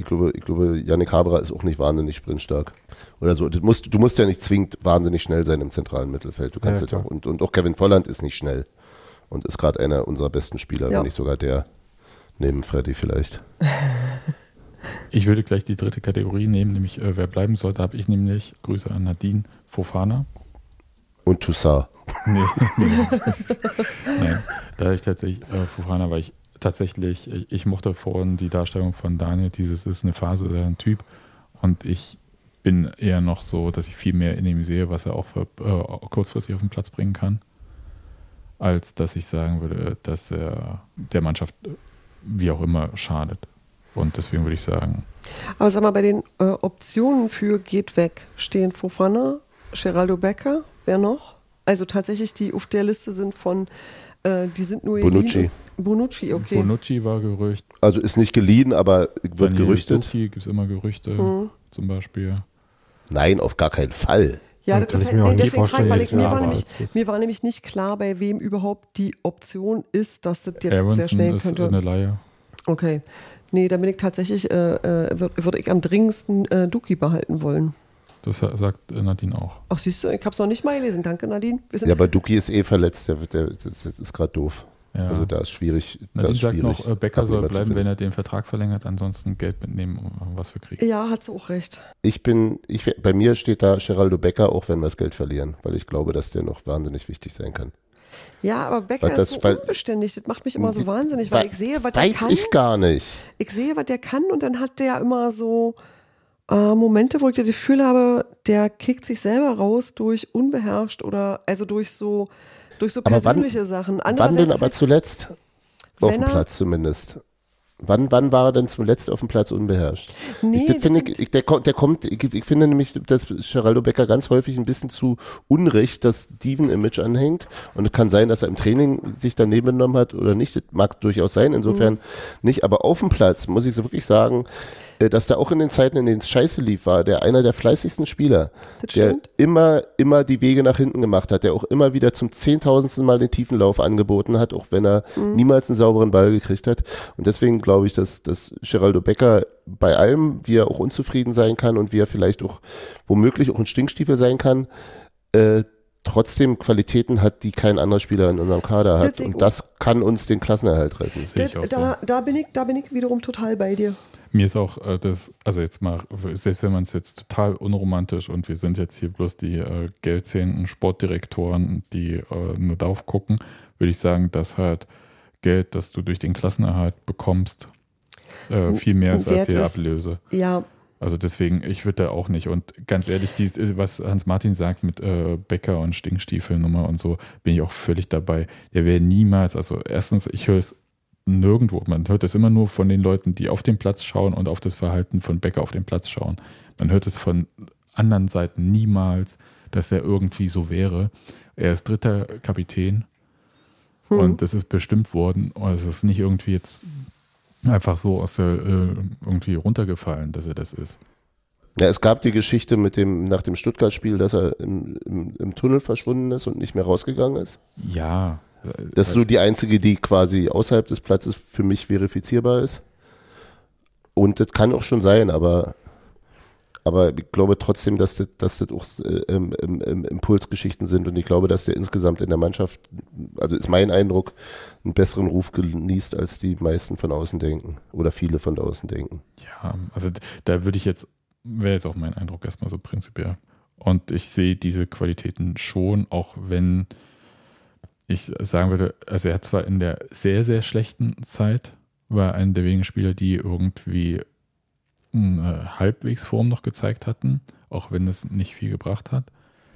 ich glaube, ich glaube, Yannick Haberer ist auch nicht wahnsinnig sprintstark. Oder so. Das musst, du musst ja nicht zwingend wahnsinnig schnell sein im zentralen Mittelfeld. Du kannst Ja, auch, klar. und, und auch Kevin Volland ist nicht schnell. Und ist gerade einer unserer besten Spieler, Ja. wenn nicht sogar der, neben Freddy vielleicht. Ich würde gleich die dritte Kategorie nehmen, nämlich äh, wer bleiben sollte, habe ich nämlich, Grüße an Nadine, Fofana. Und Toussaint. Nee, nee. Nein, da ich tatsächlich, äh, Fofana, weil ich tatsächlich, ich, ich mochte vorhin die Darstellung von Daniel, dieses ist eine Phase oder ein Typ und ich bin eher noch so, dass ich viel mehr in ihm sehe, was er auch für, äh, kurzfristig auf den Platz bringen kann, als dass ich sagen würde, dass er der Mannschaft wie auch immer schadet. Und deswegen würde ich sagen, Aber sag mal, bei den äh, Optionen für geht weg stehen Fofana, Geraldo Becker, wer noch? Also tatsächlich, die auf der Liste sind von, äh, die sind nur Bonucci. Bonucci, okay. Bonucci war Gerücht, Also ist nicht geliehen, aber wird Daniel gerüchtet. Gibt es immer Gerüchte Hm. zum Beispiel. Nein, auf gar keinen Fall. Ja, Ja, das kann ist ich halt, mir auch nee, deswegen frage vorstellen, ich, weil jetzt ich, mir, war nämlich, mir war nämlich nicht klar, bei wem überhaupt die Option ist, dass das jetzt sehr Aronson schnell ist könnte. eine Laie. Okay. Nee, da bin ich tatsächlich, äh, äh, würde würd ich am dringendsten äh, Duki behalten wollen. Das sa- sagt äh, Nadine auch. Ach, siehst du, ich habe es noch nicht mal gelesen. Danke, Nadine. Ja, aber Duki ist eh verletzt, der, der, das, das ist gerade doof. Ja. Also da ist schwierig. Nadine ist sagt schwierig noch, äh, Becker soll bleiben, wenn er den Vertrag verlängert, ansonsten Geld mitnehmen, um was wir kriegen. ja, hat sie auch recht. Ich bin, ich, bei mir steht da Geraldo Becker, auch wenn wir das Geld verlieren, weil ich glaube, dass der noch wahnsinnig wichtig sein kann. Ja, aber Becker das- ist so weil- unbeständig. Das macht mich immer so wahnsinnig, weil ich sehe, was der Weiß kann. ich gar nicht. ich sehe, was der kann und dann hat der immer so äh, Momente, wo ich das Gefühl habe, der kickt sich selber raus durch unbeherrscht oder also durch so durch so Aber wann- persönliche Sachen. Wann denn aber zuletzt? Auf dem Platz zumindest. Wann, wann war er denn zuletzt auf dem Platz unbeherrscht? Nee, ich, finde ich, der, kommt- der kommt, ich, ich finde nämlich, dass Geraldo Becker ganz häufig ein bisschen zu Unrecht das Steven-Image anhängt. Und es kann sein, dass er im Training sich daneben genommen hat oder nicht. Das mag durchaus sein, insofern Mhm. nicht. Aber auf dem Platz muss ich so wirklich sagen, dass da auch in den Zeiten, in denen es scheiße lief, war der einer der fleißigsten Spieler, Das der immer, immer die Wege nach hinten gemacht hat, der auch immer wieder zum zehntausendsten Mal den Tiefenlauf angeboten hat, auch wenn er Mhm. niemals einen sauberen Ball gekriegt hat. Und deswegen glaube ich, dass, dass Geraldo Becker bei allem, wie er auch unzufrieden sein kann und wie er vielleicht auch womöglich auch ein Stinkstiefel sein kann, äh, trotzdem Qualitäten hat, die kein anderer Spieler in unserem Kader Das hat. ich Und das kann uns den Klassenerhalt retten. Das, so. da, da, bin ich, da bin ich wiederum total bei dir. Mir ist auch äh, das, also jetzt mal, selbst wenn man es jetzt total unromantisch und wir sind jetzt hier bloß die äh, geldzählenden Sportdirektoren, die äh, nur darauf gucken, würde ich sagen, dass halt Geld, das du durch den Klassenerhalt bekommst, äh, viel mehr ist als die. Ablöse. Ja, Also deswegen, ich würde da auch nicht. Und ganz ehrlich, die, was Hans-Martin sagt mit äh, Bäcker und Stinkstiefelnummer und so, bin ich auch völlig dabei. Der wäre niemals, also erstens, ich höre es nirgendwo. Man hört es immer nur von den Leuten, die auf den Platz schauen und auf das Verhalten von Bäcker auf den Platz schauen. Man hört es von anderen Seiten niemals, dass er irgendwie so wäre. Er ist dritter Kapitän Hm. und das ist bestimmt worden. Also es ist nicht irgendwie jetzt einfach so aus der äh, irgendwie runtergefallen, dass er das ist. Ja, es gab die Geschichte mit dem, nach dem Stuttgart-Spiel, dass er im, im, im Tunnel verschwunden ist und nicht mehr rausgegangen ist. Ja. Das ist so die einzige, die quasi außerhalb des Platzes für mich verifizierbar ist. Und das kann auch schon sein, aber, aber ich glaube trotzdem, dass das, dass das auch äh, ähm, ähm, Impulsgeschichten sind und ich glaube, dass der insgesamt in der Mannschaft, also ist mein Eindruck, einen besseren Ruf genießt, als die meisten von außen denken oder viele von außen denken. Ja, also da würde ich jetzt, wäre jetzt auch mein Eindruck erstmal so prinzipiell. Und ich sehe diese Qualitäten schon, auch wenn ich sagen würde, also er hat zwar in der sehr, sehr schlechten Zeit, war einer der wenigen Spieler, die irgendwie eine halbwegs Form noch gezeigt hatten, auch wenn es nicht viel gebracht hat.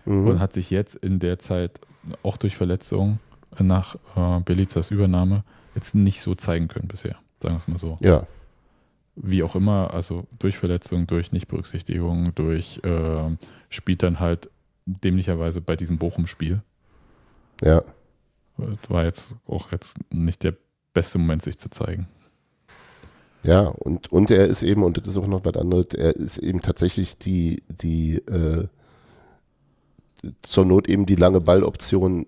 Mhm. Und hat sich jetzt in der Zeit auch durch Verletzungen nach äh, Belizas Übernahme jetzt nicht so zeigen können bisher, sagen wir es mal so Ja, wie auch immer, also durch Verletzung, durch Nichtberücksichtigung, durch äh, spielt dann halt dämlicherweise bei diesem Bochum-Spiel. ja. Das War jetzt auch jetzt nicht der beste Moment, sich zu zeigen. Ja, und, und er ist eben, und das ist auch noch was anderes, er ist eben tatsächlich die, die äh, zur Not eben die lange Balloption,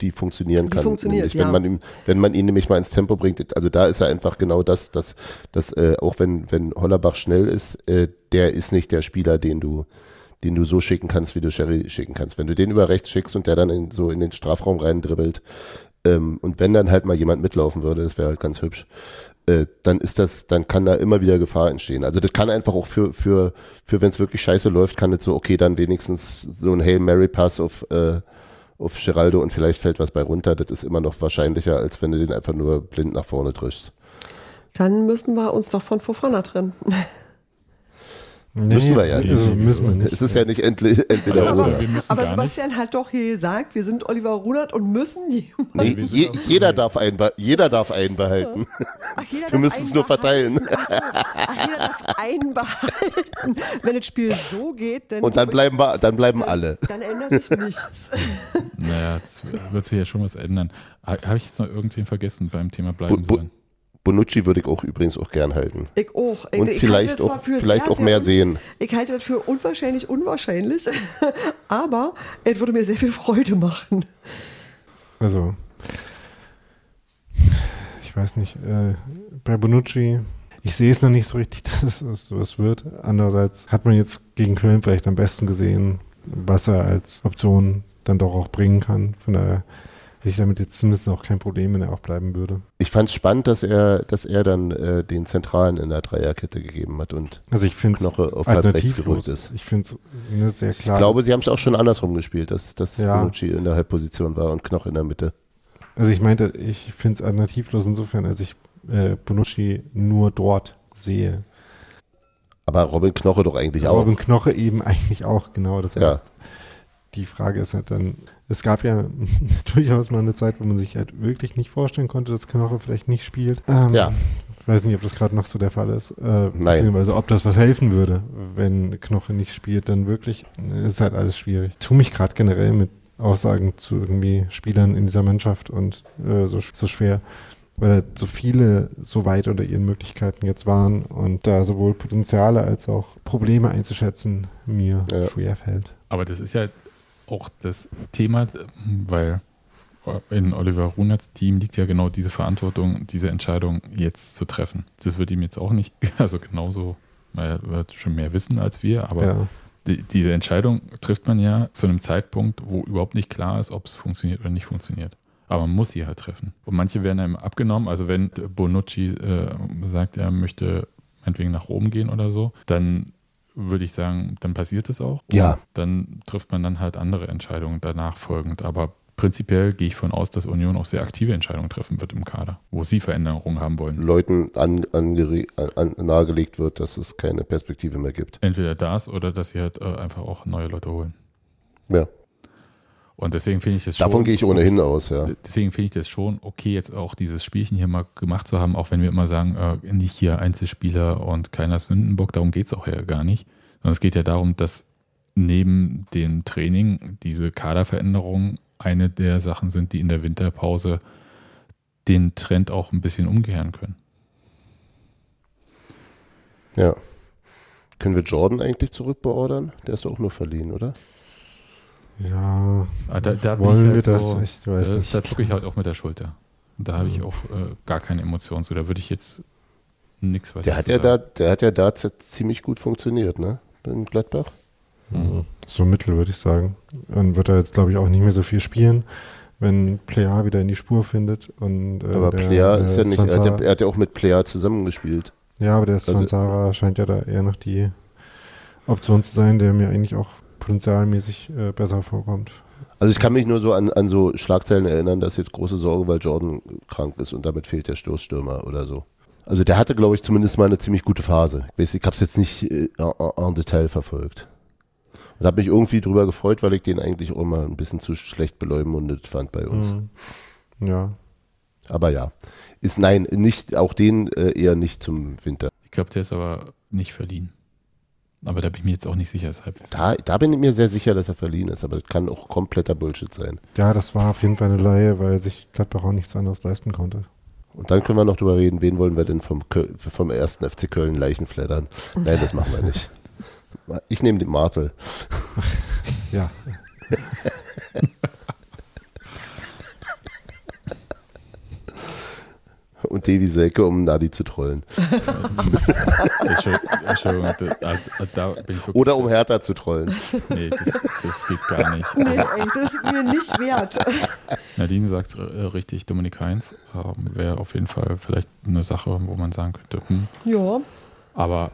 die funktionieren Die kann. funktioniert, nämlich, ja. wenn man ihm, wenn man ihn nämlich mal ins Tempo bringt, also da ist er einfach genau das, dass, dass äh, auch wenn, wenn Hollerbach schnell ist, äh, der ist nicht der Spieler, den du, den du so schicken kannst, wie du Sherry schicken kannst. Wenn du den über rechts schickst und der dann in, so in den Strafraum rein dribbelt, ähm, und wenn dann halt mal jemand mitlaufen würde, das wäre halt ganz hübsch äh, dann ist das, dann kann da immer wieder Gefahr entstehen. Also das kann einfach auch für, für, für wenn es wirklich scheiße läuft, kann es so, okay, dann wenigstens so ein Hail Mary Pass auf, äh, auf Geraldo und vielleicht fällt was bei runter. Das ist immer noch wahrscheinlicher, als wenn du den einfach nur blind nach vorne triffst. Dann müssten wir uns doch von Fofana trennen. Nee, Müssen wir ja nicht. Also müssen wir nicht. Es ist ja nicht entweder Also, oder. Aber gar nicht. Sebastian hat doch hier gesagt, wir sind Oliver Runert und müssen die. Nee, je, jeder, darf einen, jeder darf einen behalten. Ach, jeder Wir müssen es nur verteilen. behalten. Ach so. Ach, jeder darf einen behalten. Wenn das Spiel so geht, dann, Und dann bleiben, wir, dann bleiben alle. dann ändert sich nichts. Naja, das wird sich ja schon was ändern. Ha- Habe ich jetzt noch irgendwen vergessen beim Thema bleiben sollen? Bonucci würde ich auch übrigens auch gern halten. Ich auch. Ich, Und ich vielleicht halte das zwar auch, für vielleicht sehr, auch mehr sehen. Ich halte das für unwahrscheinlich unwahrscheinlich, aber es würde mir sehr viel Freude machen. Also, ich weiß nicht, äh, bei Bonucci, ich sehe es noch nicht so richtig, dass es sowas wird. Andererseits hat man jetzt gegen Köln vielleicht am besten gesehen, was er als Option dann doch auch bringen kann. Von daher hätte ich damit jetzt zumindest auch kein Problem, wenn er auch bleiben würde. Ich fand es spannend, dass er, dass er dann äh, den Zentralen in der Dreierkette gegeben hat und Also ich finde Knoche auf es halb rechts gerückt ist. Ich finde es eine sehr Ich klar. glaube, sie haben es auch schon andersrum gespielt, dass, dass Ja. Bonucci in der Halbposition war und Knoche in der Mitte. Also ich meinte, ich finde es alternativlos insofern, als ich äh, Bonucci nur dort sehe. Aber Robin Knoche doch eigentlich auch. Robin Knoche eben eigentlich auch, genau. Das Ja. heißt, die Frage ist halt dann, es gab ja durchaus mal eine Zeit, wo man sich halt wirklich nicht vorstellen konnte, dass Knoche vielleicht nicht spielt. Ähm, Ja. Ich weiß nicht, ob das gerade noch so der Fall ist. Äh, Nein. Beziehungsweise ob das was helfen würde, wenn Knoche nicht spielt, dann wirklich. Ist halt alles schwierig. Ich tue mich gerade generell mit Aussagen zu irgendwie Spielern in dieser Mannschaft und äh, so, so schwer, weil halt so viele so weit unter ihren Möglichkeiten jetzt waren und da sowohl Potenziale als auch Probleme einzuschätzen mir Ja. schwer fällt. Aber das ist ja auch das Thema, weil in Oliver Runerts Team liegt ja genau diese Verantwortung, diese Entscheidung jetzt zu treffen. Das wird ihm jetzt auch nicht, also genauso, er wird schon mehr wissen als wir, aber ja. die, diese Entscheidung trifft man ja zu einem Zeitpunkt, wo überhaupt nicht klar ist, ob es funktioniert oder nicht funktioniert. Aber man muss sie halt treffen. Und manche werden einem abgenommen. Also wenn Bonucci äh, sagt, er möchte meinetwegen nach Rom gehen oder so, dann würde ich sagen, dann passiert es auch. Ja. Dann trifft man dann halt andere Entscheidungen danach folgend. Aber prinzipiell gehe ich von aus, dass Union auch sehr aktive Entscheidungen treffen wird im Kader, wo sie Veränderungen haben wollen. Leuten an, an, nahegelegt wird, dass es keine Perspektive mehr gibt. Entweder das oder dass sie halt äh, einfach auch neue Leute holen. Ja, Und deswegen finde ich das davon schon, gehe ich ohnehin aus, ja. Deswegen finde ich das schon okay, jetzt auch dieses Spielchen hier mal gemacht zu haben, auch wenn wir immer sagen, äh, nicht hier Einzelspieler und keiner Sündenbock, darum geht es auch ja gar nicht. Sondern es geht ja darum, dass neben dem Training diese Kaderveränderungen eine der Sachen sind, die in der Winterpause den Trend auch ein bisschen umkehren können. Ja. Können wir Jordan eigentlich zurückbeordern? Der ist auch nur verliehen, oder? Ja, Ah, Da, da wollen ich wir halt das? so, Ich weiß da, nicht. Da zucke ich halt auch mit der Schulter. Und da habe ich auch äh, gar keine Emotionen zu. Da würde ich jetzt nichts weiter Der hat ja da, der hat ja da ziemlich gut funktioniert, ne? In Gladbach. Mhm. so mittel, würde ich sagen. Dann wird er jetzt, glaube ich, auch nicht mehr so viel spielen, wenn Plea wieder in die Spur findet. Und, äh, Aber der, Plea ist ja nicht, er hat ja, er hat ja auch mit Plea zusammengespielt. Ja, aber der Also- Svanzara scheint ja da eher noch die Option zu sein, der mir eigentlich auch potenzialmäßig äh, besser vorkommt. Also ich kann mich nur so an, an so Schlagzeilen erinnern, dass jetzt große Sorge, weil Jordan krank ist und damit fehlt der Stoßstürmer oder so. Also der hatte, glaube ich, zumindest mal eine ziemlich gute Phase. Ich weiß, ich habe es jetzt nicht äh, en, en Detail verfolgt. Und habe mich irgendwie drüber gefreut, weil ich den eigentlich auch immer ein bisschen zu schlecht beleumundet fand bei uns. Mhm. Ja. Aber ja, ist nein, nicht auch den äh, eher nicht zum Winter. Ich glaube, der ist aber nicht verliehen. Aber da bin ich mir jetzt auch nicht sicher, deshalb. Da, da bin ich mir sehr sicher, dass er verliehen ist, aber das kann auch kompletter Bullshit sein. ja, das war auf jeden Fall eine Laie, weil sich Gladbach auch nichts anderes leisten konnte. Und dann können wir noch drüber reden, wen wollen wir denn vom, vom ersten FC Köln Leichen flattern. Nein, das machen wir nicht. Ich nehme den Martel. Ja. Und Davy Selke, um Nadi zu trollen. Entschuldigung, Entschuldigung, da, da- da bin ich wirklich. Oder um Hertha zu trollen. Nee, das, das geht gar nicht. Nee, ey, das ist mir nicht wert. Nadine sagt äh, richtig, Dominik Heinz ähm, wäre auf jeden Fall vielleicht eine Sache, wo man sagen könnte, hm. Ja, aber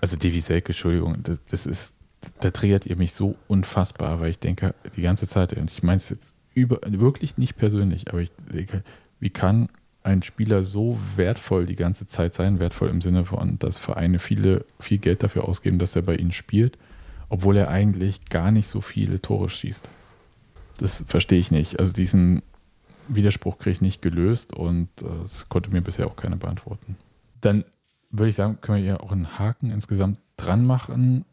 also Davy Selke, Entschuldigung, das, das ist, da triggert ihr mich so unfassbar, weil ich denke die ganze Zeit, und ich meine es jetzt über, wirklich nicht persönlich, aber ich denke, wie kann ein Spieler so wertvoll die ganze Zeit sein, wertvoll im Sinne von, dass Vereine viele, viel Geld dafür ausgeben, dass er bei ihnen spielt, obwohl er eigentlich gar nicht so viele Tore schießt. Das verstehe ich nicht. Also diesen Widerspruch kriege ich nicht gelöst und äh, das konnte mir bisher auch keiner beantworten. Dann würde ich sagen, können wir hier auch einen Haken insgesamt dran machen.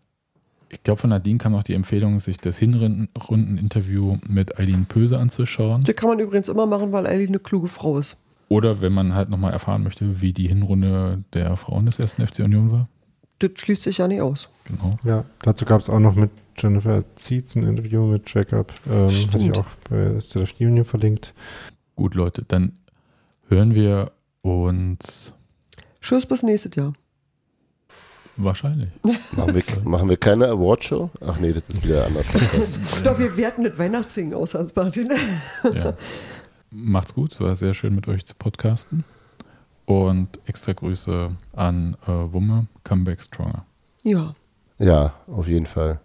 Ich glaube, von Nadine kam auch die Empfehlung, sich das Hinrunden-Interview mit Eileen Pöse anzuschauen. das kann man übrigens immer machen, weil Eileen eine kluge Frau ist. Oder wenn man halt nochmal erfahren möchte, wie die Hinrunde der Frauen des ersten FC Union war. Das schließt sich ja nicht aus. Genau. Ja, dazu gab es auch noch mit Jennifer Zietz ein Interview mit Jacob. Ähm, hatte ich auch bei State of Union verlinkt. Gut, Leute, dann hören wir uns Tschüss bis nächstes Jahr. wahrscheinlich. Machen wir, machen wir keine Awardshow? Ach nee, das ist wieder Podcast. Doch, wir werten das Weihnachtssingen aus, Hans-Martin. Ja. Macht's gut, es war sehr schön mit euch zu podcasten. Und extra Grüße an äh, Wumme, Comeback Stronger. Ja. Ja, auf jeden Fall.